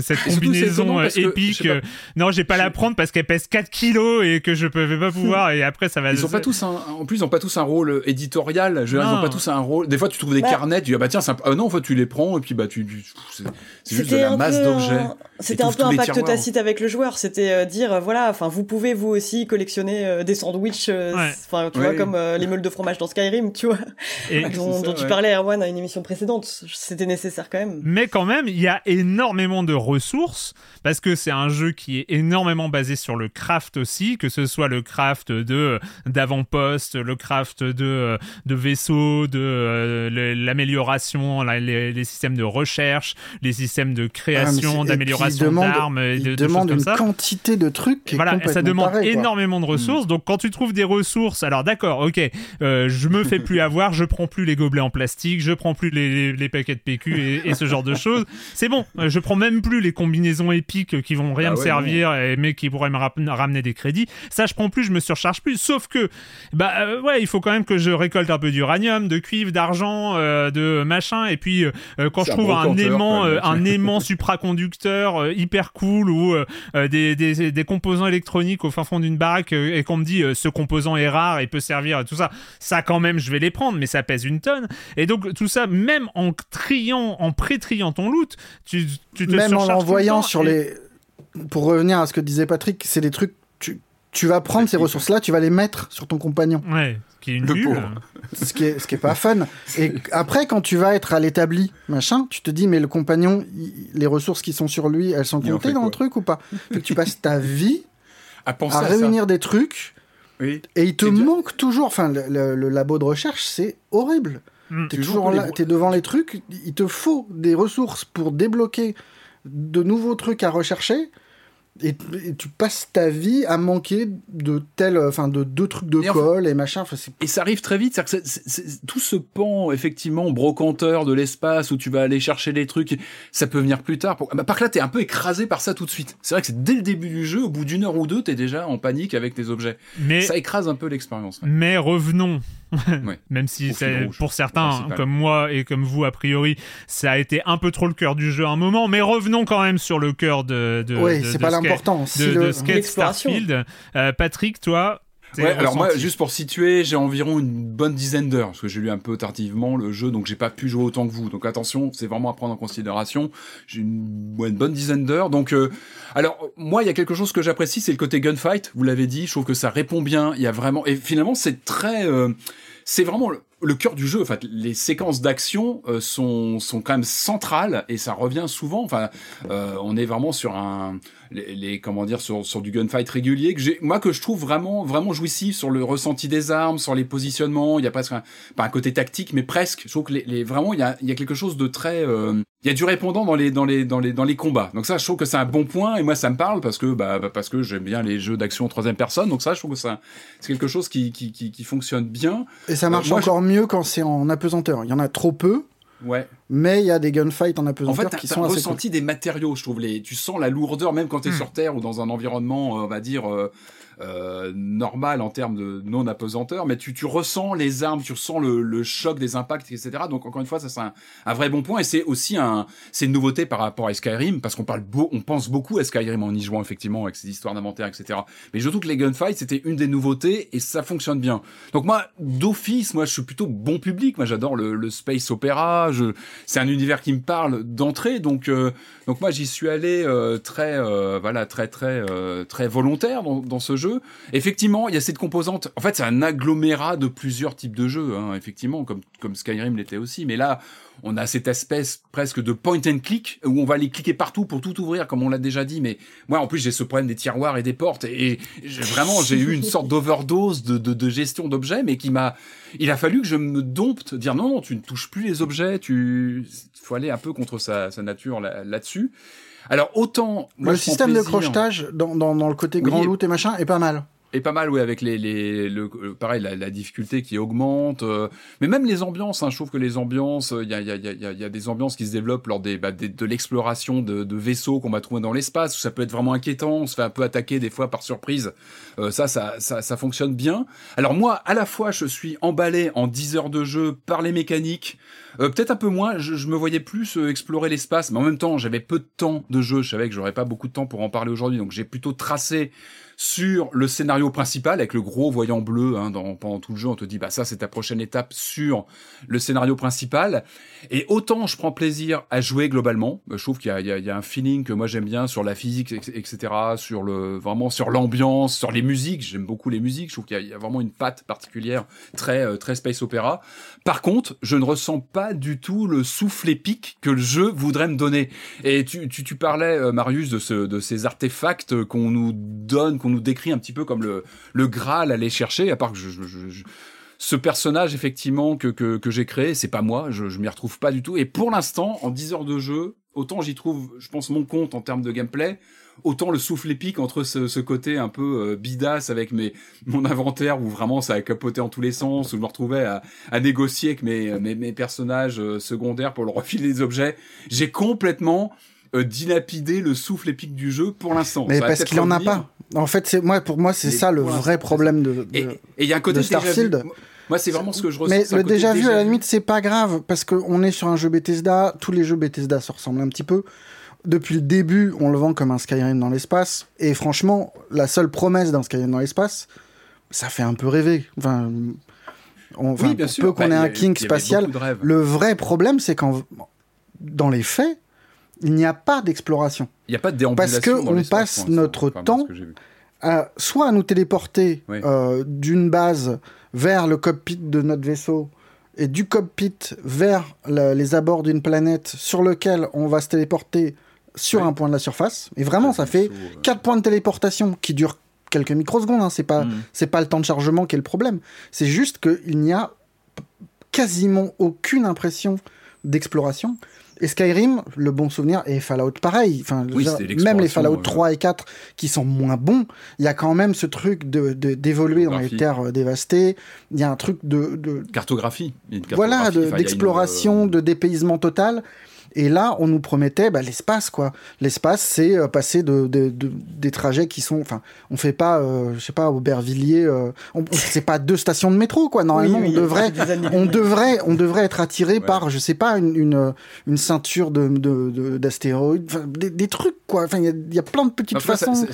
cette combinaison euh, épique, euh, non, j'ai pas la prendre parce qu'elle pèse 4 kilos et que je peux pas pouvoir, et après, ça va. Ils ont pas tous en plus, ils ont pas tous un rôle éditorial. ils ont pas tous un rôle. Des fois, tu trouves des bah, carnets, tu dis, ah bah tiens, ah non, en fait, tu les prends, et puis bah, tu, c'est juste de la masse d'objets. C'était un peu un pacte tacite avec le joueur, c'était euh, dire, euh, voilà, enfin, vous pouvez vous aussi collectionner euh, des sandwichs, enfin, tu vois, comme les meules de fromage dans Skyrim, tu vois, et dont, tu parlais, Erwan, à une émission précédente. C'était nécessaire quand même. Mais quand même, il y a énormément de ressources, parce que c'est un jeu qui est énormément basé sur le craft aussi, que ce soit le craft de d'avant-poste, le craft de, de vaisseaux, de les, systèmes de recherche, les systèmes de création, ah, d'amélioration d'armes, et de, demande une quantité de trucs. Voilà, ça demande énormément de ressources. Hmm. Donc quand tu trouves des ressources, alors d'accord, ok, euh, je me fais plus avoir, je prends plus les gobelets en plastique, je prends plus les, paquets de PQ et, ce genre de choses. C'est bon, je prends même plus les combinaisons épiques qui vont rien ah me servir, mais qui pourraient me ramener des crédits. Ça, je prends plus, je me surcharge plus. Sauf que, bah euh, ouais, il faut quand même que je récolte un peu d'uranium, de cuivre, d'argent. Euh, de machin. Et puis quand je trouve un aimant, un aimant supraconducteur hyper cool ou des, des, des, composants électroniques au fin fond d'une baraque et qu'on me dit ce composant est rare et peut servir à tout ça, ça quand même je vais les prendre, mais ça pèse une tonne. Et donc tout ça, même en triant, en pré-triant ton loot, tu, tu te même en l'envoyant sur les pour revenir à ce que disait Patrick, c'est des trucs. Tu, vas prendre ces ressources-là, tu vas les mettre sur ton compagnon. Ouais, ce qui est une bulle. Ce qui est, ce qui est pas fun. Et après, quand tu vas être à l'établi, machin, tu te dis, mais le compagnon, les ressources qui sont sur lui, elles sont comptées dans le truc ou pas? Fait que tu passes ta vie à, à, réunir des trucs. Oui. Et il te manque toujours. Enfin, le, labo de recherche, c'est horrible. Mm. T'es toujours là, t'es devant les trucs. Il te faut des ressources pour débloquer de nouveaux trucs à rechercher et, tu passes ta vie à manquer de tel, enfin de deux trucs de colle et machin. et ça arrive très vite, c'est que tout ce pan effectivement brocanteur de l'espace où tu vas aller chercher des trucs, ça peut venir plus tard. Pour... Bah, par là, t'es un peu écrasé par ça tout de suite. C'est vrai que c'est dès le début du jeu, au bout d'une heure ou deux, t'es déjà en panique avec tes objets. Mais ça écrase un peu l'expérience. Mais revenons Même si c'est pour certains, comme moi et comme vous a priori, ça a été un peu trop le cœur du jeu à un moment. Mais revenons quand même sur le cœur de. de oui, c'est pas l'important. De, de, Skate Starfield. Euh, Patrick, toi, Ouais, alors moi, juste pour situer, j'ai environ une bonne dizaine d'heures, parce que j'ai lu un peu tardivement le jeu, donc j'ai pas pu jouer autant que vous. Donc attention, c'est vraiment à prendre en considération. J'ai une, une, bonne dizaine d'heures. Donc, euh, alors moi, il y a quelque chose que j'apprécie, c'est le côté gunfight. Vous l'avez dit, je trouve que ça répond bien. Il y a vraiment, et finalement, c'est très, euh, c'est vraiment le, cœur du jeu. En fait, les séquences d'action euh, sont sont quand même centrales et ça revient souvent. Enfin, euh, on est vraiment sur un les, comment dire sur, sur du gunfight régulier que j'ai moi que je trouve vraiment vraiment jouissif sur le ressenti des armes, sur les positionnements. Il y a presque un, pas un côté tactique, mais presque. Je trouve que les, les vraiment il y a, il y a quelque chose de très euh, il y a du répondant dans les dans les dans les dans les combats. Donc ça, je trouve que c'est un bon point et moi ça me parle parce que bah, bah parce que j'aime bien les jeux d'action en troisième personne. Donc ça, je trouve que ça c'est quelque chose qui, qui qui, qui fonctionne bien. Et ça marche encore mieux quand c'est en apesanteur. Il y en a trop peu. Ouais. Mais il y a des gunfights en apesanteur en fait, qui sont assez ressenti des matériaux, je trouve. Les, tu sens la lourdeur même quand tu es hmm. sur Terre ou dans un environnement, euh, on va dire, euh, euh, normal en termes de non apesanteur, mais tu, tu ressens les armes, tu ressens le, le choc des impacts, etc. Donc encore une fois, ça c'est un, un, vrai bon point et c'est aussi un, c'est une nouveauté par rapport à Skyrim parce qu'on parle beau, on pense beaucoup à Skyrim en y jouant effectivement avec ses histoires d'inventaire, etc. Mais je trouve que les gunfights c'était une des nouveautés et ça fonctionne bien. Donc moi, d'office, moi je suis plutôt bon public. Moi j'adore le, le, space opéra. C'est un univers qui me parle d'entrée. Donc euh, donc moi j'y suis allé euh, très euh, voilà très très très volontaire dans, dans ce jeu Effectivement, il y a cette composante. En fait, c'est un agglomérat de plusieurs types de jeux, hein, effectivement, comme, Skyrim l'était aussi. Mais là, on a cette espèce presque de point and click où on va aller cliquer partout pour tout ouvrir, comme on l'a déjà dit. Mais moi, en plus, j'ai ce problème des tiroirs et des portes. Et, vraiment, j'ai eu une sorte d'overdose de, gestion d'objets, mais qui m'a. Il a fallu que je me dompte, dire non, non, tu ne touches plus les objets. Tu faut aller un peu contre sa, sa nature là-dessus. Alors autant le système de crochetage dans, dans, dans, le côté grand loot et machin est pas mal. Et pas mal, oui, avec les, les le, euh, pareil, la, la, difficulté qui augmente, euh, mais même les ambiances. Hein, je trouve que les ambiances, il y a, y, a, y, a, y a des ambiances qui se développent lors des, bah, de l'exploration de, de, vaisseaux qu'on va trouver dans l'espace. Où ça peut être vraiment inquiétant. On se fait un peu attaquer des fois par surprise. Euh, ça, ça, ça, ça, fonctionne bien. Alors moi, à la fois, je suis emballé en 10 heures de jeu par les mécaniques. Euh, peut-être un peu moins. Je, je me voyais plus explorer l'espace, mais en même temps, j'avais peu de temps de jeu. Je savais que j'aurais pas beaucoup de temps pour en parler aujourd'hui, donc j'ai plutôt tracé sur le scénario principal avec le gros voyant bleu hein, dans, pendant tout le jeu on te dit bah ça c'est ta prochaine étape sur le scénario principal. Et autant je prends plaisir à jouer globalement je trouve qu'il y, y, y a, un feeling que moi j'aime bien sur la physique etc sur le vraiment sur l'ambiance sur les musiques. J'aime beaucoup les musiques. Je trouve qu'il y, a vraiment une patte particulière très euh, très space opéra par contre je ne ressens pas du tout le souffle épique que le jeu voudrait me donner et tu, tu, parlais euh, Marius de, ce, ces artefacts qu'on nous donne qu'on nous décrit un petit peu comme le, le Graal à aller chercher, à part que je, je, ce personnage effectivement que j'ai créé, c'est pas moi, je, je m'y retrouve pas du tout. Et pour l'instant, en 10 heures de jeu, autant j'y trouve, je pense, mon compte en termes de gameplay, autant le souffle épique entre ce, ce côté un peu euh, bidasse avec mes, mon inventaire où vraiment ça a capoté en tous les sens, où je me retrouvais à, à négocier avec mes, mes, mes personnages euh, secondaires pour leur refiler des objets. J'ai complètement euh, dilapider le souffle épique du jeu pour l'instant. Mais parce qu'il en a pas. En fait, c'est moi pour moi c'est ça le vrai problème de, et il y a un côté Starfield. Moi, c'est vraiment ce que je ressens. Mais le déjà vu, à la limite, c'est pas grave, parce qu'on est sur un jeu Bethesda, tous les jeux Bethesda se ressemblent un petit peu. Depuis le début, on le vend comme un Skyrim dans l'espace, et franchement, la seule promesse d'un Skyrim dans l'espace, ça fait un peu rêver. Enfin, on, oui, bien sûr. qu'on ait un king spatial. Le vrai problème, c'est qu'en dans les faits, il n'y a pas d'exploration. Il n'y a pas de déambulation. Parce qu'on passe notre temps à, soit à nous téléporter euh, d'une base vers le cockpit de notre vaisseau et du cockpit vers les abords d'une planète sur lequel on va se téléporter sur un point de la surface. Et vraiment, ça fait quatre points de téléportation qui durent quelques microsecondes. Hein. C'est pas, mm. c'est pas le temps de chargement qui est le problème. C'est juste qu'il n'y a quasiment aucune impression d'exploration. Et Skyrim, le bon souvenir, et Fallout pareil. Enfin, même les Fallout 3 et 4 qui sont moins bons, il y a quand même ce truc de, d'évoluer dans les terres euh, dévastées. Il y a un truc de. de... Cartographie. Voilà, d'exploration, de dépaysement total. Et là, on nous promettait bah, l'espace, quoi. L'espace, c'est euh, passer de, des trajets qui sont. Enfin, on fait pas, euh, je sais pas, Aubervilliers. Euh, c'est pas deux stations de métro, quoi. Normalement, on devrait, on devrait, on devrait être attiré par, je sais pas, une, une, ceinture de, d'astéroïdes, des, trucs, quoi. Enfin, il y, a plein de petites façons.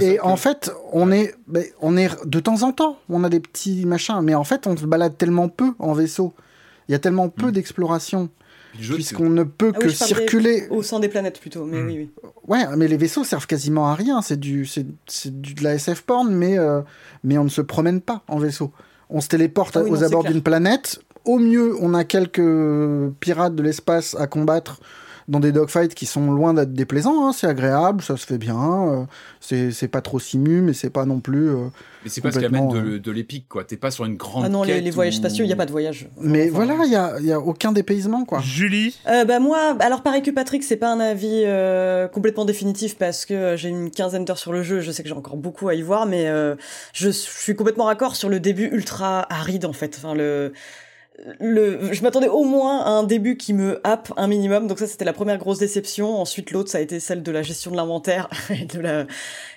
Et en fait, on est, on est de temps en temps, on a des petits machins, mais en fait, on se balade tellement peu en vaisseau. Il y a tellement peu hmm. d'exploration puisqu'on ne peut ah que circuler au sein des planètes plutôt. Mais hmm. oui, oui. Ouais, mais les vaisseaux servent quasiment à rien. C'est du, c'est, du de la SF porn, mais euh, mais on ne se promène pas en vaisseau. On se téléporte ah aux abords d'une planète. Au mieux, on a quelques pirates de l'espace à combattre dans des dogfights qui sont loin d'être déplaisants. Hein. C'est agréable, ça se fait bien. Euh, c'est pas trop simu, mais c'est pas non plus. Euh, mais c'est pas ce qui amène de, euh, de l'épique, quoi. T'es pas sur une grande. Ah non, les, voyages spatiaux, il n'y a pas de voyage. Mais voilà, il y a, y a, aucun dépaysement, quoi. Julie Bah, moi, alors pareil que Patrick, c'est pas un avis complètement définitif parce que j'ai une quinzaine d'heures sur le jeu. Je sais que j'ai encore beaucoup à y voir, mais je suis complètement raccord sur le début ultra aride, en fait. Enfin, le le, je m'attendais au moins à un début qui me happe un minimum. Donc ça, c'était la première grosse déception. Ensuite, l'autre, ça a été celle de la gestion de l'inventaire et de la,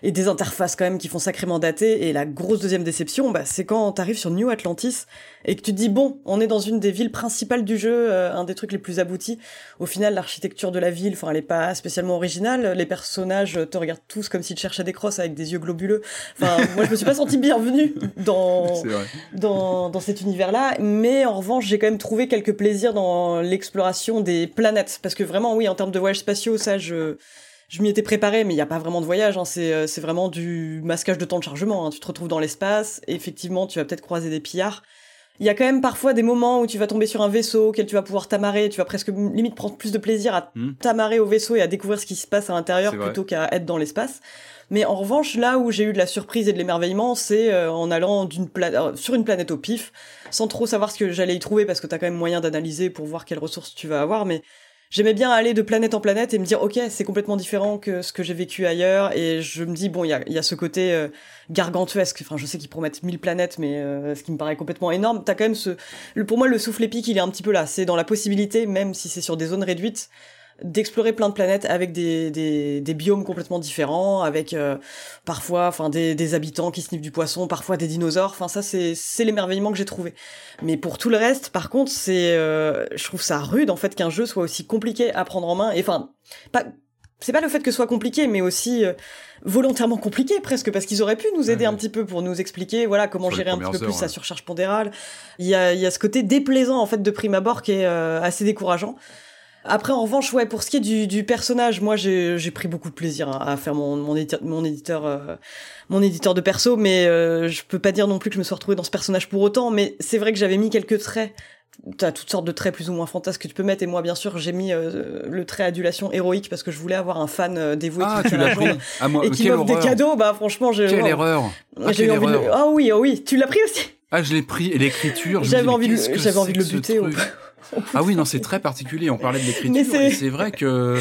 et des interfaces quand même qui font sacrément dater. Et la grosse deuxième déception, bah, c'est quand t'arrives sur New Atlantis et que tu te dis bon, on est dans une des villes principales du jeu, euh, un des trucs les plus aboutis. Au final, l'architecture de la ville, enfin, elle est pas spécialement originale. Les personnages te regardent tous comme s'ils cherchaient des crosses avec des yeux globuleux. Enfin, moi, je me suis pas senti bienvenue dans dans dans cet univers-là, mais en revanche, j'ai quand même trouvé quelques plaisirs dans l'exploration des planètes, parce que vraiment, oui, en termes de voyages spatiaux, ça, je je m'y étais préparé, mais il n'y a pas vraiment de voyage. Hein. C'est, c'est vraiment du masquage de temps de chargement. Hein. Tu te retrouves dans l'espace. effectivement, tu vas peut-être croiser des pillards. Il y a quand même parfois des moments où tu vas tomber sur un vaisseau auquel tu vas pouvoir t'amarrer, tu vas presque limite prendre plus de plaisir à hmm. t'amarrer au vaisseau et à découvrir ce qui se passe à l'intérieur plutôt qu'à être dans l'espace. Mais en revanche, là où j'ai eu de la surprise et de l'émerveillement, c'est euh, en allant euh, sur une planète au pif, sans trop savoir ce que j'allais y trouver parce que t'as quand même moyen d'analyser pour voir quelles ressources tu vas avoir, mais j'aimais bien aller de planète en planète et me dire ok c'est complètement différent que ce que j'ai vécu ailleurs et je me dis bon il y a, ce côté euh, gargantuesque. Enfin je sais qu'ils promettent 1000 planètes mais ce qui me paraît complètement énorme. T'as quand même ce pour moi le souffle épique il est un petit peu là. C'est dans la possibilité même si c'est sur des zones réduites d'explorer plein de planètes avec des, des, des biomes complètement différents, avec euh, parfois enfin des, des habitants qui sniffent du poisson, parfois des dinosaures. Enfin ça c'est c'est l'émerveillement que j'ai trouvé. Mais pour tout le reste, par contre, c'est euh, je trouve ça rude en fait qu'un jeu soit aussi compliqué à prendre en main. Et enfin pas c'est pas le fait que ce soit compliqué, mais aussi euh, volontairement compliqué presque, parce qu'ils auraient pu nous aider un petit peu pour nous expliquer, voilà, comment gérer un petit peu plus sa surcharge pondérale. Il y a, il y a ce côté déplaisant en fait de prime abord qui est assez décourageant. Après, en revanche, ouais, pour ce qui est du, du personnage, moi, j'ai pris beaucoup de plaisir hein, à faire mon, mon éditeur, mon éditeur, euh, mon éditeur de perso, mais euh, je peux pas dire non plus que je me suis retrouvée dans ce personnage pour autant. Mais c'est vrai que j'avais mis quelques traits. T'as toutes sortes de traits plus ou moins fantasques que tu peux mettre, et moi, bien sûr, j'ai mis euh, le trait adulation héroïque parce que je voulais avoir un fan dévoué ah, qui tu l'as pris ah, moi, et qui m'offre des cadeaux. Bah, franchement, j'ai quelle erreur. Ah, j'ai envie de... Ah oui, oh oui, tu l'as pris aussi. Ah, je l'ai pris et l'écriture. J'avais envie, de... j'avais envie de le buter. Ah oui, non, c'est très particulier. On parlait de l'écriture. C'est vrai que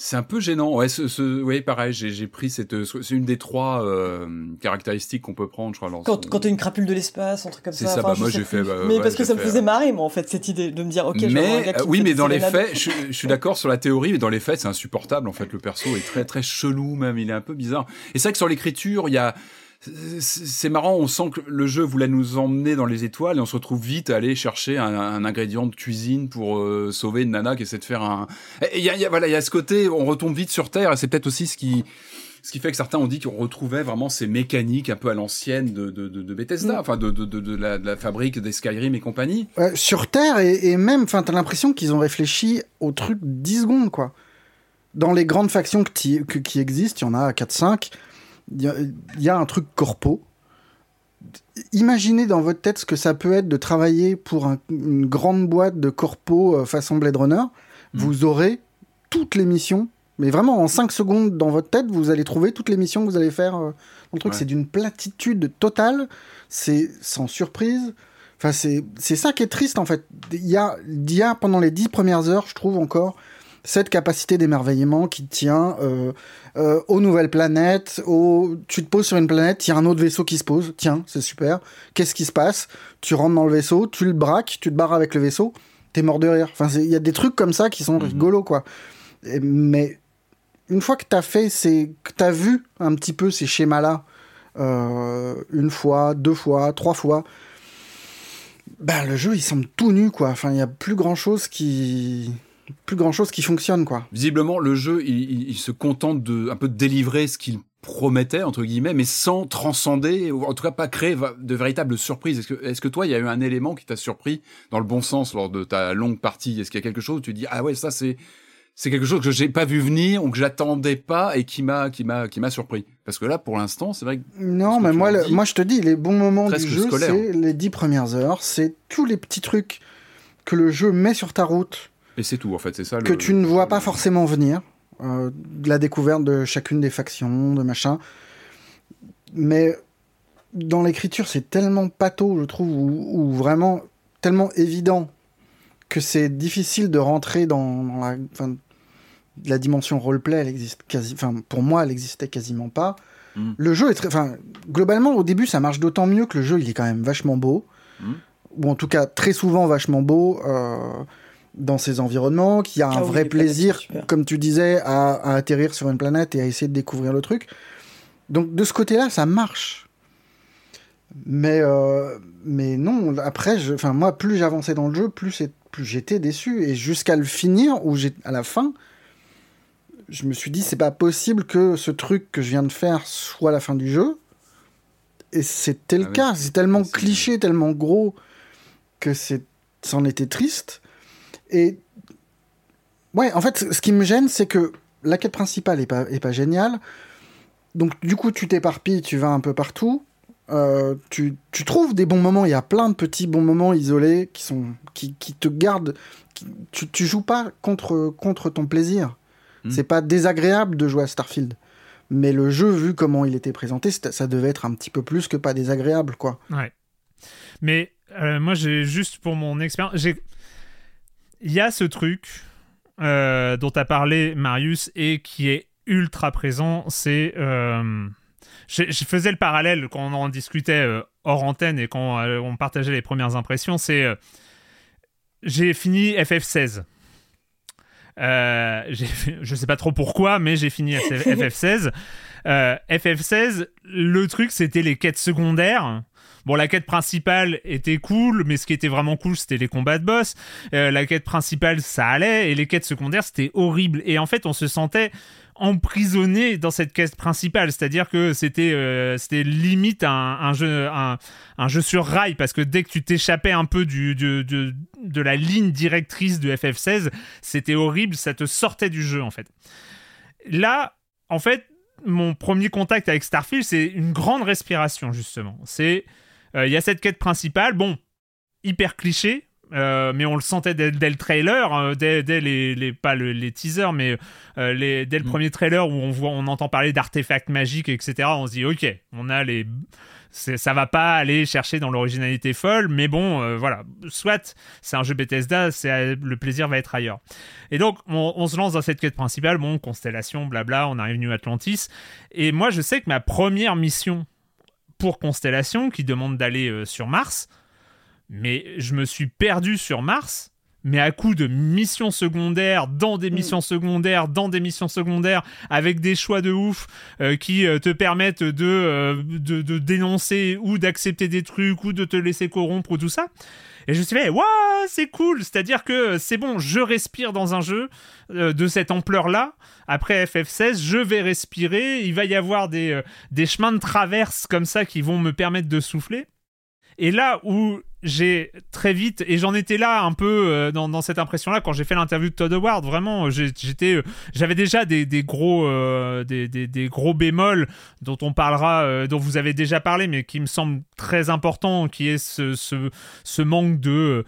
c'est un peu gênant. Ouais, ce, ce ouais, pareil. J'ai pris cette, c'est une des trois euh, caractéristiques qu'on peut prendre, je crois. Quand, quand t'es une crapule de l'espace, un truc comme ça. C'est ça. bah, moi, j'ai fait. Bah, mais parce que ça me faisait marrer, moi, en fait, cette idée de me dire, ok. Mais euh, oui, mais dans les faits, je, je suis d'accord sur la théorie, mais dans les faits, c'est insupportable. En fait, le perso est très très chelou, même. Il est un peu bizarre. Et c'est vrai que sur l'écriture, il y a c'est marrant, on sent que le jeu voulait nous emmener dans les étoiles et on se retrouve vite à aller chercher un, ingrédient de cuisine pour euh, sauver une nana qui essaie de faire un. Il y a, voilà, il y a ce côté, on retombe vite sur terre et c'est peut-être aussi ce qui ce qui fait que certains ont dit qu'on retrouvait vraiment ces mécaniques un peu à l'ancienne de, de, de, Bethesda, mm. enfin de, de, la, de, la, fabrique des Skyrim et compagnie. sur Terre, et, et même, enfin, t'as l'impression qu'ils ont réfléchi au truc 10 secondes, quoi. Dans les grandes factions qui existent, il y en a 4-5, il y, a un truc corpo. Imaginez dans votre tête ce que ça peut être de travailler pour une grande boîte de corpo euh, façon Blade Runner. Mm. Vous aurez toutes les missions, mais vraiment en 5 secondes dans votre tête, vous allez trouver toutes les missions que vous allez faire. Euh, le truc, c'est d'une platitude totale, c'est sans surprise. Enfin, c'est ça qui est triste en fait. Il y a, il y a pendant les 10 premières heures, je trouve encore, cette capacité d'émerveillement qui tient euh, euh, aux nouvelles planètes, tu te poses sur une planète, il y a un autre vaisseau qui se pose, tiens, c'est super, qu'est-ce qui se passe? Tu rentres dans le vaisseau, tu le braques, tu te barres avec le vaisseau, t'es mort de rire. Enfin, il y a des trucs comme ça qui sont mhm. rigolos, quoi. mais une fois que t'as fait, c'est que t'as vu un petit peu ces schémas-là, euh, une fois, deux fois, trois fois, ben le jeu il semble tout nu, quoi. Enfin, il y a plus grand-chose qui plus grand chose qui fonctionne quoi. Visiblement le jeu il, se contente de un peu de délivrer ce qu'il promettait entre guillemets mais sans transcender ou en tout cas pas créer de véritables surprises. Est-ce que est-ce que toi il y a eu un élément qui t'a surpris dans le bon sens lors de ta longue partie? Est-ce qu'il y a quelque chose où tu dis ah ouais ça c'est c'est quelque chose que j'ai pas vu venir ou que j'attendais pas et qui m'a qui m'a qui m'a surpris? Parce que là pour l'instant c'est vrai que non mais moi moi je te dis les bons moments du jeu c'est les dix premières heures c'est tous les petits trucs que le jeu met sur ta route et c'est tout, en fait, c'est ça. Que tu ne vois pas forcément venir. Euh, la découverte de chacune des factions, de machin. Mais dans l'écriture, c'est tellement pâteau, je trouve, ou, vraiment tellement évident que c'est difficile de rentrer dans, la, la dimension roleplay. Elle existe quasi, enfin, pour moi, elle existait quasiment pas. Mm. Le jeu est très, enfin, globalement, au début, ça marche d'autant mieux que le jeu, il est quand même vachement beau, mm. ou en tout cas très souvent vachement beau. Euh, dans ces environnements, qui a un ah vrai plaisir, comme tu disais, à, atterrir sur une planète et à essayer de découvrir le truc. Donc de ce côté-là, ça marche. Mais, euh, mais non, après, je, moi, plus j'avançais dans le jeu, plus, plus j'étais déçu. Et jusqu'à le finir, où à la fin, je me suis dit, c'est pas possible que ce truc que je viens de faire soit la fin du jeu. Et c'était le ah cas. C'est tellement cliché, tellement gros que c'en était triste. Et ouais, en fait, ce qui me gêne, c'est que la quête principale est pas, est pas géniale. Donc, du coup, tu t'éparpilles, tu vas un peu partout. Euh, tu, tu, trouves des bons moments. Il y a plein de petits bons moments isolés qui, sont, qui, qui te gardent. tu, tu joues pas contre, contre ton plaisir. Hmm. C'est pas désagréable de jouer à Starfield. Mais le jeu, vu comment il était présenté, ça devait être un petit peu plus que pas désagréable, quoi. Ouais. Mais euh, moi, j'ai juste pour mon expérience, j'ai il y a ce truc euh, dont a parlé Marius et qui est ultra présent, c'est... Euh, je, faisais le parallèle quand on en discutait euh, hors antenne et quand on partageait les premières impressions, c'est... j'ai fini FF16. je sais pas trop pourquoi, mais j'ai fini FF16. FF16, le truc, c'était les quêtes secondaires Bon, la quête principale était cool, mais ce qui était vraiment cool, c'était les combats de boss. Euh, la quête principale, ça allait, et les quêtes secondaires, c'était horrible. Et en fait, on se sentait emprisonné dans cette quête principale, c'est-à-dire que c'était euh, c'était limite un, jeu un, jeu sur rail parce que dès que tu t'échappais un peu du, de, la ligne directrice de FF16, c'était horrible, ça te sortait du jeu en fait. Là, en fait, mon premier contact avec Starfield, c'est une grande respiration justement. C'est il y a cette quête principale, bon, hyper cliché, euh, mais on le sentait dès, le trailer, hein, dès, les, pas les teasers, mais euh, les, dès le mm. premier trailer où on voit, on entend parler d'artefacts magiques, etc. On se dit ok, on a les, ça va pas aller chercher dans l'originalité folle, mais bon, voilà, soit c'est un jeu Bethesda, c'est le plaisir va être ailleurs. Et donc on, on, se lance dans cette quête principale, bon, constellation, blabla, on arrive New Atlantis, et moi je sais que ma première mission pour Constellation qui demande d'aller euh, sur Mars. Mais je me suis perdu sur Mars, mais à coup de missions secondaires, dans des mm. missions secondaires, dans des missions secondaires, avec des choix de ouf euh, qui euh, te permettent de, de, dénoncer ou d'accepter des trucs ou de te laisser corrompre ou tout ça. Et je me suis dit, waouh, c'est cool. C'est-à-dire que c'est bon, je respire dans un jeu de cette ampleur-là. Après FF16, je vais respirer. Il va y avoir des, des chemins de traverse comme ça qui vont me permettre de souffler. Et là où j'ai très vite, et j'en étais là un peu euh, dans, cette impression-là quand j'ai fait l'interview de Todd Howard, vraiment, euh, j'avais déjà des, gros, euh, des, gros bémols dont on parlera, dont vous avez déjà parlé, mais qui me semblent très importants, qui est ce, ce manque de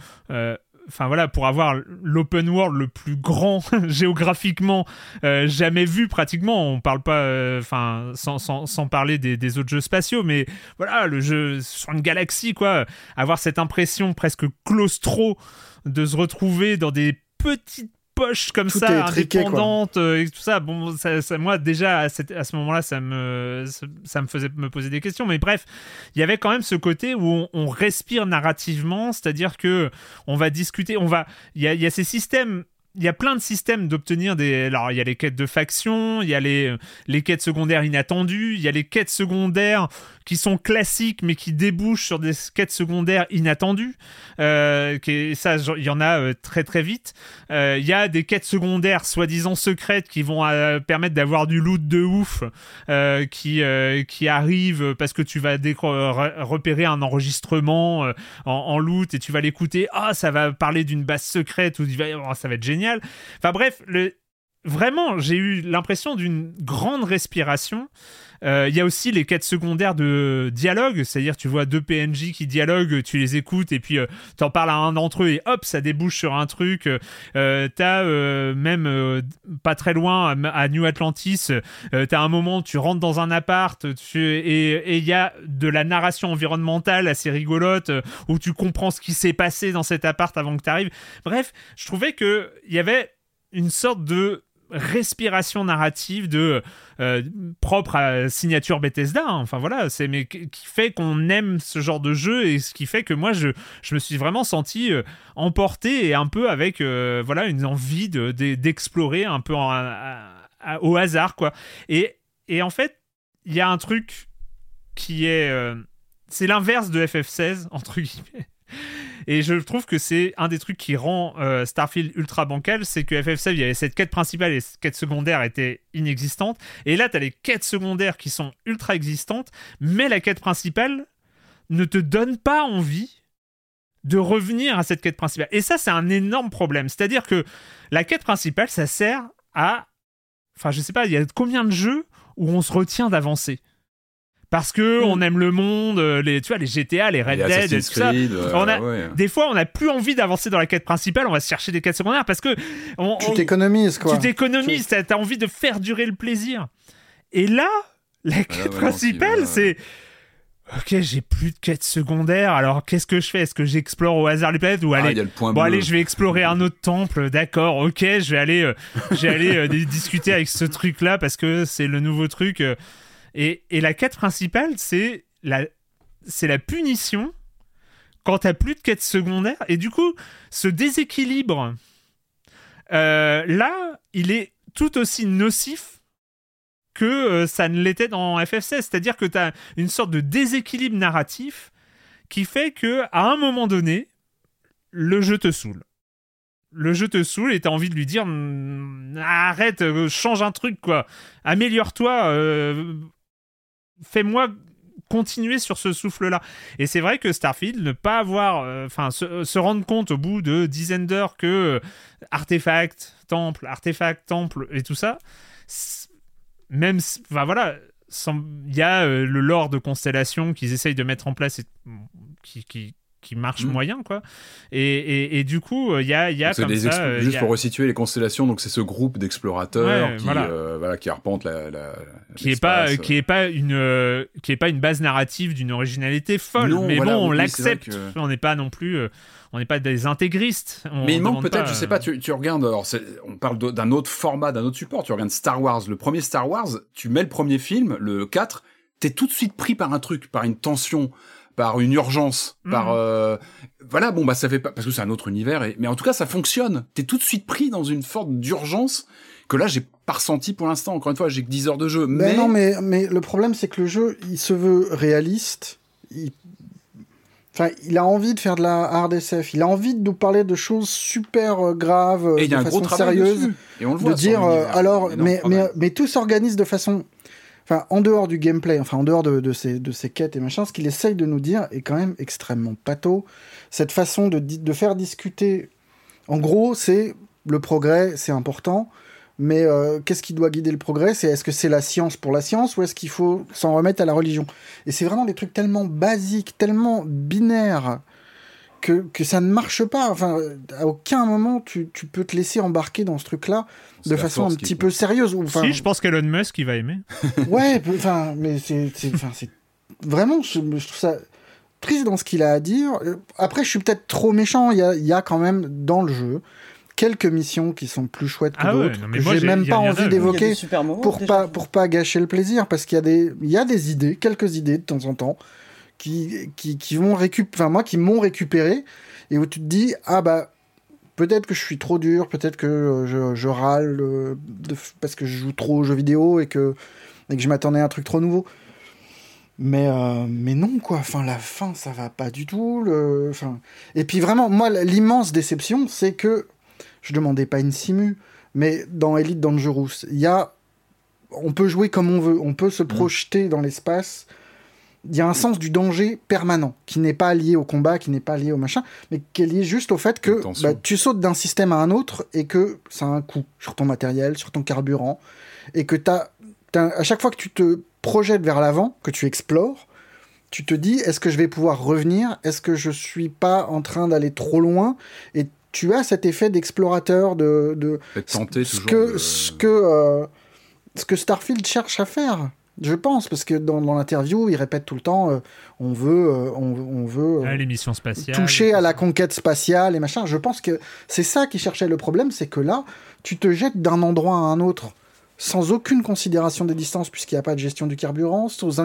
enfin voilà, pour avoir l'open world le plus grand géographiquement euh, jamais vu pratiquement. On parle pas, euh, enfin, sans, sans, sans, parler des, autres jeux spatiaux, mais voilà, le jeu sur une galaxie, quoi. Avoir cette impression presque claustro de se retrouver dans des petites poche comme ça, indépendante euh, et tout ça. Bon, ça, moi déjà à, ce moment-là, ça me ça, me faisait me poser des questions. Mais bref, il y avait quand même ce côté où on, respire narrativement, c'est-à-dire que on va discuter, on va, il y a, y a ces systèmes il y a plein de systèmes d'obtenir des. Alors, il y a les quêtes de faction, il y a les, les quêtes secondaires inattendues, il y a les quêtes secondaires qui sont classiques mais qui débouchent sur des quêtes secondaires inattendues. Euh, qui, ça, il y en a euh, très très vite. Euh, il y a des quêtes secondaires soi-disant secrètes qui vont permettre d'avoir du loot de ouf qui, qui arrive parce que tu vas repérer un enregistrement en, loot et tu vas l'écouter. Ah, ça va parler d'une base secrète ou oh, ça va être génial. Enfin bref, vraiment, j'ai eu l'impression d'une grande respiration. Euh, il y a aussi les quêtes secondaires de dialogue, c'est-à-dire tu vois deux PNJ qui dialoguent, tu les écoutes et puis euh, tu en parles à un d'entre eux et hop, ça débouche sur un truc. Euh, t'as même pas très loin à New Atlantis, t'as un moment tu rentres dans un appart et il y a de la narration environnementale assez rigolote où tu comprends ce qui s'est passé dans cet appart avant que tu arrives. Bref, je trouvais que il y avait une sorte de respiration narrative de euh, propre à signature Bethesda hein. enfin voilà c'est mais qui fait qu'on aime ce genre de jeu et ce qui fait que moi je, je me suis vraiment senti euh, emporté et un peu avec euh, voilà une envie de, d'explorer un peu au hasard quoi et, et en fait il y a un truc qui est c'est l'inverse de FF16 entre guillemets et je trouve que c'est un des trucs qui rend euh, Starfield ultra bancal, c'est que FF7, il y avait cette quête principale et les quêtes secondaires étaient inexistantes. Et là, tu as les quêtes secondaires qui sont ultra existantes, mais la quête principale ne te donne pas envie de revenir à cette quête principale. Et ça, c'est un énorme problème. C'est-à-dire que la quête principale, ça sert à... Enfin, je sais pas, il y a combien de jeux où on se retient d'avancer? Parce que mm. on aime le monde, euh, les, tu vois, les GTA, les Red Dead, et tout ça. Euh, on a, Des fois, on n'a plus envie d'avancer dans la quête principale, on va se chercher des quêtes secondaires parce que. tu t'économises, quoi. Tu t'économises, tu... t'as envie de faire durer le plaisir. Et là, la quête principale, c'est. Ok, j'ai plus de quête secondaire. Alors, qu'est-ce que je fais? Est-ce que j'explore au hasard les planètes? Ou ah, allez, bon, allez, je vais explorer un autre temple. D'accord. Ok, je vais aller, euh, je vais aller discuter avec ce truc-là parce que c'est le nouveau truc. Et, la quête principale, c'est la, punition quand t'as plus de quête secondaire. Et du coup, ce déséquilibre, euh, là, il est tout aussi nocif que euh, ça ne l'était dans FF16. C'est-à-dire que t'as une sorte de déséquilibre narratif qui fait que à un moment donné, le jeu te saoule. Le jeu te saoule et t'as envie de lui dire arrête, euh, change un truc quoi, améliore-toi, fais-moi continuer sur ce souffle-là. Et c'est vrai que Starfield, ne pas avoir, euh, enfin, se, rendre compte au bout de dizaines d'heures que euh, artefact, temple, artefact, temple et tout ça, même, enfin voilà, il y a euh, le lore de constellation qu'ils essayent de mettre en place et qui, qui, qui marche mm. moyen quoi et, et, du coup il y a, y a comme ça, euh, juste pour resituer les constellations donc c'est ce groupe d'explorateurs qui voilà. Euh, voilà. qui arpentent la, la qui est pas qui est pas une euh, qui est pas une base narrative d'une originalité folle mais bon on l'accepte on n'est pas non plus on n'est pas des intégristes. mais il manque peut-être, je sais pas, tu, tu regardes, alors on parle d'un autre format, d'un autre support, tu regardes Star Wars, le premier Star Wars, tu mets le premier film, le 4, t'es tout de suite pris par un truc, par une tension, par une urgence, mmh. par euh, voilà, bon bah ça fait pas parce que c'est un autre univers, et... mais en tout cas ça fonctionne. T'es tout de suite pris dans une forme d'urgence que là j'ai pas ressenti pour l'instant. Encore une fois, j'ai que 10 heures de jeu. Ben mais non, mais mais le problème c'est que le jeu il se veut réaliste. Il... Enfin, il a envie de faire de la hard SF. Il a envie de nous parler de choses super euh, graves, et de façon sérieuse, et on le voit. De dire alors, mais mais mais tout s'organise de façon enfin, en dehors du gameplay, enfin, en dehors de, de, ces, de ces quêtes et machin, ce qu'il essaye de nous dire est quand même extrêmement pato. Cette façon de, de faire discuter, en gros, c'est le progrès, c'est important, mais euh, qu'est-ce qui doit guider le progrès? C'est est-ce que c'est la science pour la science ou est-ce qu'il faut s'en remettre à la religion? Et c'est vraiment des trucs tellement basiques, tellement binaires que, que ça ne marche pas. Enfin, à aucun moment tu, tu peux te laisser embarquer dans ce truc-là de façon un petit peu sérieuse. Enfin, si, je pense qu'Elon Musk, il va aimer. ouais, enfin, mais c'est, vraiment, je, trouve ça triste dans ce qu'il a à dire. Après, je suis peut-être trop méchant. Il y a, y a, quand même dans le jeu quelques missions qui sont plus chouettes que ah d'autres que j'ai même pas envie d'évoquer pour pas pour pas gâcher le plaisir parce qu'il y a des il y a des idées, quelques idées de temps en temps qui, qui, qui vont enfin moi qui m'ont récupéré et où tu te dis ah bah peut-être que je suis trop dur, peut-être que euh, je, je râle euh, parce que je joue trop aux jeux vidéo et que, et que je m'attendais à un truc trop nouveau. Mais, euh, mais non, quoi. Enfin, la fin, ça va pas du tout. Le... Enfin... Et puis vraiment, moi, l'immense déception, c'est que je demandais pas une simu, mais dans Elite Dangerous, il y a. On peut jouer comme on veut, on peut se mmh. projeter dans l'espace il y a un sens du danger permanent, qui n'est pas lié au combat, qui n'est pas lié au machin, mais qui est lié juste au fait que bah, tu sautes d'un système à un autre et que ça a un coût sur ton matériel, sur ton carburant, et que as, à chaque fois que tu te projettes vers l'avant, que tu explores, tu te dis est-ce que je vais pouvoir revenir? Est-ce que je suis pas en train d'aller trop loin? Et tu as cet effet d'explorateur de, de ce, que, ce que euh, ce que Starfield cherche à faire. Je pense, parce que dans, l'interview, il répète tout le temps euh, on veut, euh, on, veut euh, l'émission spatiale, toucher à la conquête spatiale et machin. Je pense que c'est ça qui cherchait le problème, c'est que là, tu te jettes d'un endroit à un autre sans aucune considération des distances, puisqu'il n'y a pas de gestion du carburant, sans,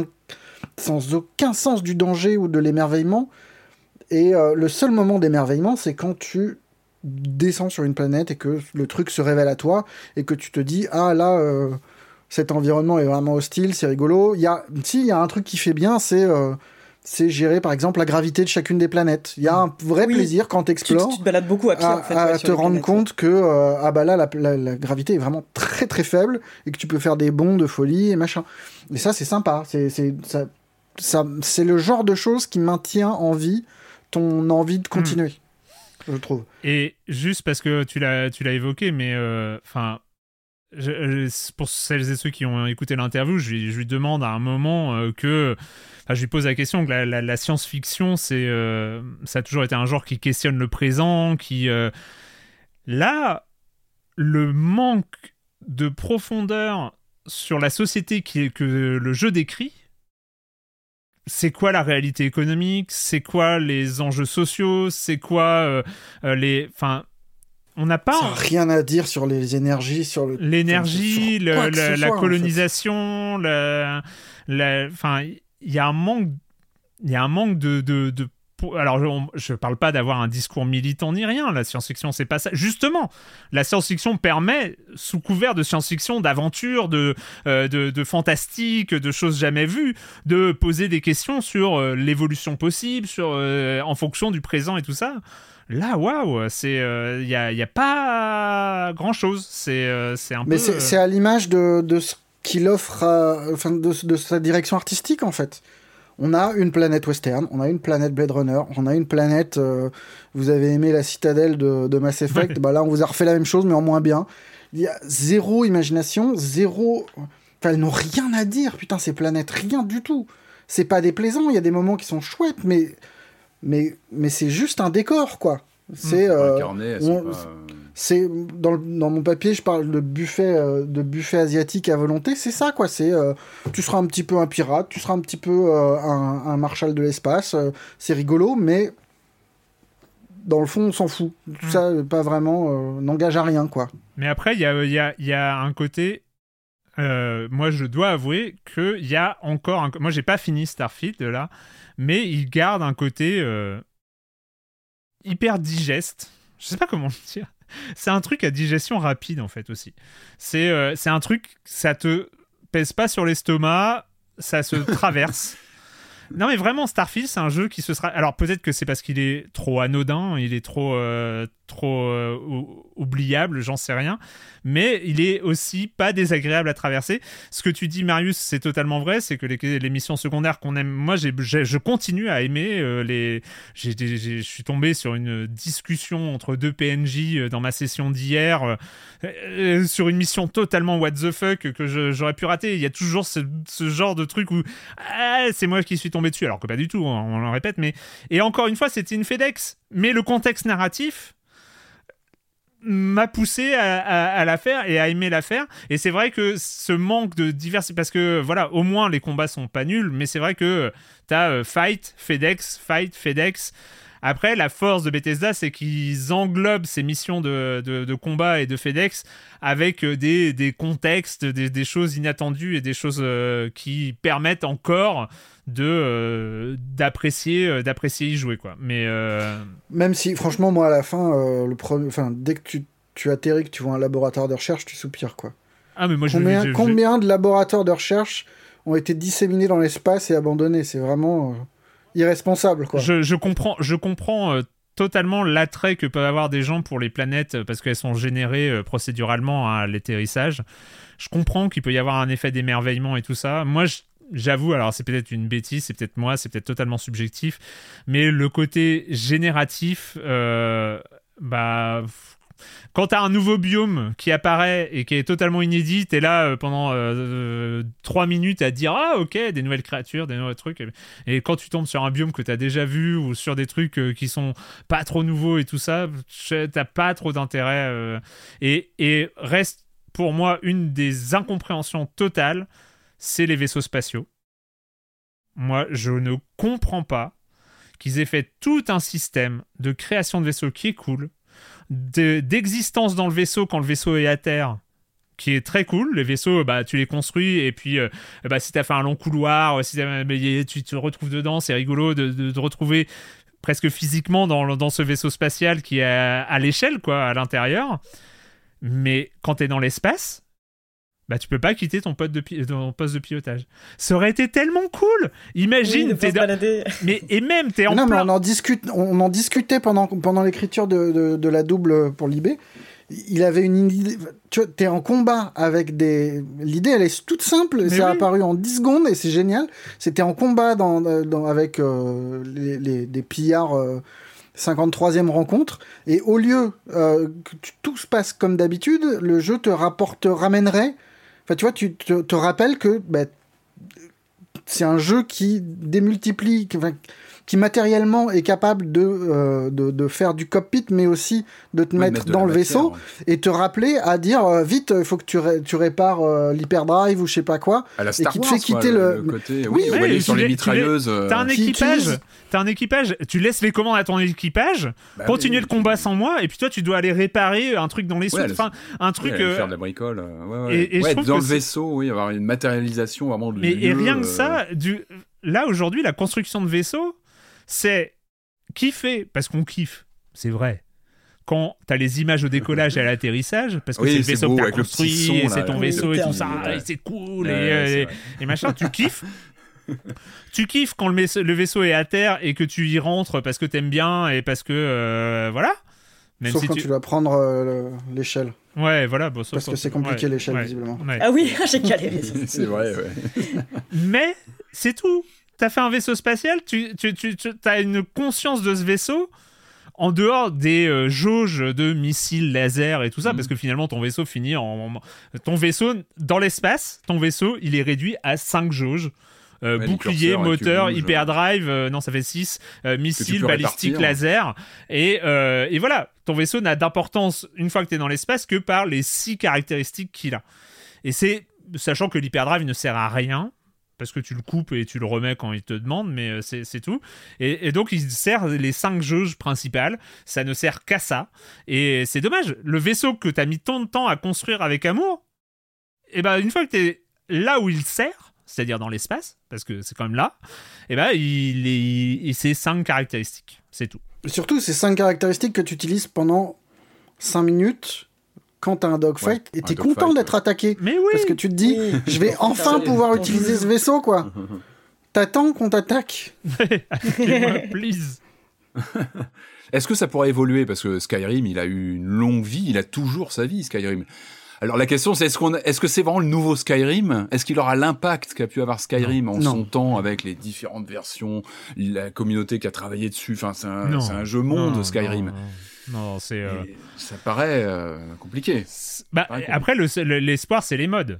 sans aucun sens du danger ou de l'émerveillement. Et le seul moment d'émerveillement, c'est quand tu descends sur une planète et que le truc se révèle à toi et que tu te dis ah là cet environnement est vraiment hostile, c'est rigolo. Il y a, si, il y a un truc qui fait bien, c'est euh, c'est gérer par exemple la gravité de chacune des planètes. Il y a un vrai plaisir quand tu explores. Tu, te balades beaucoup à pied en fait. À te rendre compte que euh, ah bah là la, gravité est vraiment très très faible et que tu peux faire des bonds de folie et machin. Et ça c'est sympa. C'est ça, ça c'est le genre de choses qui maintient en vie ton envie de continuer. Hmm. Je trouve. Et juste parce que tu l'as tu l'as évoqué, mais euh, enfin pour celles et ceux qui ont écouté l'interview, je, lui demande à un moment euh, que. je lui pose la question que la, science-fiction, c'est, euh, ça a toujours été un genre qui questionne le présent, qui. Euh, là, le manque de profondeur sur la société qui, que le jeu décrit, c'est quoi la réalité économique, c'est quoi les enjeux sociaux, c'est quoi les. Enfin on n'a pas rien à dire sur les énergies, sur le l'énergie, la, colonisation, enfin, il y a un manque, il y a un manque de, de, alors je, ne parle pas d'avoir un discours militant ni rien. La science-fiction, c'est pas ça. Justement, la science-fiction permet, sous couvert de science-fiction, d'aventure, de, euh, de, fantastique, de choses jamais vues, de poser des questions sur euh, l'évolution possible, sur euh, en fonction du présent et tout ça. Là, waouh, c'est il euh, n'y a, y a, pas grand chose. C'est euh, c'est un Mais peu. Mais c'est à l'image de, de, ce qu'il offre, enfin de, de, sa direction artistique en fait. On a une planète western, on a une planète Blade Runner, on a une planète. Euh, vous avez aimé la citadelle de, de Mass Effect, bah là on vous a refait la même chose mais en moins bien. Il y a zéro imagination, zéro. Enfin, elles n'ont rien à dire, putain, ces planètes, rien du tout. C'est pas déplaisant, il y a des moments qui sont chouettes, mais mais, mais c'est juste un décor, quoi. C'est euh, c'est dans, dans, mon papier je parle de buffet euh, de buffet asiatique à volonté. C'est ça quoi. C'est euh, tu seras un petit peu un pirate tu seras un petit peu un, un, marshal de l'espace c'est rigolo mais dans le fond on s'en fout. Tout hmm. ça pas vraiment n'engage à rien quoi. Mais après il y a, y, a, y a un côté moi, je dois avouer qu'il y a encore un... Moi, j'ai pas fini Starfield là, mais il garde un côté hyper digeste. Je sais pas comment le dire. C'est un truc à digestion rapide en fait aussi. C'est c'est un truc, ça te pèse pas sur l'estomac, ça se traverse. Non mais vraiment Starfield c'est un jeu qui se sera alors peut-être que c'est parce qu'il est trop anodin, il est trop euh, trop euh, oubliable, j'en sais rien, mais il est aussi pas désagréable à traverser. Ce que tu dis, Marius, c'est totalement vrai, c'est que les, missions secondaires qu'on aime, moi, je continue à aimer euh, les. Je suis tombé sur une discussion entre deux PNJ euh, dans ma session d'hier sur une mission totalement what the fuck que j'aurais pu rater. Il y a toujours ce, genre de truc où ah, c'est moi qui suis tombé dessus, alors que pas du tout, hein, on, le répète, mais. Et encore une fois, c'était une FedEx, mais le contexte narratif m'a poussé à, la faire et à aimer la faire. Et c'est vrai que ce manque de diversité, parce que voilà, au moins les combats sont pas nuls, mais c'est vrai que tu as euh, Fight, FedEx, Fight, FedEx. Après, la force de Bethesda, c'est qu'ils englobent ces missions de, de, combat et de FedEx avec euh, des, des contextes, des, des, choses inattendues et des choses euh, qui permettent encore de euh, d'apprécier d'apprécier y jouer quoi. Mais même si franchement moi à la fin le premier, enfin dès que tu tu atterris que tu vois un laboratoire de recherche, tu soupires quoi. Ah mais moi combien, combien de laboratoires de recherche ont été disséminés dans l'espace et abandonnés? C'est vraiment irresponsable. Quoi. Je, comprends, je comprends euh, totalement l'attrait que peuvent avoir des gens pour les planètes euh, parce qu'elles sont générées euh, procéduralement à l'atterrissage. Je comprends qu'il peut y avoir un effet d'émerveillement et tout ça. Moi, J'avoue, alors c'est peut-être une bêtise, c'est peut-être moi, c'est peut-être totalement subjectif, mais le côté génératif, bah quand t'as un nouveau biome qui apparaît et qui est totalement inédit, t'es là euh, pendant euh, 3 minutes à dire Ah, ok, des nouvelles créatures, des nouveaux trucs. Et quand tu tombes sur un biome que t'as déjà vu ou sur des trucs euh, qui sont pas trop nouveaux et tout ça, t'as pas trop d'intérêt. Euh. Et, et reste pour moi une des incompréhensions totales c'est les vaisseaux spatiaux. Moi, je ne comprends pas qu'ils aient fait tout un système de création de vaisseaux qui est cool d'existence dans le vaisseau quand le vaisseau est à terre qui est très cool. Les vaisseaux, bah, tu les construis et puis euh, bah, si tu as fait un long couloir, si tu te retrouves dedans, c'est rigolo de, te retrouver presque physiquement dans, dans, ce vaisseau spatial qui est à, l'échelle, quoi, à l'intérieur. Mais quand tu es dans l'espace, bah tu peux pas quitter ton, poste de, ton poste de pilotage. Ça aurait été tellement cool. Imagine, t'es mais et même t'es en non, mais on en discute, on en discutait pendant pendant l'écriture de, de, la double pour Libé. Il avait une idée. Tu vois, t'es en combat avec des. L'idée, elle est toute simple. ça a apparu en 10 secondes et c'est génial. C'était en combat dans, dans avec euh, les, les, des pillards. 53e euh, rencontre, et au lieu euh, que tout se passe comme d'habitude, le jeu te rapporte, ramènerait Enfin, tu vois, tu te, rappelles que bah, c'est un jeu qui démultiplie, matériellement est capable de, euh, de, de, faire du cockpit, mais aussi de te mettre, dans le vaisseau et te rappeler à dire euh, vite, il faut que tu, tu répares euh, l'hyperdrive ou je sais pas quoi. À la Star et qui te fait quitter le... côté. Oui, oui, sur les mitrailleuses. T'as un équipage. T'as un équipage, tu laisses les commandes à ton équipage, bah continuer le combat sans moi, et puis toi tu dois aller réparer un truc dans les ouais, enfin un truc. faire de la bricole. Et, et dans le vaisseau, oui, avoir une matérialisation vraiment. Mais et rien que ça, du là aujourd'hui la construction de vaisseau, c'est kiffer, parce qu'on kiffe, c'est vrai. Quand t'as les images au décollage et à l'atterrissage, parce que c'est le vaisseau que t'as construit, c'est ton vaisseau et tout ça, c'est cool, et, machin, tu kiffes. tu kiffes quand le, vaisseau est à terre et que tu y rentres parce que t'aimes bien et parce que euh, voilà. Même sauf quand tu... dois prendre euh, l'échelle. Ouais, voilà. Bon, parce que c'est compliqué l'échelle, visiblement. Ah oui, j'ai galéré. c'est vrai, ouais. Mais c'est tout t'as fait un vaisseau spatial, tu, as une conscience de ce vaisseau en dehors des euh, jauges de missiles laser et tout ça, mhm. parce que finalement ton vaisseau finit en, ton vaisseau dans l'espace, ton vaisseau il est réduit à 5 jauges. Euh, bouclier, moteur, hyperdrive, euh, non ça fait 6, missiles, balistiques, laser. Et, et, voilà, ton vaisseau n'a d'importance une fois que tu es dans l'espace que par les 6 caractéristiques qu'il a. Et c'est, sachant que l'hyperdrive ne sert à rien, parce que tu le coupes et tu le remets quand il te demande, mais euh, c'est tout. Et, donc, il sert les cinq jauges principales. Ça ne sert qu'à ça. Et c'est dommage. Le vaisseau que tu as mis tant de temps à construire avec amour, et ben une fois que tu es là où il sert, c'est-à-dire dans l'espace, parce que c'est quand même là, et ben il est, c'est cinq caractéristiques, c'est tout. Surtout, c'est cinq caractéristiques que tu utilises pendant 5 minutes quand t'as un dogfight et t'es content d'être attaqué. Mais oui. Parce que tu te dis, je vais enfin pouvoir utiliser ce vaisseau, quoi. T'attends qu'on t'attaque. please. Est-ce que ça pourrait évoluer? Parce que Skyrim, il a eu une longue vie, il a toujours sa vie, Skyrim. Alors la question c'est est-ce qu'on est-ce que c'est vraiment le nouveau Skyrim? Est-ce qu'il aura l'impact qu'a pu avoir Skyrim en son temps avec les différentes versions, la communauté qui a travaillé dessus? Enfin c'est un, jeu monde Skyrim. Non, c'est. Euh, ça paraît euh, compliqué. Bah, après, l'espoir, c'est les modes.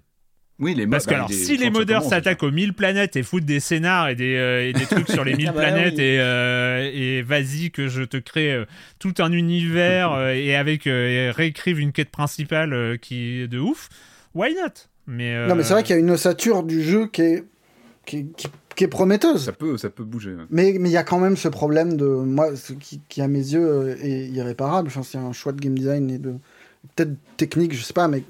Oui, les Parce que bah, alors, si les modeurs s'attaquent aux 1000 planètes et foutent des scénars et des, euh, des trucs sur les 1000 ah bah planètes et, et vas-y que je te crée tout un univers et avec réécrive une quête principale qui est de ouf, why not? Mais Non, mais c'est vrai qu'il y a une ossature du jeu qui est, qui, qui qui est prometteuse. Ça peut, ça peut bouger. Mais il y a quand même ce problème de moi, qui, qui à mes yeux euh, est irréparable. Enfin, c'est un choix de game design et de peut-être technique, je sais pas, mais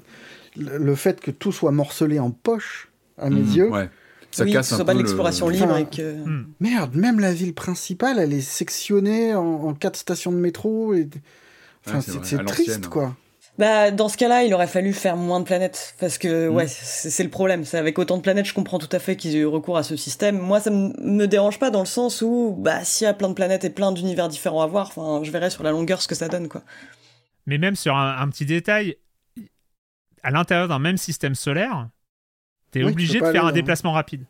le, fait que tout soit morcelé en poche à mes mmh, yeux. Ouais. Ça oui, casse que ce soit pas de l'exploration libre. et que... Mmh. Merde, même la ville principale, elle est sectionnée en, quatre stations de métro. Et... Enfin, c'est triste, quoi. Bah, dans ce cas-là, il aurait fallu faire moins de planètes. Parce que, mm. ouais, c'est le problème. C'est avec autant de planètes, je comprends tout à fait qu'ils aient eu recours à ce système. Moi, ça me dérange pas dans le sens où, bah, s'il y a plein de planètes et plein d'univers différents à voir, enfin, je verrai sur la longueur ce que ça donne, quoi. Mais même sur un, petit détail, à l'intérieur d'un même système solaire, t'es obligé de faire un déplacement rapide.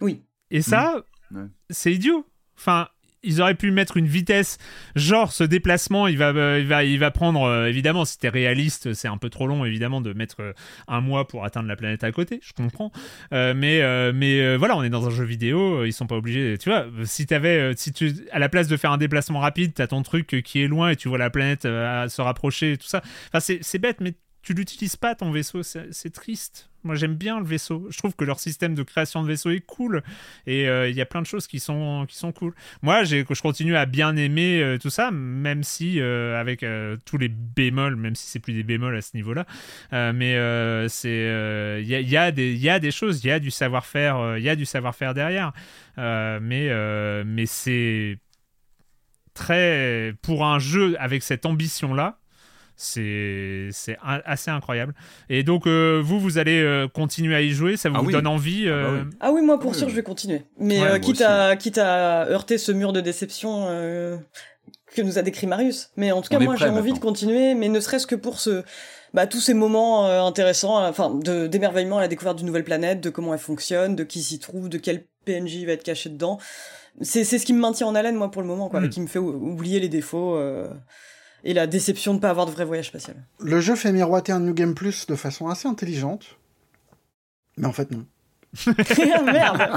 Oui. Et ça, mm. c'est idiot. Enfin, ils auraient pu mettre une vitesse, genre ce déplacement, il va, euh, il va, il va prendre, euh, évidemment, si t'es réaliste, c'est un peu trop long, évidemment, de mettre euh, un mois pour atteindre la planète à côté, je comprends. mais mais voilà, on est dans un jeu vidéo, ils sont pas obligés, tu vois, si t'avais, si tu, à la place de faire un déplacement rapide, t'as ton truc qui est loin et tu vois la planète se rapprocher et tout ça. Enfin, c'est bête, mais tu l'utilises pas ton vaisseau, c'est triste. Moi j'aime bien le vaisseau. Je trouve que leur système de création de vaisseau est cool et euh, il y a plein de choses qui sont qui sont cool. Moi je continue à bien aimer euh, tout ça, même si euh, avec tous les bémols, même si c'est plus des bémols à ce niveau-là. mais c'est il y a, y, a des il y a des choses, il y a du savoir-faire, il y a du savoir-faire derrière. mais mais c'est très pour un jeu avec cette ambition là c'est assez incroyable. Et donc, euh, vous, vous allez euh, continuer à y jouer Ça vous, ah donne envie ah, bah oui. Euh ah, oui. moi, pour sûr, je vais continuer. Mais quitte, à, quitte à heurter ce mur de déception que nous a décrit Marius. Mais en tout cas, moi, j'ai envie de continuer, mais ne serait-ce que pour ce... Bah, tous ces moments intéressants, enfin, d'émerveillement à la découverte d'une nouvelle planète, de comment elle fonctionne, de qui s'y trouve, de quel PNJ va être caché dedans. C'est ce qui me maintient en haleine, moi, pour le moment, quoi, et hmm. qui me fait oublier les défauts et la déception de ne pas avoir de vrai voyage spatial. Le jeu fait miroiter un New Game Plus de façon assez intelligente, mais en fait non. Merde.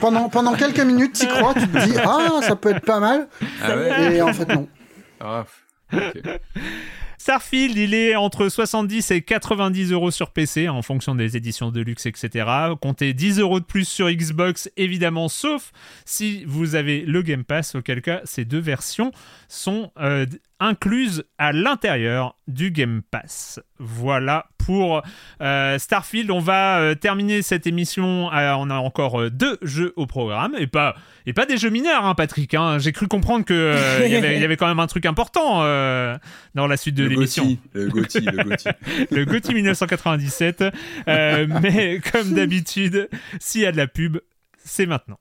pendant, pendant quelques minutes, tu crois, tu te dis ah ça peut être pas mal, ah et en fait non. Ah, Starfield, il est entre 70 et 90 euros sur PC en fonction des éditions de luxe, etc. Comptez 10 euros de plus sur Xbox, évidemment, sauf si vous avez le Game Pass, auquel cas ces deux versions sont euh, incluses à l'intérieur du Game Pass. Voilà pour euh, Starfield. On va euh, terminer cette émission. Euh, on a encore deux jeux au programme et pas et pas des jeux mineurs, hein, Patrick. Hein. J'ai cru comprendre que il y, avait quand même un truc important dans la suite de l'émission. Le Gauthier, le Gauthier. le Gauthier 1997. mais comme d'habitude, s'il y a de la pub, c'est maintenant.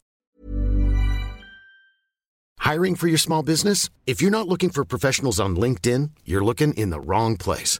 Hiring for your small business? If you're not looking for professionals on LinkedIn, you're looking in the wrong place.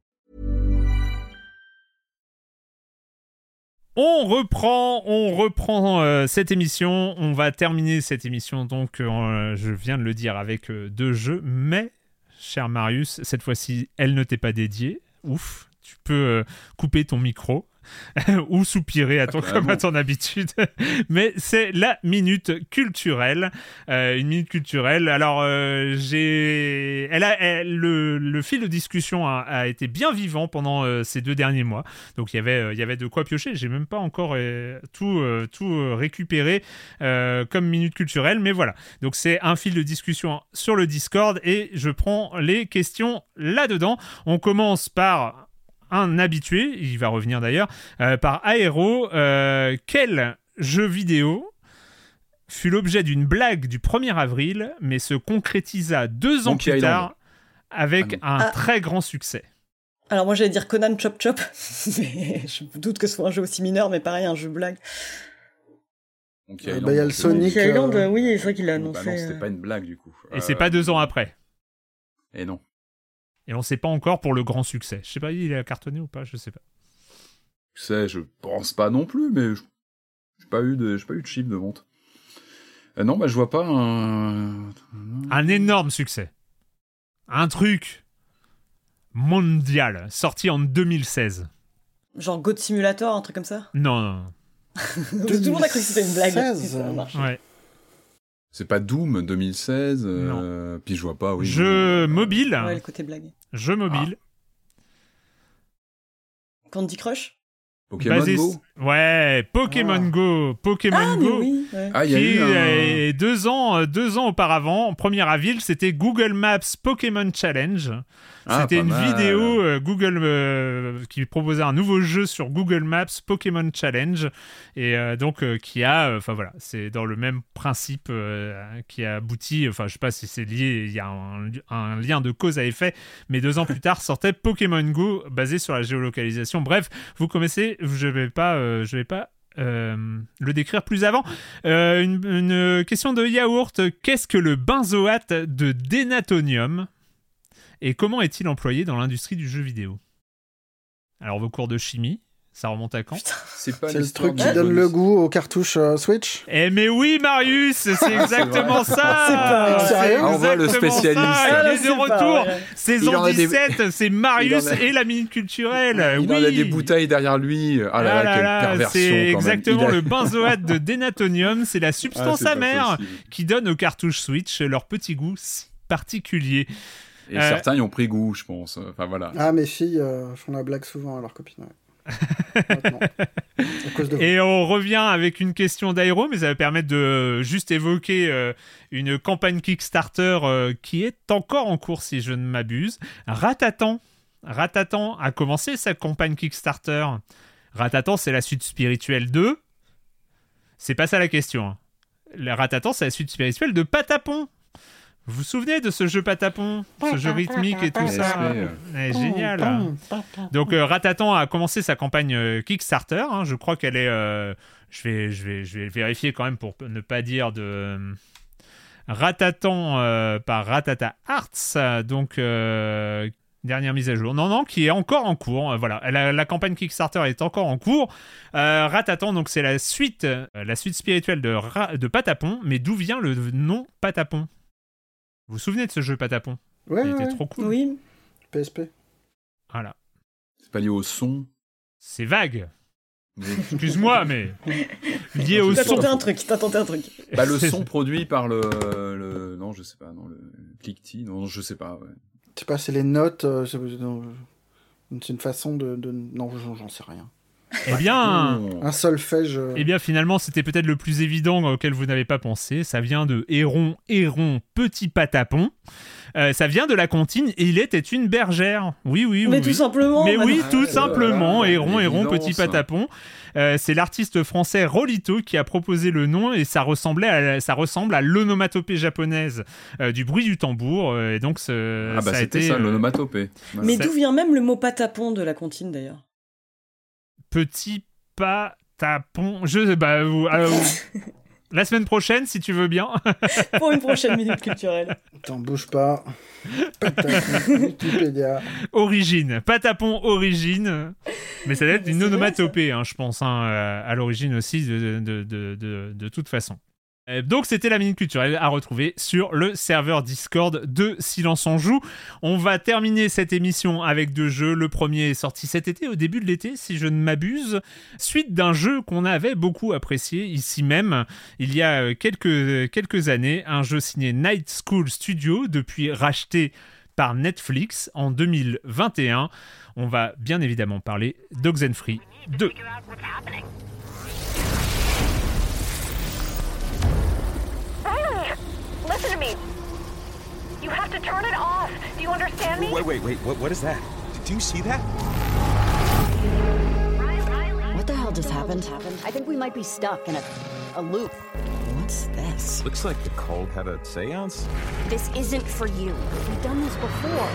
On reprend, on reprend euh, cette émission. On va terminer cette émission, donc euh, je viens de le dire avec euh, deux jeux, mais cher Marius, cette fois-ci, elle ne t'est pas dédiée. Ouf, tu peux couper ton micro ou soupirer à, ton, comme à ton habitude. Mais c'est la minute culturelle. Euh, une minute culturelle. Alors, euh, j'ai. Elle a, le, le, fil de discussion a, été bien vivant pendant euh, ces deux derniers mois. Donc, il y avait, il y avait de quoi piocher. J'ai même pas encore tout, tout récupéré comme minute culturelle. Mais voilà. Donc, c'est un fil de discussion sur le Discord et je prends les questions là-dedans. On commence par un habitué, il va revenir d'ailleurs, euh, par Aero. Euh, quel jeu vidéo fut l'objet d'une blague du 1er avril, mais se concrétisa deux ans plus tard avec ah un ah. très grand succès alors moi j'allais dire Conan Chop Chop, mais je doute que ce soit un jeu aussi mineur, mais pareil, un jeu blague. Euh, bah, il y a le Sonic. Island, oui, c'est vrai qu'il l'a annoncé. Bah non, c'était pas une blague du coup. Et c'est pas deux ans après. Et non. Et on ne sait pas encore pour le grand succès. Je sais pas, il a cartonné ou pas, je sais pas. Succès, je pense pas non plus, mais j'ai pas eu de, pas eu de chiffre de vente. Euh, non, bah je vois pas un. Un énorme succès. Un truc mondial, sorti en 2016. Genre God Simulator, un truc comme ça? Non, non, non. Tout le monde a cru que c'était une blague. Ouais. C'est pas Doom 2016 euh, Puis je vois pas, oui. Jeu mobile. Ouais, le côté blague. Jeu mobile. Candy Crush? Pokémon Go Ouais, Pokémon ah. Go. Pokémon ah, Go. Oui, ah, y a eu un... deux, ans, euh, deux ans auparavant, première à ville, c'était Google Maps Pokémon Challenge. Ah, C'était une vidéo euh, Google euh, qui proposait un nouveau jeu sur Google Maps Pokémon Challenge et euh, donc qui a, enfin voilà, c'est dans le même principe qui a abouti. Enfin, je sais pas si c'est lié, il y a un, lien de cause à effet, mais deux ans plus tard sortait Pokémon Go basé sur la géolocalisation. Bref, vous connaissez, je vais je vais pas le décrire plus avant. une, une, question de yaourt. Qu'est-ce que le benzoate de dénatonium et comment est-il employé dans l'industrie du jeu vidéo? Alors vos cours de chimie, ça remonte à quand C'est pas le truc qui donne le goût aux cartouches euh, Switch Eh mais oui Marius, c'est exactement ça C'est pas sérieux On voit le spécialiste. Ça. Il est de retour. Saison 17, c'est Marius et la minute culturelle. Il oui. en a des bouteilles derrière lui. Ah là, là, quelle perversion C'est exactement le benzoate de dénatonium, c'est la substance ah, amère qui donne aux cartouches Switch leur petit goût si particulier. Et certains y ont pris goût, je pense. Enfin voilà. Ah, mes filles euh, font la blague souvent à leurs copines. Et on revient avec une question d'Aéro, mais ça va permettre de juste évoquer euh, une campagne Kickstarter euh, qui est encore en cours, si je ne m'abuse. Ratatan. Ratatan a commencé sa campagne Kickstarter. Ratatan, c'est la suite spirituelle de. C'est pas ça la question. Hein. Ratatan, c'est la suite spirituelle de Patapon. Vous vous souvenez de ce jeu patapon Ce jeu rythmique et tout ça Génial hein. Donc euh, Ratatan a commencé sa campagne euh, Kickstarter. Hein. je crois qu'elle est... Euh, je, vais, je, vais, je vais vérifier quand même pour ne pas dire de... Ratatan par Ratata Arts. Donc... Dernière mise à jour. Non, non, qui est encore en cours. voilà, la, campagne Kickstarter est encore en cours. Ratatan, donc c'est la suite, la suite spirituelle de, de Patapon. Mais d'où vient le nom Patapon? Vous vous souvenez de ce jeu Patapon? Ouais. Il était trop cool. Oui. PSP. Voilà. C'est pas lié au son C'est vague. Excuse-moi, mais lié au son. T'as tenté un truc, t'as tenté un truc. Bah, le son produit par le, le... Non, je sais pas, non, le clickty, non, je sais pas, ouais. Je sais pas, c'est les notes, euh, c'est une façon de... de... Non, j'en sais rien. Eh bien, un solfège. Euh. Eh bien, finalement, c'était peut-être le plus évident auquel vous n'avez pas pensé. Ça vient de Héron, Héron, petit patapon. Euh, ça vient de la comptine et il était une bergère. Oui, oui, oui. Mais tout simplement. Mais oui, tout simplement. Héron, Héron, petit patapon. Euh, c'est l'artiste français Rolito qui a proposé le nom et ça ressemblait à, ça ressemble à l'onomatopée japonaise du bruit du tambour. et donc, ah bah c'était ça, l'onomatopée. Mais d'où vient même le mot patapon de la comptine d'ailleurs? Petit pas tapon. Je bah, euh, la semaine prochaine, si tu veux bien. Pour une prochaine minute culturelle. T'en bouge pas. Patapon, Wikipédia. Origine. Patapon, origine. Mais ça doit être une onomatopée, hein, je pense, hein, à l'origine aussi, de, de, de, de, toute façon. Euh, donc c'était la minute culturelle à retrouver sur le serveur Discord de Silence on joue. On va terminer cette émission avec deux jeux. Le premier est sorti cet été, au début de l'été, si je ne m'abuse, suite d'un jeu qu'on avait beaucoup apprécié ici même il y a euh, quelques, quelques années, un jeu signé Night School Studio, depuis racheté par Netflix en 2021. On va bien évidemment parler d'Oxenfree 2. Listen to me. You have to turn it off. Do you understand me? Wait, wait, wait. What, what is that? Do you see that? The hell just happened? I think we might be stuck in a, a loop. What's this? Looks like the cold had a seance. This isn't for you. We've done this before.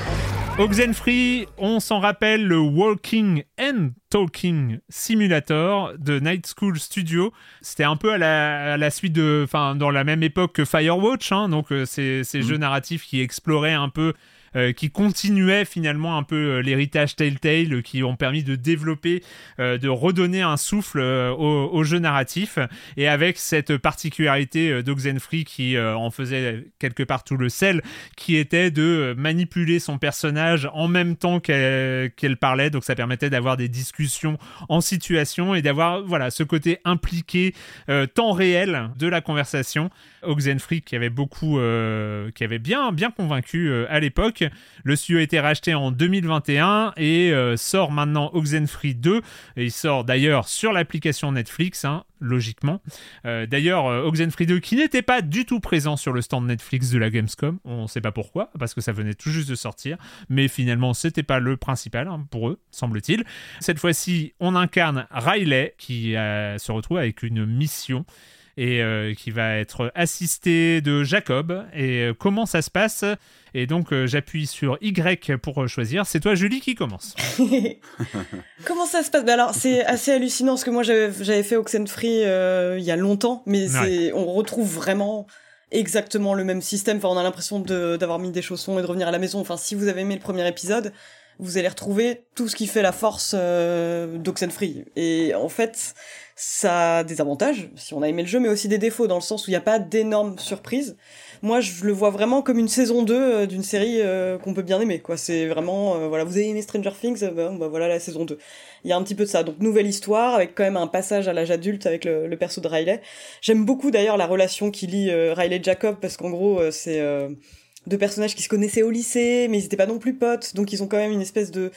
Oxenfree, on s'en rappelle le Walking and Talking Simulator de Night School Studio. C'était un peu à la, à la suite de, enfin, dans la même époque que Firewatch, hein, donc euh, ces, ces mm. jeux narratifs qui exploraient un peu euh, qui continuaient finalement un peu euh, l'héritage Telltale, euh, qui ont permis de développer, de redonner un souffle au, jeu narratif, et avec cette particularité d'Oxenfree qui en faisait quelque part tout le sel, qui était de manipuler son personnage en même temps qu'elle parlait, donc ça permettait d'avoir des discussions en situation et d'avoir voilà ce côté impliqué temps réel de la conversation. Oxenfree qui avait beaucoup, qui avait bien bien convaincu à l'époque. Le studio a été racheté en 2021 et euh, sort maintenant Oxenfree 2. Et il sort d'ailleurs sur l'application Netflix, hein, logiquement. Euh, d'ailleurs, euh, Oxenfree 2 qui n'était pas du tout présent sur le stand Netflix de la Gamescom. On ne sait pas pourquoi, parce que ça venait tout juste de sortir. Mais finalement, c'était pas le principal hein, pour eux, semble-t-il. Cette fois-ci, on incarne Riley qui se retrouve avec une mission et euh, qui va être assisté de Jacob. Et euh, comment ça se passe? Et donc euh, j'appuie sur Y pour choisir. C'est toi Julie qui commence. comment ça se passe? Ben Alors c'est assez hallucinant parce que moi j'avais fait Oxenfree il y a longtemps, mais on retrouve vraiment exactement le même système. Enfin, on a l'impression d'avoir mis des chaussons et de revenir à la maison. Enfin, si vous avez aimé le premier épisode, vous allez retrouver tout ce qui fait la force d'Oxenfree. Et en fait, ça a des avantages, si on a aimé le jeu, mais aussi des défauts, dans le sens où il n'y a pas d'énormes surprises. Moi, je le vois vraiment comme une saison 2 euh, d'une série euh, qu'on peut bien aimer, quoi. C'est vraiment, euh, voilà, vous avez aimé Stranger Things, bah, bah, voilà la saison 2. Il y a un petit peu de ça. Donc, nouvelle histoire, avec quand même un passage à l'âge adulte avec le, le, perso de Riley. J'aime beaucoup d'ailleurs la relation qui lie Riley Jacob, parce qu'en gros, c'est deux personnages qui se connaissaient au lycée, mais ils n'étaient pas non plus potes, donc ils ont quand même une espèce de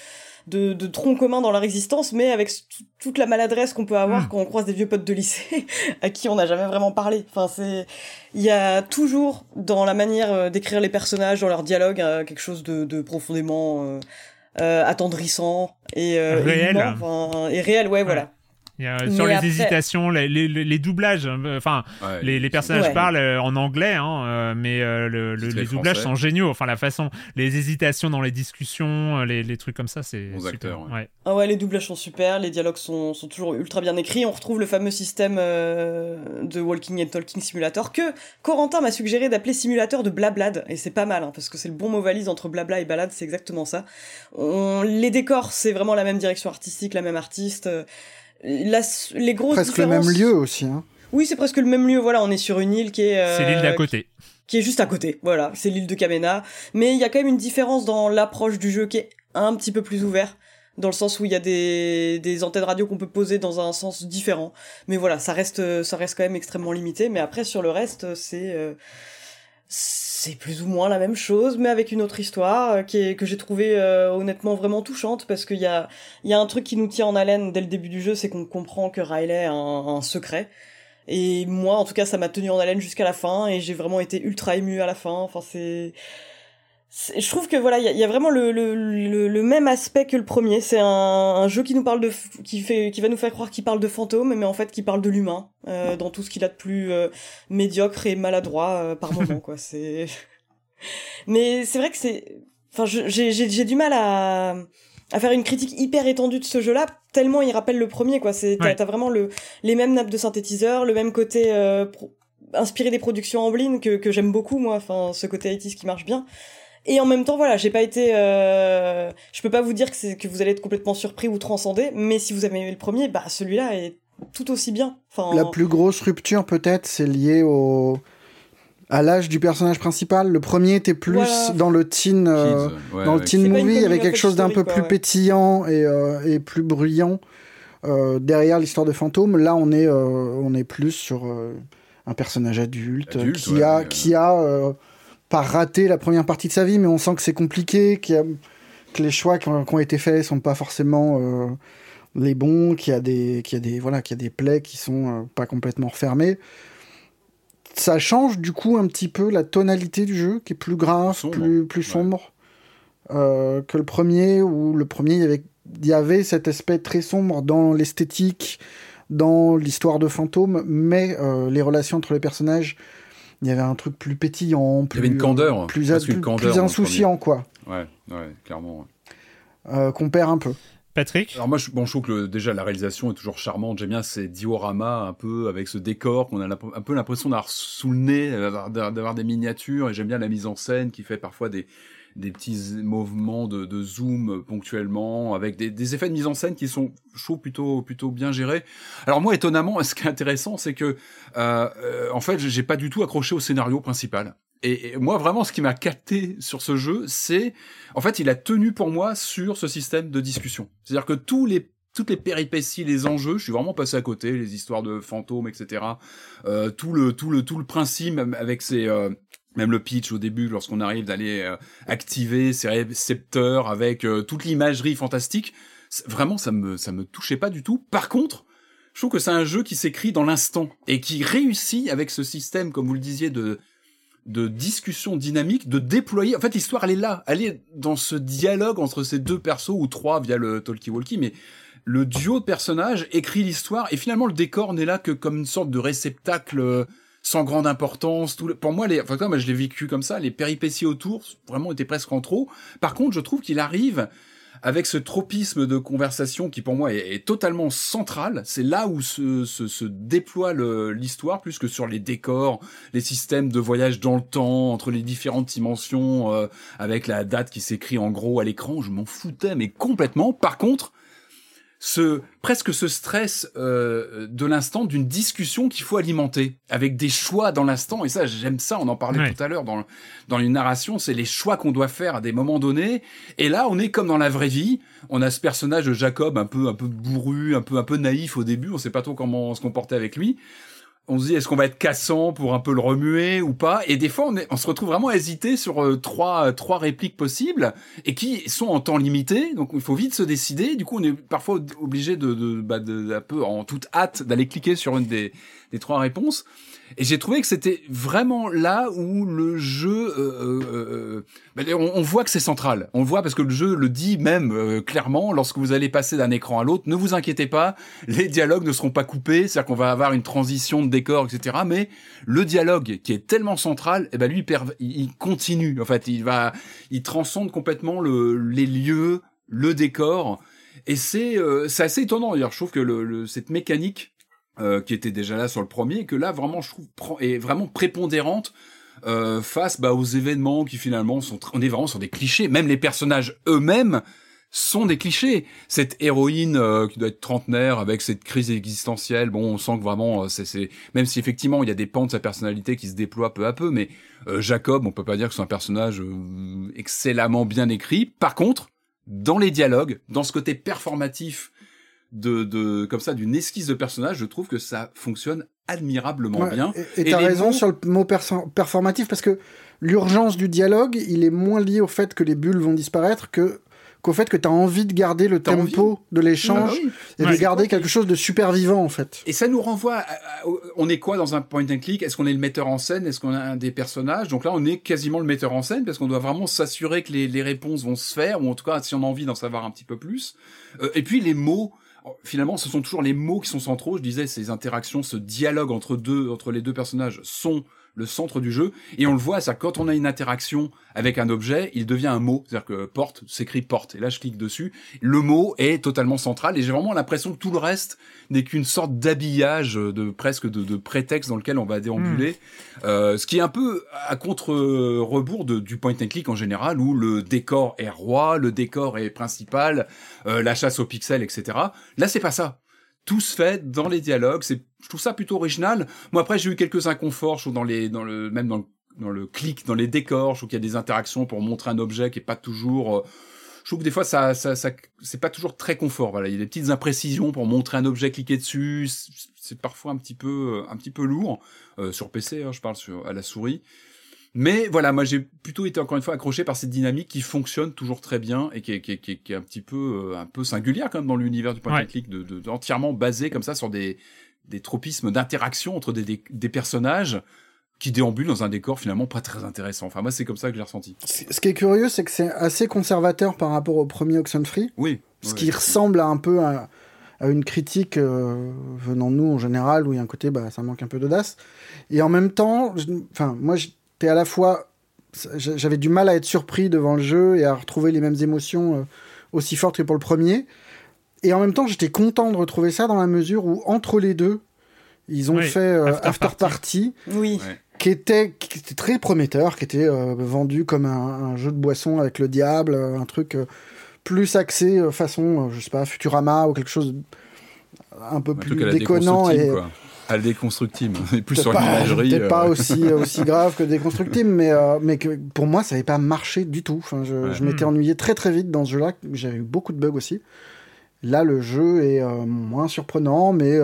de, de troncs communs dans leur existence, mais avec toute la maladresse qu'on peut avoir hmm. quand on croise des vieux potes de lycée à qui on n'a jamais vraiment parlé. Enfin, c'est, il y a toujours dans la manière euh, d'écrire les personnages, dans leur dialogue, euh, quelque chose de, de profondément euh, attendrissant et réel, et réel, ouais, voilà sur les hésitations, les, les, les, doublages, euh, enfin, les, les, personnages parlent euh, en anglais, hein, euh, mais le, les doublages sont géniaux. Enfin, la façon, les hésitations dans les discussions, les, trucs comme ça, c'est super. ouais. Ah ouais, les doublages sont super, les dialogues sont, sont toujours ultra bien écrits. On retrouve le fameux système de Walking and Talking Simulator que Corentin m'a suggéré d'appeler simulateur de blablade, et c'est pas mal, hein, parce que c'est le bon mot valise entre blabla et balade, c'est exactement ça. On, les décors, c'est vraiment la même direction artistique, la même artiste les grosses presque le même lieu aussi. Hein. Oui, c'est presque le même lieu. Voilà, on est sur une île qui est. Euh, c'est l'île d'à côté. Qui, est juste à côté. Voilà, c'est l'île de Kamena. Mais il y a quand même une différence dans l'approche du jeu qui est un petit peu plus ouvert. Dans le sens où il y a des, des antennes radio qu'on peut poser dans un sens différent. Mais voilà, ça reste, ça reste quand même extrêmement limité. Mais après, sur le reste, c'est. Euh, c'est plus ou moins la même chose, mais avec une autre histoire euh, que j'ai trouvé euh, honnêtement vraiment touchante parce qu'il y a, y a un truc qui nous tient en haleine dès le début du jeu, c'est qu'on comprend que Riley a un, secret. Et moi, en tout cas, ça m'a tenu en haleine jusqu'à la fin et j'ai vraiment été ultra ému à la fin. Enfin, c'est je trouve que voilà, il y, a, vraiment le, le, le, même aspect que le premier. C'est un, un, jeu qui nous parle de, qui fait, qui va nous faire croire qu'il parle de fantômes, mais en fait qui parle de l'humain euh, dans tout ce qu'il a de plus euh, médiocre et maladroit euh, par moment, quoi. C'est, mais c'est vrai que c'est, enfin, j'ai, j'ai du mal à à faire une critique hyper étendue de ce jeu-là, tellement il rappelle le premier, quoi. C'est, t'as, vraiment le, les mêmes nappes de synthétiseurs, le même côté inspiré des productions Amblin que, que j'aime beaucoup, moi. Enfin, ce côté 80 qui marche bien. Et en même temps, voilà, j'ai pas été, euh... je peux pas vous dire que c'est que vous allez être complètement surpris ou transcendé, mais si vous avez aimé le premier, bah celui-là est tout aussi bien. Enfin, la plus grosse rupture peut-être, c'est lié au à l'âge du personnage principal. Le premier était plus dans le teen, euh, dans le teen movie, avec quelque chose d'un peu plus pétillant et, euh, et, plus bruyant euh, derrière l'histoire de fantôme. Là, on est, on est plus sur un personnage adulte, qui, a, qui a pas raté la première partie de sa vie, mais on sent que c'est compliqué, a, que les choix qui ont, été faits sont pas forcément les bons, qu'il y a des, qu'il y a des, voilà, qu'il y a des plaies qui sont pas complètement refermées. Ça change du coup un petit peu la tonalité du jeu, qui est plus grave, plus, plus sombre euh, que le premier, où le premier, il y, avait, il y avait cet aspect très sombre dans l'esthétique, dans l'histoire de fantômes, mais euh, les relations entre les personnages, il y avait un truc plus pétillant, plus, il y avait une candeur, plus, plus insouciant, quoi. Ouais, ouais, clairement. Euh, qu'on perd un peu. Patrick? Alors moi, je, bon, je trouve que déjà la réalisation est toujours charmante. J'aime bien ces dioramas un peu avec ce décor qu'on a un peu l'impression d'avoir sous le nez, d'avoir des miniatures. Et j'aime bien la mise en scène qui fait parfois des, des petits mouvements de, zoom ponctuellement, avec des, effets de mise en scène qui sont, je plutôt plutôt bien gérés. Alors moi, étonnamment, ce qui est intéressant, c'est que euh, euh en fait, j'ai pas du tout accroché au scénario principal. Et, moi, vraiment, ce qui m'a capté sur ce jeu, c'est, en fait, il a tenu pour moi sur ce système de discussion. C'est-à-dire que tous les toutes les péripéties, les enjeux, je suis vraiment passé à côté, les histoires de fantômes, etc. Euh, tout le tout le tout le principe avec euh, même le pitch au début, lorsqu'on arrive d'aller euh, activer ces récepteurs avec euh, toute l'imagerie fantastique, vraiment ça me ça me touchait pas du tout. Par contre, je trouve que c'est un jeu qui s'écrit dans l'instant et qui réussit avec ce système, comme vous le disiez, de de discussion dynamique, de déployer. En fait, l'histoire, elle est là. Elle est dans ce dialogue entre ces deux persos, ou trois via le talkie-walkie, mais le duo de personnages écrit l'histoire, et finalement, le décor n'est là que comme une sorte de réceptacle euh, sans grande importance. Tout Pour moi, les... enfin, moi, je l'ai vécu comme ça. Les péripéties autour, vraiment, étaient presque en trop. Par contre, je trouve qu'il arrive avec ce tropisme de conversation qui pour moi est, totalement central. C'est là où se, se, se déploie l'histoire plus que sur les décors, les systèmes de voyage dans le temps entre les différentes dimensions, euh, avec la date qui s'écrit en gros à l'écran. Je m'en foutais mais complètement. Par contre, ce presque ce stress euh, de l'instant d'une discussion qu'il faut alimenter avec des choix dans l'instant. Et ça j'aime ça on en parlait tout à l'heure dans dans les narrations c'est les choix qu'on doit faire à des moments donnés. Et là on est comme dans la vraie vie. On a ce personnage de Jacob un peu un peu bourru un peu un peu naïf au début. On sait pas trop comment se comporter avec lui on se dit est-ce qu'on va être cassant pour un peu le remuer ou pas? Et des fois on, on se retrouve vraiment à hésiter sur euh, trois trois répliques possibles et qui sont en temps limité. Donc il faut vite se décider. Du coup on est parfois obligé de, de, bah, de un peu en toute hâte d'aller cliquer sur une des, des trois réponses et j'ai trouvé que c'était vraiment là où le jeu, euh, euh, euh ben, on, voit que c'est central. On le voit parce que le jeu le dit même euh, clairement. Lorsque vous allez passer d'un écran à l'autre, ne vous inquiétez pas, les dialogues ne seront pas coupés. C'est-à-dire qu'on va avoir une transition de décor, etc. Mais le dialogue qui est tellement central, eh ben lui, il continue. En fait, il va, il transcende complètement le, les lieux, le décor. Et c'est c'est assez étonnant. D'ailleurs, je trouve que le, cette mécanique euh, qui était déjà là sur le premier, que là vraiment je trouve est vraiment prépondérante euh, face bah, aux événements qui finalement sont on est vraiment sur des clichés. Même les personnages eux-mêmes sont des clichés. Cette héroïne euh, qui doit être trentenaire avec cette crise existentielle, bon, on sent que vraiment, c'est, même si effectivement il y a des pans de sa personnalité qui se déploient peu à peu, mais Jacob, on peut pas dire que c'est un personnage excellemment bien écrit. Par contre, dans les dialogues, dans ce côté performatif de, de comme ça d'une esquisse de personnage, je trouve que ça fonctionne admirablement bien. Et t'as raison sur le mot performatif parce que l'urgence du dialogue, il est moins lié au fait que les bulles vont disparaître que qu'au fait que tu as envie de garder le tempo de l'échange ah bah et de garder quelque chose de super vivant en fait. Et ça nous renvoie on est quoi dans un point and click? Est-ce qu'on est le metteur en scène? Est-ce qu'on a un des personnages? Donc là on est quasiment le metteur en scène parce qu'on doit vraiment s'assurer que les, les, réponses vont se faire ou en tout cas si on a envie d'en savoir un petit peu plus. Euh, et puis les mots finalement, ce sont toujours les mots qui sont centraux. Je disais, ces interactions, ce dialogue entre deux, entre les deux personnages sont le centre du jeu. Et on le voit, ça, quand on a une interaction avec un objet, il devient un mot. C'est-à-dire que porte s'écrit porte. Et là, je clique dessus. Le mot est totalement central. Et j'ai vraiment l'impression que tout le reste n'est qu'une sorte d'habillage, de presque de, prétexte dans lequel on va déambuler. Hmm. Euh, ce qui est un peu à contre-rebours du point and click en général, où le décor est roi, le décor est principal, euh, la chasse aux pixels, etc. Là, c'est pas ça tout se fait dans les dialogues. C'est, je trouve ça plutôt original. Moi après j'ai eu quelques inconforts, je dans les, dans le, même dans le, dans le clic, dans les décors, je trouve qu'il y a des interactions pour montrer un objet qui est pas toujours. Euh, je trouve que des fois ça, ça, ça c'est pas toujours très confort. Voilà, il y a des petites imprécisions pour montrer un objet, cliquer dessus. C'est parfois un petit peu, un petit peu lourd euh, sur PC. Hein, je parle sur à la souris. Mais voilà, moi j'ai plutôt été encore une fois accroché par cette dynamique qui fonctionne toujours très bien et qui est, qui est, qui est, un petit peu euh, un peu singulière quand même dans l'univers du point and click, de, de, entièrement basé comme ça sur des des tropismes d'interaction entre des, des, des, personnages qui déambulent dans un décor finalement pas très intéressant. Enfin moi c'est comme ça que j'ai ressenti. Ce qui est curieux c'est que c'est assez conservateur par rapport au premier Oxenfree. Oui. Ce qui ressemble à un peu à, à une critique euh, venant de nous en général où il y a un côté bah ça manque un peu d'audace et en même temps enfin moi t'es à la fois. J'avais du mal à être surpris devant le jeu et à retrouver les mêmes émotions euh, aussi fortes que pour le premier. Et en même temps, j'étais content de retrouver ça dans la mesure où, entre les deux, ils ont fait euh, After, Party. oui. Qui était, qui était très prometteur, qui était euh, vendu comme un, jeu de boisson avec le diable, un truc plus axé façon, je sais pas, Futurama ou quelque chose un peu plus déconnant et, à déconstructible, et plus sur l'imagerie. Peut-être pas euh. aussi, euh, aussi grave que déconstructible, mais, euh, mais que pour moi, ça n'avait pas marché du tout. Enfin, je, je m'étais ennuyé très très vite dans ce jeu-là. J'avais eu beaucoup de bugs aussi. Là, le jeu est moins surprenant, mais,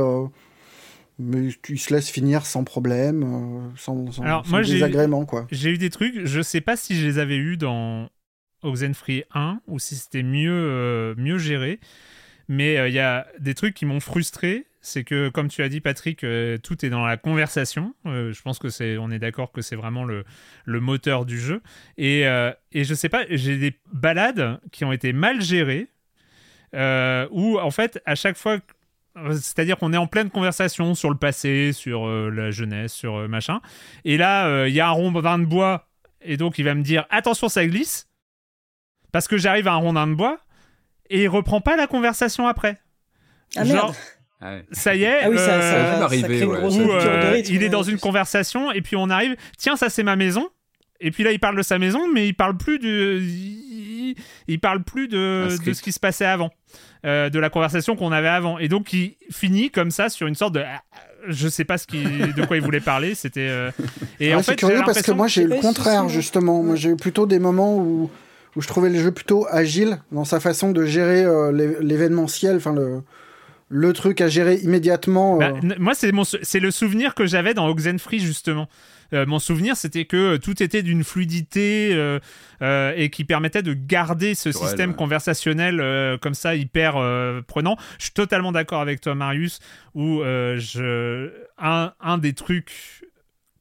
mais il se laisse finir sans problème, sans, sans, Alors, moi, désagrément. J'ai eu des trucs, je sais pas si je les avais eus dans Oxenfree 1 ou si c'était mieux, mieux géré, mais il y a des trucs qui m'ont frustré c'est que comme tu as dit Patrick, euh, tout est dans la conversation. Euh, je pense que c'est, on est d'accord que c'est vraiment le, le, moteur du jeu. Et, euh, et je sais pas, j'ai des balades qui ont été mal gérées, où en fait à chaque fois, c'est-à-dire qu'on est en pleine conversation sur le passé, sur la jeunesse, sur machin, et là il y a un rondin de bois, et donc il va me dire attention ça glisse, parce que j'arrive à un rondin de bois, et il reprend pas la conversation après. Ah merde. Ah ça y est, ah oui, ça, ça, il est dans une conversation et puis on arrive, tiens, ça c'est ma maison. Et puis là, il parle de sa maison, mais il parle plus de, il, parle plus de, de, ce qui se passait avant, euh, de la conversation qu'on avait avant. Et donc, il finit comme ça sur une sorte de, je sais pas ce qui, de quoi il voulait parler. C'était. Euh, et en fait, c'est curieux parce que moi j'ai eu le contraire justement. Moi j'ai eu plutôt des moments où où je trouvais le jeu plutôt agile dans sa façon de gérer euh, l'événementiel, enfin le le truc à gérer immédiatement. Bah, euh. moi, c'est, mon, c'est le souvenir que j'avais dans Oxenfree, justement. Euh, mon souvenir, c'était que tout était d'une fluidité euh, et qui permettait de garder ce système conversationnel comme ça hyper prenant. Je suis totalement d'accord avec toi, Marius, où je... un, un des trucs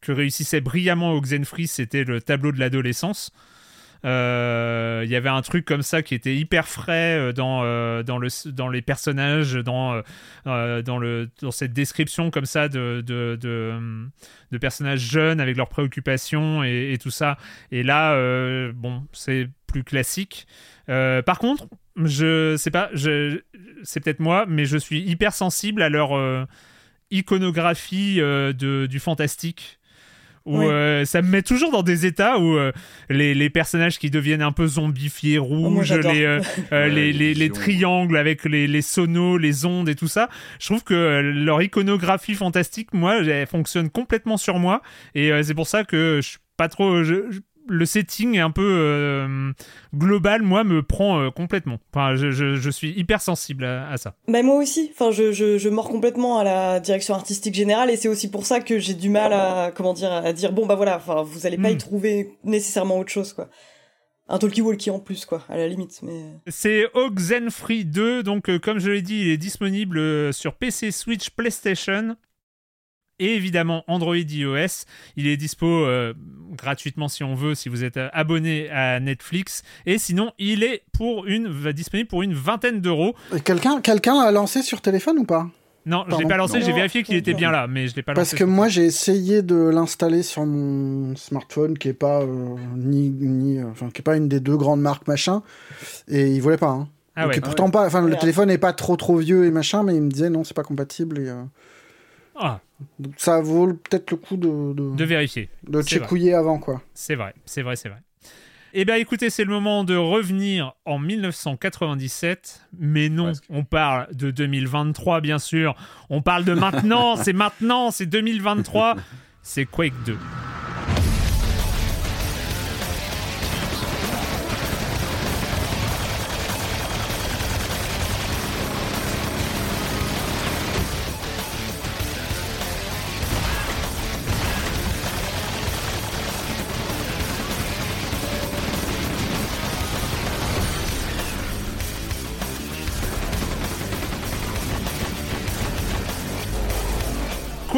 que réussissait brillamment Oxenfree, c'était le tableau de l'adolescence. Euh, il y avait un truc comme ça qui était hyper frais euh, dans, euh, dans, le, dans les personnages, dans, dans, le, dans cette description comme ça de, de, de, personnages jeunes avec leurs préoccupations et, tout ça. Et là, bon, c'est plus classique. par contre, je sais pas, je, c'est peut-être moi, mais je suis hyper sensible à leur iconographie de, du fantastique où euh, ça me met toujours dans des états où euh, les, les, personnages qui deviennent un peu zombifiés, oh, rouges, les, euh, les, les, les, triangles avec les, les sonos, les ondes et tout ça. Je trouve que leur iconographie fantastique, moi, elle fonctionne complètement sur moi et c'est pour ça que je suis pas trop. Je, le setting est un peu euh, global, moi, me prend euh, complètement. Enfin, je, je, suis hyper sensible à, ça. Bah, moi aussi. Enfin, je, je, mords complètement à la direction artistique générale et c'est aussi pour ça que j'ai du mal à, comment dire, à dire, bon, bah voilà, enfin, vous allez pas y hmm. trouver nécessairement autre chose, quoi. Un talkie-walkie en plus, quoi, à la limite. Mais... C'est Oxenfree 2, donc euh, comme je l'ai dit, il est disponible sur PC, Switch, PlayStation et évidemment Android iOS. Il est dispo euh, gratuitement si on veut, si vous êtes euh, abonné à Netflix. Et sinon, il est pour une, va disponible pour une vingtaine d'euros. Quelqu'un quelqu'un l'a lancé sur téléphone ou pas? Non, je l'ai pas lancé, j'ai vérifié qu'il était bien là, mais je l'ai pas Parce lancé. Parce que moi, j'ai essayé de l'installer sur mon smartphone, qui est pas euh, ni, ni enfin, qui est pas une des deux grandes marques machin, et il voulait pas. Hein. Ah ouais. pourtant pas, enfin, le téléphone est pas trop trop vieux et machin, mais il me disait non, c'est pas compatible et. Ah. ça vaut peut-être le coup de, de, vérifier. De checkouiller avant, quoi. C'est vrai, c'est vrai, c'est vrai. Eh bien, écoutez, c'est le moment de revenir en 1997. Mais non, on parle de 2023, bien sûr. On parle de maintenant, c'est maintenant, c'est 2023. C'est Quake 2.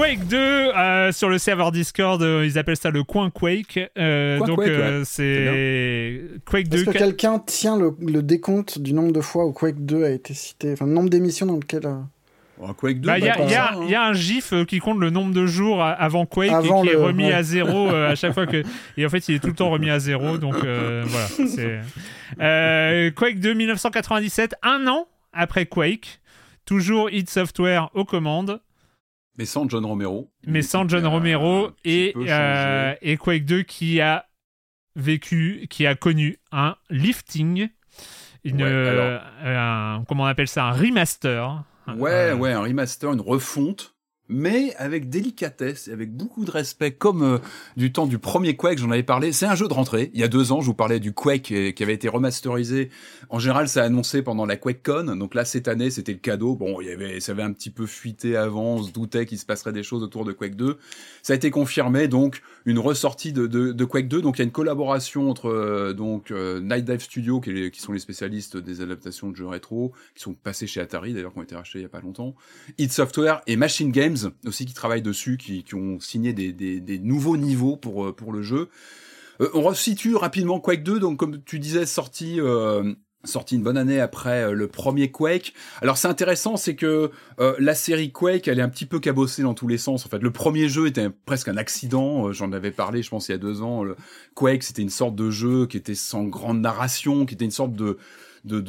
Quake 2 euh, sur le serveur Discord, euh, ils appellent ça le coin Quake. Euh, donc c'est Quake 2. Est-ce que quelqu'un tient le, décompte du nombre de fois où Quake 2 a été cité, enfin le nombre d'émissions dans lequel Quake 2, bah, il y, a un GIF qui compte le nombre de jours avant Quake et qui est remis à zéro à chaque fois que. Et en fait, il est tout le temps remis à zéro. Donc voilà. Quake 2 1997, un an après Quake. Toujours id Software aux commandes. Mais sans John Romero. Mais sans John Romero et, euh, et Quake 2 qui a vécu, qui a connu un lifting, une, euh, un, comment on appelle ça, un remaster. Ouais, euh, ouais, un remaster, une refonte mais avec délicatesse et avec beaucoup de respect, comme euh, du temps du premier Quake, j'en avais parlé. C'est un jeu de rentrée. Il y a deux ans, je vous parlais du Quake euh, qui avait été remasterisé. En général, ça a annoncé pendant la QuakeCon. Donc là, cette année, c'était le cadeau. Bon, il y avait, ça avait un petit peu fuité avant. On se doutait qu'il se passerait des choses autour de Quake 2. Ça a été confirmé. Donc, une ressortie de, Quake 2. Donc, il y a une collaboration entre euh, donc Night Dive Studio, qui, sont les spécialistes des adaptations de jeux rétro, qui sont passés chez Atari, d'ailleurs, qui ont été rachetés il y a pas longtemps. id Software et Machine Games aussi qui travaillent dessus, qui, ont signé des, nouveaux niveaux pour, euh, le jeu. Euh, on resitue rapidement Quake 2, donc comme tu disais, sorti euh, une bonne année après le premier Quake. Alors c'est intéressant, c'est que la série Quake, elle est un petit peu cabossée dans tous les sens. En fait, le premier jeu était presque un accident. J'en avais parlé, je pense, il y a deux ans. Quake, c'était une sorte de jeu qui était sans grande narration, qui était une sorte de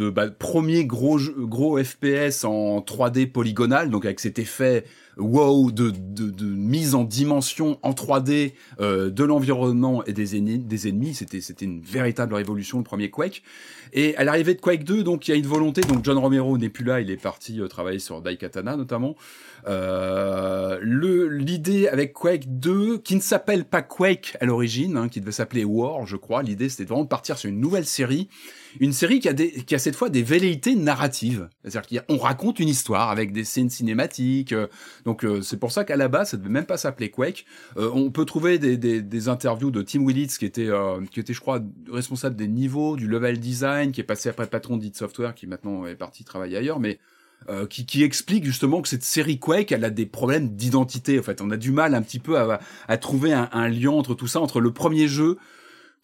bah, premier gros gros FPS en 3D polygonal, donc avec cet effet wow de, de, de mise en dimension en 3D euh, de l'environnement et des, ennemis, des ennemis. C'était c'était une véritable révolution le premier Quake. Et à l'arrivée de Quake 2, donc il y a une volonté. Donc John Romero n'est plus là, il est parti euh, travailler sur Daikatana notamment. Euh, le l'idée avec Quake 2, qui ne s'appelle pas Quake à l'origine, hein, qui devait s'appeler War, je crois. L'idée c'était vraiment de partir sur une nouvelle série une série qui a, des, qui a cette fois des velléités narratives. C'est-à-dire qu'on raconte une histoire avec des scènes cinématiques. Euh, donc euh, c'est pour ça qu'à la base, ça devait même pas s'appeler Quake. Euh, on peut trouver des, des, des, interviews de Tim Willits, qui était, qui était, je crois, responsable des niveaux, du level design, qui est passé après patron d'It Software, qui maintenant est parti travailler ailleurs, mais qui, qui, explique justement que cette série Quake, elle a des problèmes d'identité. En fait, on a du mal un petit peu à, à trouver un, un, lien entre tout ça, entre le premier jeu,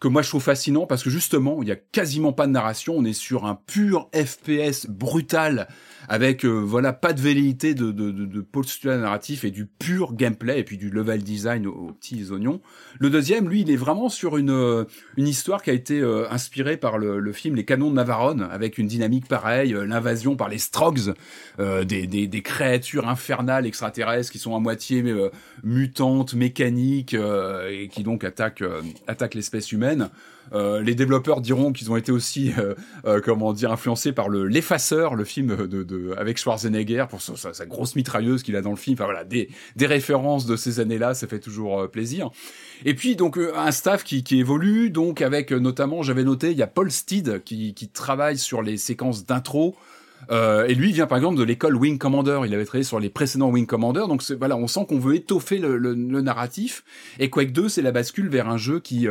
que moi je trouve fascinant parce que justement, il y a quasiment pas de narration, on est sur un pur FPS brutal avec euh, voilà pas de velléité de, de, de, de, postulat narratif et du pur gameplay et puis du level design aux, petits oignons. Le deuxième, lui, il est vraiment sur une euh, une histoire qui a été euh, inspirée par le, le, film Les Canons de Navarone avec une dynamique pareille, l'invasion par les Strogs, des, des, des, créatures infernales extraterrestres qui sont à moitié mutantes, mécaniques et qui donc attaquent attaquent l'espèce humaine. Euh, les développeurs diront qu'ils ont été aussi, euh, euh, comment dire, influencés par le l'effaceur, le film de, avec Schwarzenegger pour sa, grosse mitrailleuse qu'il a dans le film. Enfin voilà, des, références de ces années-là, ça fait toujours plaisir. Et puis donc un staff qui, évolue, donc avec notamment, j'avais noté, il y a Paul Steed qui, travaille sur les séquences d'intro. Et lui vient par exemple de l'école Wing Commander. Il avait travaillé sur les précédents Wing Commander. Donc voilà, on sent qu'on veut étoffer le, narratif. Et Quake 2, c'est la bascule vers un jeu qui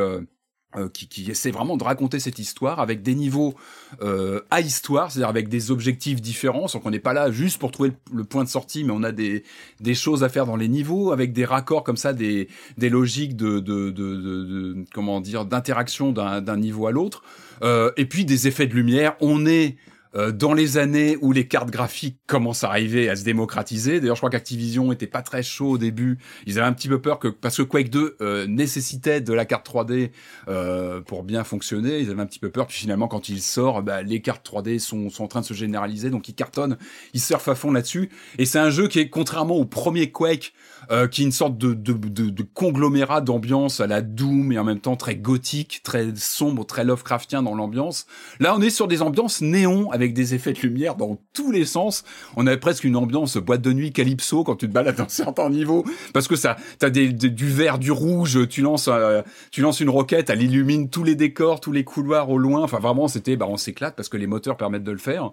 euh, qui, qui, essaie vraiment de raconter cette histoire avec des niveaux euh, à histoire, c'est-à-dire avec des objectifs différents, sans qu'on n'est pas là juste pour trouver le, point de sortie, mais on a des, des choses à faire dans les niveaux, avec des raccords comme ça, des, des logiques de, de, de, de comment dire d'interaction d'un niveau à l'autre, euh, et puis des effets de lumière. On est euh, dans les années où les cartes graphiques commencent à arriver, à se démocratiser. D'ailleurs, je crois qu'Activision était pas très chaud au début. Ils avaient un petit peu peur que parce que Quake 2 euh, nécessitait de la carte 3D euh, pour bien fonctionner, ils avaient un petit peu peur. Puis finalement, quand il sort, bah, les cartes 3D sont, sont en train de se généraliser, donc ils cartonnent, ils surfent à fond là-dessus. Et c'est un jeu qui est contrairement au premier Quake, euh, qui est une sorte de, de, de, de conglomérat d'ambiance à la Doom et en même temps très gothique, très sombre, très Lovecraftien dans l'ambiance. Là, on est sur des ambiances néon avec des effets de lumière dans tous les sens. On a presque une ambiance boîte de nuit calypso quand tu te balades dans certains niveaux, parce que ça, t'as des, du vert, du rouge, tu lances, euh, tu lances une roquette, elle illumine tous les décors, tous les couloirs au loin. Enfin, vraiment, c'était, bah, on s'éclate parce que les moteurs permettent de le faire.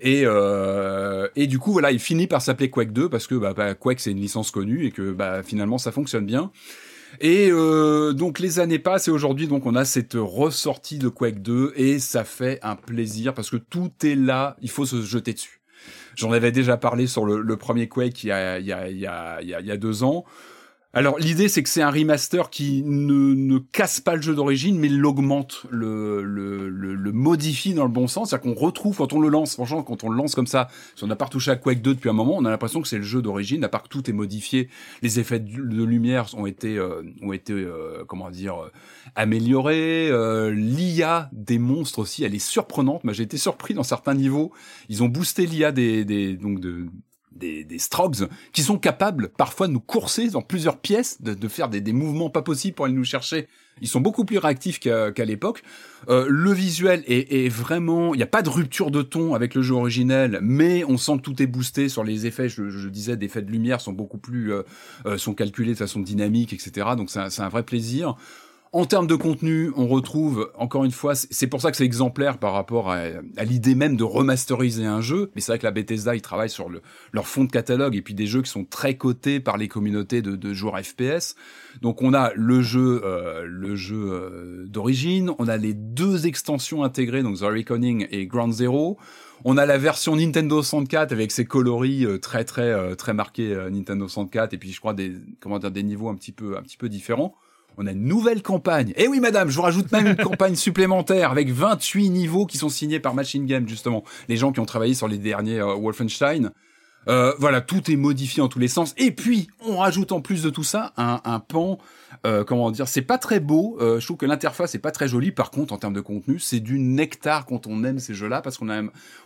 Et euh, et du coup, voilà, il finit par s'appeler Quake 2 parce que bah, bah, Quake c'est une licence connue et que bah, finalement ça fonctionne bien. Et euh, donc les années passent et aujourd'hui donc on a cette ressortie de Quake 2 et ça fait un plaisir parce que tout est là, il faut se jeter dessus. J'en avais déjà parlé sur le, premier Quake il y a deux ans. Alors l'idée c'est que c'est un remaster qui ne, ne casse pas le jeu d'origine mais l'augmente, le, le, le, modifie dans le bon sens. C'est-à-dire qu'on retrouve quand on le lance, franchement quand on le lance comme ça, si on n'a pas retouché à Quake 2 depuis un moment, on a l'impression que c'est le jeu d'origine, à part que tout est modifié, les effets de, lumière ont été, euh, ont été euh, comment dire, euh, améliorés. L'IA des monstres aussi, elle est surprenante. Moi j'ai été surpris dans certains niveaux. Ils ont boosté l'IA des, des, donc de, des, des Strogs qui sont capables parfois de nous courser dans plusieurs pièces, de, de faire des, des, mouvements pas possibles pour aller nous chercher. Ils sont beaucoup plus réactifs qu'à l'époque. Euh, le visuel est, est vraiment, il n'y a pas de rupture de ton avec le jeu originel, mais on sent que tout est boosté sur les effets. Je, je disais, des effets de lumière sont beaucoup plus, euh, euh sont calculés de façon dynamique, etc. Donc c'est un, un vrai plaisir. En termes de contenu, on retrouve, encore une fois, c'est pour ça que c'est exemplaire par rapport à, l'idée même de remasteriser un jeu. Mais c'est vrai que la Bethesda, ils travaillent sur le, leur fond de catalogue et puis des jeux qui sont très cotés par les communautés de, joueurs FPS. Donc on a le jeu, euh, le jeu euh, d'origine, on a les deux extensions intégrées, donc The Reckoning et Ground Zero. On a la version Nintendo 64 avec ses coloris euh, très très euh, très marqués Nintendo 64 et puis je crois des comment dire des niveaux un petit peu un petit peu différents on a une nouvelle campagne. Et eh oui, madame, je vous rajoute même une campagne supplémentaire avec 28 niveaux qui sont signés par Machine Game, justement. Les gens qui ont travaillé sur les derniers euh, Wolfenstein. Euh, voilà, tout est modifié en tous les sens. Et puis, on rajoute en plus de tout ça un, un pan euh, comment dire, c'est pas très beau. Euh, je trouve que l'interface est pas très jolie. Par contre, en termes de contenu, c'est du nectar quand on aime ces jeux-là parce qu'on a,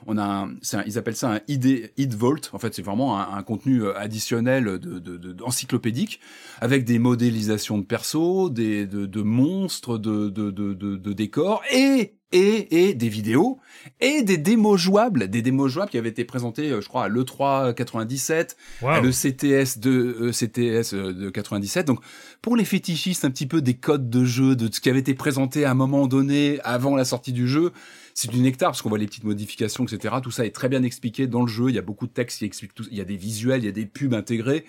on a, un, un, ils appellent ça un ID, ID Vault. En fait, c'est vraiment un, un, contenu euh, additionnel de, de, de, encyclopédique avec des modélisations de persos, des, de, de monstres, de, de, de, de décors et et, et des vidéos et des démos jouables, des démos jouables qui avaient été présentées, euh, je crois, à l'E3 97, wow. à le CTS de euh, CTS de 97. Donc, pour les fétichistes, un petit peu des codes de jeu, de ce qui avait été présenté à un moment donné avant la sortie du jeu, c'est du nectar parce qu'on voit les petites modifications, etc. Tout ça est très bien expliqué dans le jeu. Il y a beaucoup de textes qui expliquent tout. Il y a des visuels, il y a des pubs intégrés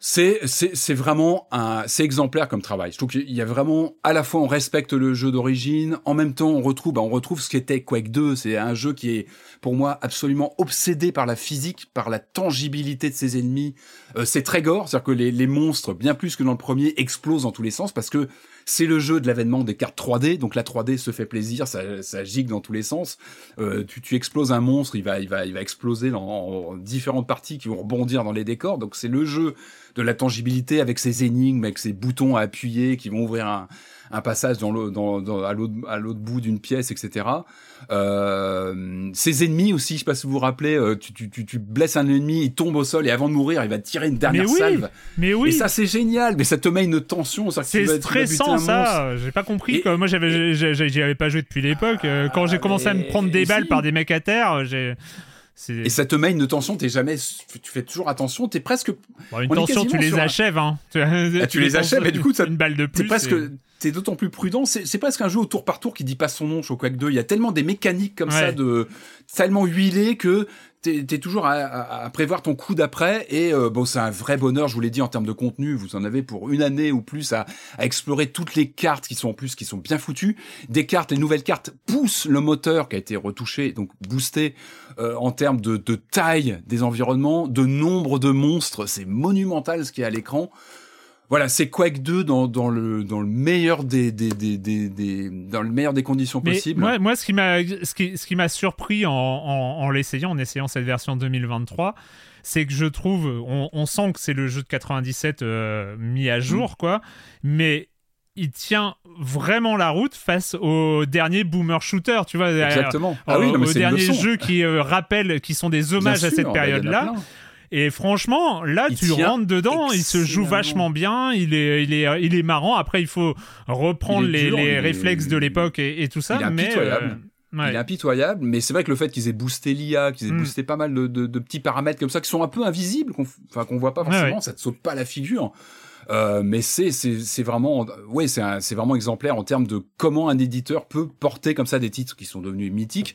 c'est c'est vraiment un c'est exemplaire comme travail. Je trouve qu'il y a vraiment à la fois on respecte le jeu d'origine, en même temps on retrouve bah, on retrouve ce qu'était Quake 2, c'est un jeu qui est pour moi absolument obsédé par la physique, par la tangibilité de ses ennemis. Euh, c'est très gore, c'est-à-dire que les, les monstres bien plus que dans le premier explosent dans tous les sens parce que c'est le jeu de l'avènement des cartes 3D, donc la 3D se fait plaisir, ça, ça gigue dans tous les sens. Euh, tu, tu exploses un monstre, il va, il va, il va exploser dans, en différentes parties qui vont rebondir dans les décors. Donc c'est le jeu de la tangibilité avec ses énigmes, avec ses boutons à appuyer qui vont ouvrir un, un passage dans le, dans, dans, à l'autre bout d'une pièce, etc. Euh, ses ennemis aussi, je sais pas si vous vous rappelez, euh, tu, tu, tu, blesses un ennemi, il tombe au sol et avant de mourir, il va tirer une dernière mais oui, salve. Mais oui. Et ça c'est génial, mais ça te met une tension. C'est stressant ça. J'ai pas compris. Et, moi j'avais, j'y avais pas joué depuis l'époque. Euh, Quand j'ai commencé à me prendre des balles si. par des mecs à terre, j'ai et ça te met une tension, t'es jamais, tu fais toujours attention, t'es presque. Bon, une tension, tu les achèves, hein. Ah, tu les achèves, mais du coup, ça, une balle de plus. T'es presque, t'es d'autant plus prudent. C'est presque un jeu au tour par tour qui dit pas son nom, Quake 2. Il y a tellement des mécaniques comme ouais. ça de, tellement huilées que t'es es toujours à, prévoir ton coup d'après et euh, bon c'est un vrai bonheur je vous l'ai dit en termes de contenu vous en avez pour une année ou plus à, à, explorer toutes les cartes qui sont en plus qui sont bien foutues. Des cartes les nouvelles cartes poussent le moteur qui a été retouché donc boosté euh, en termes de, de taille des environnements de nombre de monstres. C'est monumental ce qui est à l'écran voilà, c'est Quake 2 dans, dans, le, dans le meilleur des, des, des, des, dans le meilleur des conditions possibles. Moi, moi, ce qui m'a ce qui, ce qui m'a surpris en, en, en l'essayant, en essayant cette version 2023, c'est que je trouve, on, on sent que c'est le jeu de 97 euh, mis à jour, mm. quoi, mais il tient vraiment la route face au dernier boomer shooter, tu vois. Exactement. Ah oui, au dernier jeu qui euh, rappelle, qui sont des hommages à cette bah, période-là. Et franchement, là, tu rentres dedans, il se joue vachement bien, il est, il est, il est marrant. Après, il faut reprendre les, réflexes de l'époque et, tout ça. mais euh, Il est impitoyable, mais c'est vrai que le fait qu'ils aient boosté l'IA, qu'ils aient mm. boosté pas mal de, petits paramètres comme ça qui sont un peu invisibles, qu'on enfin qu'on voit pas forcément, ça te saute pas la figure. Euh, mais c'est c'est vraiment ouais c'est c'est vraiment exemplaire en termes de comment un éditeur peut porter comme ça des titres qui sont devenus mythiques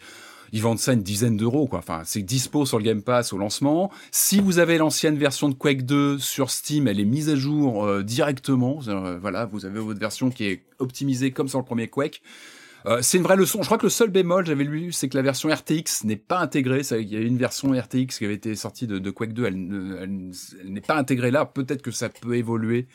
ils vendent ça une dizaine d'euros, quoi. Enfin, c'est dispo sur le Game Pass au lancement. Si vous avez l'ancienne version de Quake 2 sur Steam, elle est mise à jour euh, directement. Euh, voilà, vous avez votre version qui est optimisée comme sur le premier Quake. Euh, c'est une vraie leçon. Je crois que le seul bémol, j'avais lu, c'est que la version RTX n'est pas intégrée. Il y a une version RTX qui avait été sortie de, Quake 2, elle, n'est pas intégrée là. Peut-être que ça peut évoluer,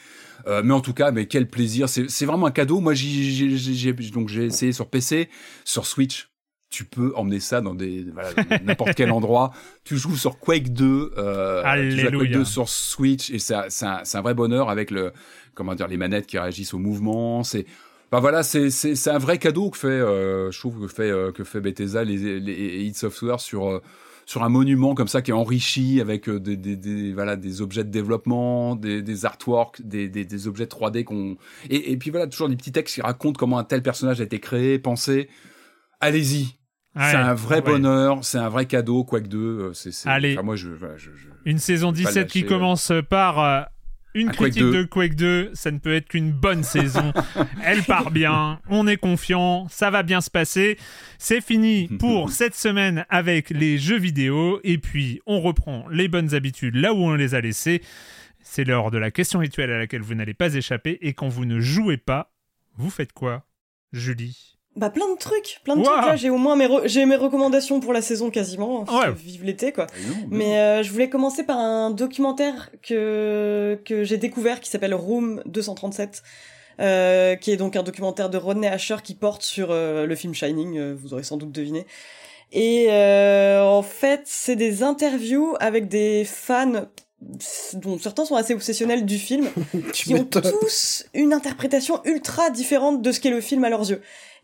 mais en tout cas, mais quel plaisir. C'est vraiment un cadeau. Moi, j'ai essayé sur PC, sur Switch tu peux emmener ça dans des n'importe quel endroit. Tu joues sur Quake 2, euh, tu joues Quake 2 sur Switch et c'est un, un, vrai bonheur avec le comment dire les manettes qui réagissent au mouvement. C'est bah voilà, c'est c'est un vrai cadeau que fait euh, je trouve que fait euh, que fait Bethesda les, les, les Software sur euh, sur un monument comme ça qui est enrichi avec euh, des, des, des voilà des objets de développement, des, des artworks, des, des, des objets 3D qu'on et, et puis voilà toujours des petits textes qui racontent comment un tel personnage a été créé, pensé. Allez-y, c'est un vrai bonheur, c'est un vrai cadeau, Quake 2. Euh, c'est, Allez, moi, je, une saison 17 qui euh. commence par euh, une critique de Quake 2, ça ne peut être qu'une bonne saison. Elle part bien, on est confiant, ça va bien se passer. C'est fini pour cette semaine avec les jeux vidéo, et puis on reprend les bonnes habitudes là où on les a laissées. C'est l'heure de la question rituelle à laquelle vous n'allez pas échapper, et quand vous ne jouez pas, vous faites quoi, Julie? Bah plein de trucs, plein de trucs là. J'ai au moins mes j'ai mes recommandations pour la saison quasiment. Vive l'été quoi. Ah mais euh, je voulais commencer par un documentaire que que j'ai découvert qui s'appelle Room 237. Euh, qui est donc un documentaire de Rodney Asher qui porte sur euh, le film Shining, euh, vous aurez sans doute deviné. Et en fait, c'est des interviews avec des fans dont certains sont assez obsessionnels du film, qui ont tous une interprétation ultra différente de ce qu'est le film à leurs yeux.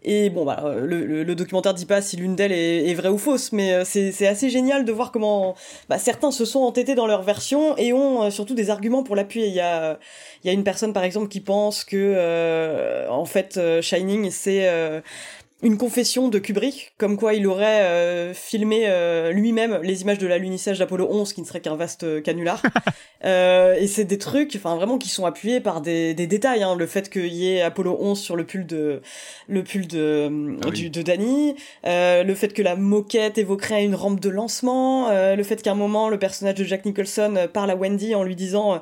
Et bon, bah, le, le, documentaire dit pas si l'une d'elles est, vraie ou fausse, mais euh, c'est assez génial de voir comment bah, certains se sont entêtés dans leur version et ont euh, surtout des arguments pour l'appuyer. Il y a, y a une personne, par exemple, qui pense que, euh, en fait, Shining, c'est une confession de Kubrick, comme quoi il aurait euh, filmé euh, lui-même les images de l'alunissage d'Apollo 11, qui ne serait qu'un vaste euh, canular. et c'est des trucs, enfin vraiment, qui sont appuyés par des, des détails. Hein. Le fait qu'il y ait Apollo 11 sur le pull de le pull de ah du, de Danny, le fait que la moquette évoquerait une rampe de lancement, le fait qu'à un moment le personnage de Jack Nicholson parle à Wendy en lui disant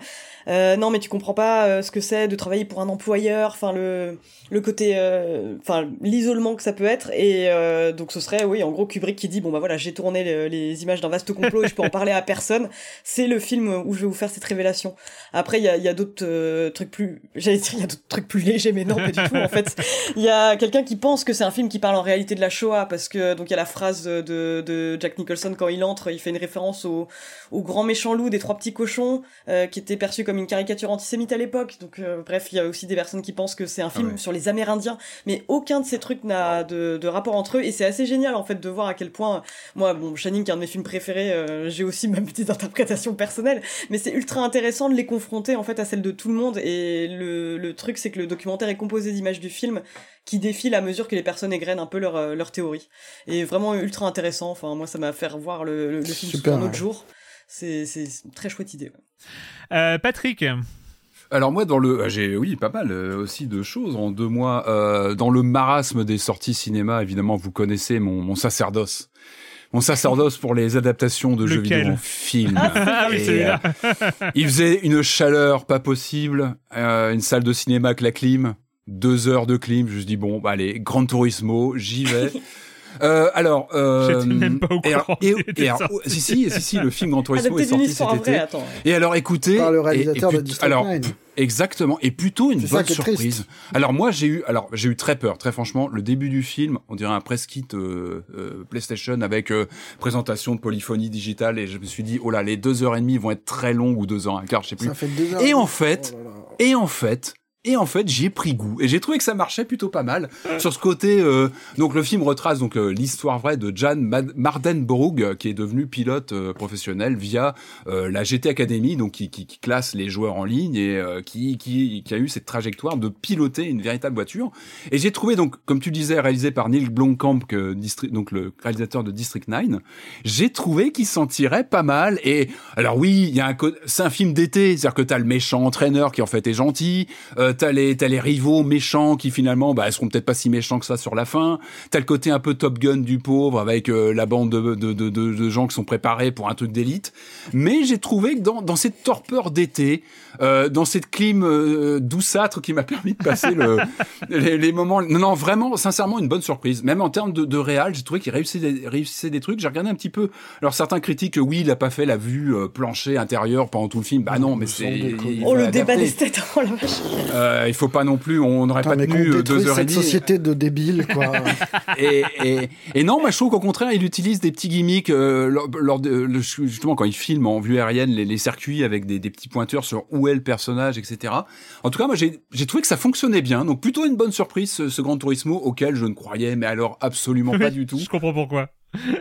euh, non mais tu comprends pas euh, ce que c'est de travailler pour un employeur, enfin le le côté, euh, enfin l'isolement que ça peut être et donc ce serait oui en gros Kubrick qui dit bon bah voilà j'ai tourné les, images d'un vaste complot et je peux en parler à personne, c'est le film où je vais vous faire cette révélation. Après il y a, y a d'autres trucs plus, j'allais dire il y a d'autres trucs plus légers mais non pas du tout en fait. Il y a quelqu'un qui pense que c'est un film qui parle en réalité de la Shoah parce que donc il y a la phrase de, de Jack Nicholson quand il entre, il fait une référence au, au grand méchant loup des trois petits cochons qui était perçu comme comme une caricature antisémite à l'époque. Donc euh, bref, il y a aussi des personnes qui pensent que c'est un ah film sur les Amérindiens, mais aucun de ces trucs n'a de, de, rapport entre eux. Et c'est assez génial en fait de voir à quel point, moi, bon, Shining qui est un de mes films préférés, euh, j'ai aussi ma petite interprétation personnelle, mais c'est ultra intéressant de les confronter en fait à celle de tout le monde. Et le, le truc, c'est que le documentaire est composé d'images du film qui défilent à mesure que les personnes égrènent un peu leur, euh, leur théorie. Et vraiment ultra intéressant. Enfin, moi, ça m'a fait revoir le, le, film Super, un autre jour. C'est une très chouette idée. Patrick alors moi dans le j'ai oui pas mal euh, aussi de choses en deux mois euh, dans le marasme des sorties cinéma évidemment vous connaissez mon, mon sacerdoce mon sacerdoce pour les adaptations de jeux vidéo en film. Ah, oui, euh, il faisait une chaleur pas possible, euh, une salle de cinéma avec la clim, deux heures de clim. Je me dis bon, bah, allez, Gran Turismo, j'y vais. Euh, alors, euh, même pas au courant. Et, si, si, si, si, le film Gran Turismo est sorti cet été. et alors, écoutez, par le réalisateur de District alors, Exactement, et plutôt une bonne surprise. Alors moi j'ai eu, alors j'ai eu très peur, très franchement. Le début du film, on dirait un press kit euh, euh, PlayStation avec euh, présentation de polyphonie digitale, et je me suis dit oh là, les deux heures et demie vont être très longues ou deux heures un quart, je sais plus. et en fait, oh et en fait, et en fait, j'ai pris goût et j'ai trouvé que ça marchait plutôt pas mal sur ce côté. Euh, donc le film retrace donc euh, l'histoire vraie de Jan Mardenborough qui est devenu pilote euh, professionnel via la GT Academy, donc qui, qui, qui, classe les joueurs en ligne et qui, qui, qui a eu cette trajectoire de piloter une véritable voiture. Et j'ai trouvé donc, comme tu disais, réalisé par Neil Blomkamp, que, donc le réalisateur de District 9, j'ai trouvé qu'il s'en tirait pas mal. Et alors oui, il y a un c'est un film d'été, c'est-à-dire que t'as le méchant entraîneur qui en fait est gentil les, t'as les rivaux méchants qui finalement, bah, seront peut-être pas si méchants que ça sur la fin. T'as le côté un peu Top Gun du pauvre avec euh, la bande de, de, de, de, gens qui sont préparés pour un truc d'élite. Mais j'ai trouvé que dans, dans cette torpeur d'été, euh, dans cette clim euh, douceâtre qui m'a permis de passer le, les, moments. Non, non, vraiment, sincèrement, une bonne surprise. Même en termes de, de réal, j'ai trouvé qu'il réussissait des, réussissait des trucs. J'ai regardé un petit peu. Alors certains critiquent, oui, il a pas fait la vue plancher intérieur pendant tout le film. Bah non, mais c'est. Oh le débat des têtes, oh la vache. Euh, il faut pas non plus, on n'aurait pas tenu euh, deux heures et demie. société de débiles, quoi. et, et, et, non, moi je trouve qu'au contraire, il utilise des petits gimmicks euh, lors, de justement quand il filme en vue aérienne les, les circuits avec des, des, petits pointeurs sur où est le personnage, etc. En tout cas, moi j'ai trouvé que ça fonctionnait bien, donc plutôt une bonne surprise ce, ce Grand Turismo auquel je ne croyais, mais alors absolument pas du tout. Je comprends pourquoi.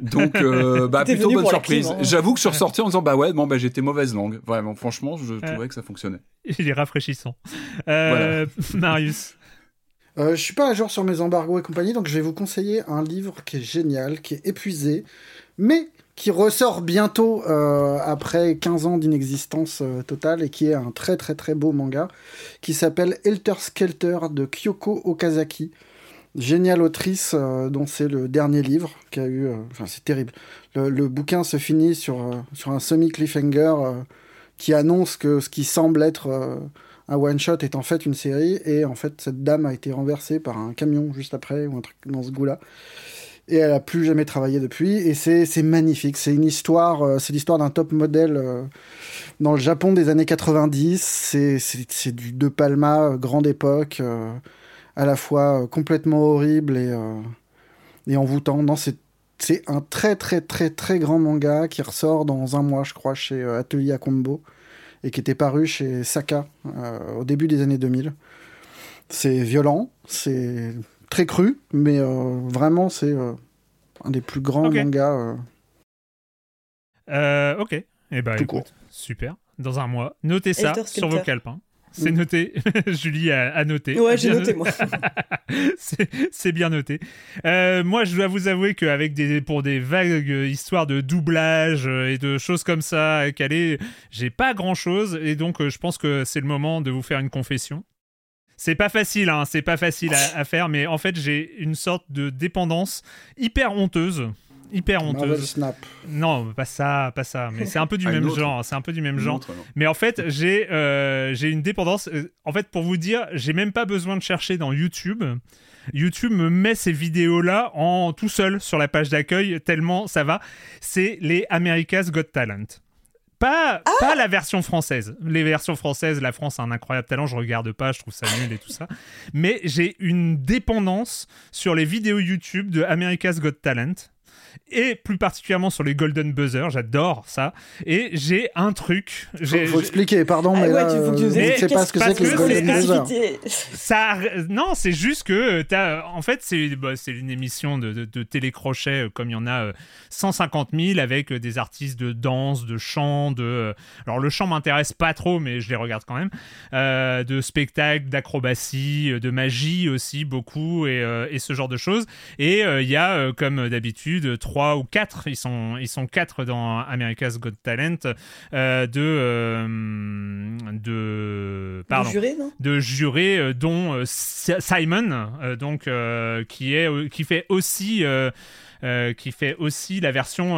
Donc, euh, bah, plutôt bonne surprise. Hein. J'avoue que je suis ressorti en disant, bah ouais, bon, bah, j'étais mauvaise langue. Vraiment, franchement, je trouvais que ça fonctionnait. Il est rafraîchissant. Euh, Marius. Euh, je suis pas à jour sur mes embargos et compagnie, donc je vais vous conseiller un livre qui est génial, qui est épuisé, mais qui ressort bientôt euh, après 15 ans d'inexistence totale et qui est un très très très beau manga qui s'appelle Helter Skelter de Kyoko Okazaki géniale autrice euh, dont c'est le dernier livre qui a eu. Euh, enfin, c'est terrible. Le, bouquin se finit sur, euh, sur un semi-cliffhanger qui annonce que ce qui semble être un one-shot est en fait une série. Et en fait, cette dame a été renversée par un camion juste après, ou un truc dans ce goût-là. Et elle a plus jamais travaillé depuis. Et c'est magnifique. C'est une histoire, c'est l'histoire d'un top modèle dans le Japon des années 90. C'est du De Palma, grande époque à la fois euh, complètement horrible et, euh, et envoûtant. Non, c'est c'est un très très très très grand manga qui ressort dans un mois, je crois, chez euh, Atelier Combo et qui était paru chez Saka au début des années 2000. C'est violent, c'est très cru, mais vraiment c'est un des plus grands mangas. ok, et eh ben, écoute, super. Dans un mois, notez ça sur vos calepins. C'est noté. Julie a, noté. Ouais, j'ai noté, moi. c'est bien noté. Euh, moi, je dois vous avouer qu'avec des, pour des vagues histoires de doublage euh, et de choses comme ça à caler, j'ai pas grand chose. Et donc, euh, je pense que c'est le moment de vous faire une confession. C'est pas facile, hein, c'est pas facile à, faire, mais en fait, j'ai une sorte de dépendance hyper honteuse hyper honteuse. Snap. Non, pas ça, pas ça. Mais c'est un peu du même genre. C'est un peu du même genre. mais en fait, j'ai euh, j'ai une dépendance. Euh, en fait, pour vous dire, j'ai même pas besoin de chercher dans YouTube. YouTube me met ces vidéos-là en tout seul sur la page d'accueil, tellement ça va. C'est les America's Got Talent. Pas, ah pas la version française. Les versions françaises, la France a un incroyable talent, je regarde pas, je trouve ça nul et tout ça. Mais j'ai une dépendance sur les vidéos YouTube de America's Got Talent et plus particulièrement sur les Golden Buzzer. J'adore ça. Et j'ai un truc. Il faut, expliquer, pardon, ah mais là, je ne sais pas ce que c'est que les Golden Buzzer. Ça, non, c'est juste que as, en fait, c'est bah, une émission de, de, télécrochet euh, comme il y en a 150 euh, 000 avec euh, des artistes de danse, de chant, de. Alors le chant m'intéresse pas trop, mais je les regarde quand même. de spectacles, d'acrobatie, de magie aussi beaucoup et, et, ce genre de choses. Et il y a, comme d'habitude, trois ou quatre, ils sont, ils sont quatre dans America's Got Talent, euh, de, euh, de, pardon, de jurés, non? De jurés euh, dont Simon, donc qui est, qui fait aussi qui fait aussi la version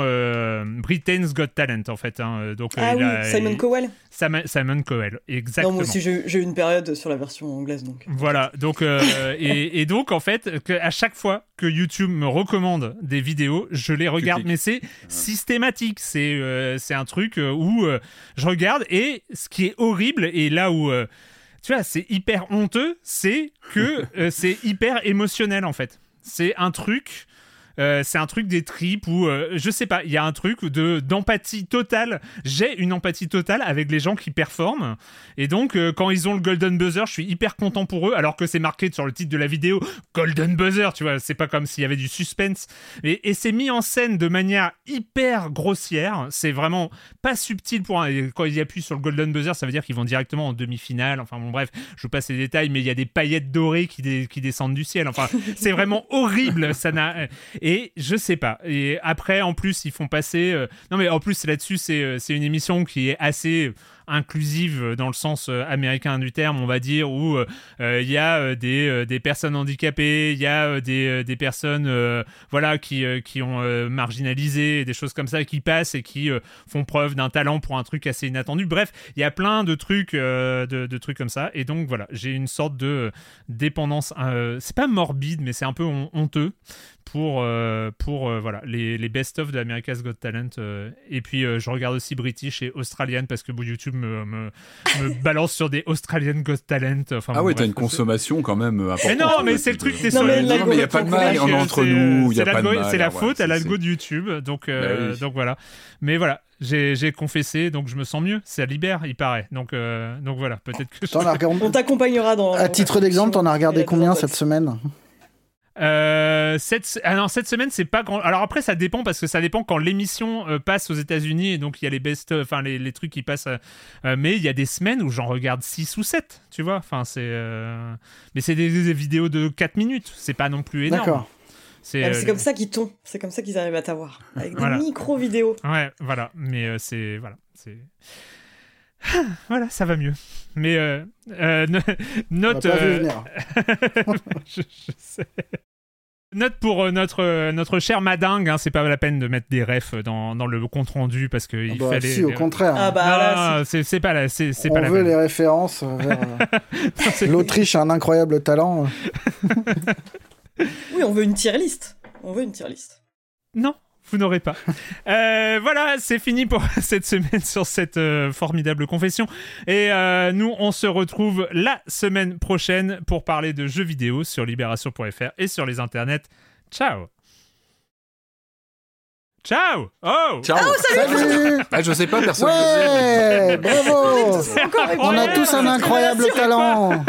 Britain's Got Talent en fait. Hein. Donc, ah oui, Simon Cowell. Simon Cowell, exactement. Non, moi aussi j'ai eu une période sur la version anglaise donc. Voilà, donc et, et, donc en fait, que à chaque fois que YouTube me recommande des vidéos, je les regarde, mais c'est systématique. C'est euh, c'est un truc euh, où euh, je regarde et ce qui est horrible et là où tu vois c'est hyper honteux, c'est que c'est hyper émotionnel en fait. C'est un truc euh, c'est un truc des tripes où euh, je sais pas, il y a un truc de d'empathie totale. J'ai une empathie totale avec les gens qui performent et donc euh, quand ils ont le golden buzzer, je suis hyper content pour eux alors que c'est marqué sur le titre de la vidéo golden buzzer, tu vois, c'est pas comme s'il y avait du suspense et, c'est mis en scène de manière hyper grossière, c'est vraiment pas subtil pour un... quand ils appuient sur le golden buzzer, ça veut dire qu'ils vont directement en demi-finale. Enfin bon bref, je vous passe les détails mais il y a des paillettes dorées qui, qui descendent du ciel. Enfin, c'est vraiment horrible, ça n'a et je sais pas. Et après, en plus, ils font passer. Euh, non, mais en plus, là-dessus, c'est euh, une émission qui est assez inclusive dans le sens euh, américain du terme, on va dire, où il y a des, des, personnes handicapées, il y a des, des, personnes voilà, qui, qui ont marginalisé, des choses comme ça, qui passent et qui font preuve d'un talent pour un truc assez inattendu. Bref, il y a plein de trucs, de, trucs comme ça. Et donc, voilà, j'ai une sorte de dépendance. c'est pas morbide, mais c'est un peu honteux pour, euh, pour euh, voilà, les, les best-of de America's Got Talent. Euh, et puis, je regarde aussi British et Australian parce que YouTube me, me, me balance sur des Australian Got Talent. Enfin, ah ouais, t'as une consommation quand même importante. Mais non, mais c'est le truc, t'es sur mais il n'y a pas de mal entre nous. C'est la faute à l'algo de YouTube. Donc, bah donc voilà. Mais voilà, j'ai confessé, donc je me sens mieux. Ça libère, il paraît. Donc, donc voilà, peut-être que. On t'accompagnera dans. À titre d'exemple, t'en as regardé combien cette semaine? Euh, cette, ah cette semaine, c'est pas grand. Alors après, ça dépend parce que ça dépend quand l'émission euh, passe aux États-Unis et donc il y a les best, enfin les, les, trucs qui passent. Euh, mais il y a des semaines où j'en regarde 6 ou 7, tu vois. Enfin, c'est. Mais c'est des, vidéos de 4 minutes, c'est pas non plus énorme. D'accord. C'est comme ça qu'ils tombent, c'est comme ça qu'ils arrivent à t'avoir. Avec des micro-vidéos. Ouais, voilà. Mais c'est. Voilà. C'est. Voilà, ça va mieux. Mais euh, euh, note. Euh, je, sais. Note pour notre, notre cher Madingue, hein, c'est pas la peine de mettre des refs dans, dans le compte rendu parce qu'il ah bah, fallait. Si, au contraire. Ah bah, c'est pas la, c'est, On pas veut les références. L'Autriche a un incroyable talent. oui, on veut une tier list. On veut une tier list. Non, vous n'aurez pas. Euh, voilà, c'est fini pour cette semaine sur cette euh, formidable confession. Et euh, nous, on se retrouve la semaine prochaine pour parler de jeux vidéo sur libération.fr et sur les internets. Ciao. Ciao. Oh. Ciao. Oh, salut, ah, Je sais pas, personne ouais, Bravo. On a tous un incroyable talent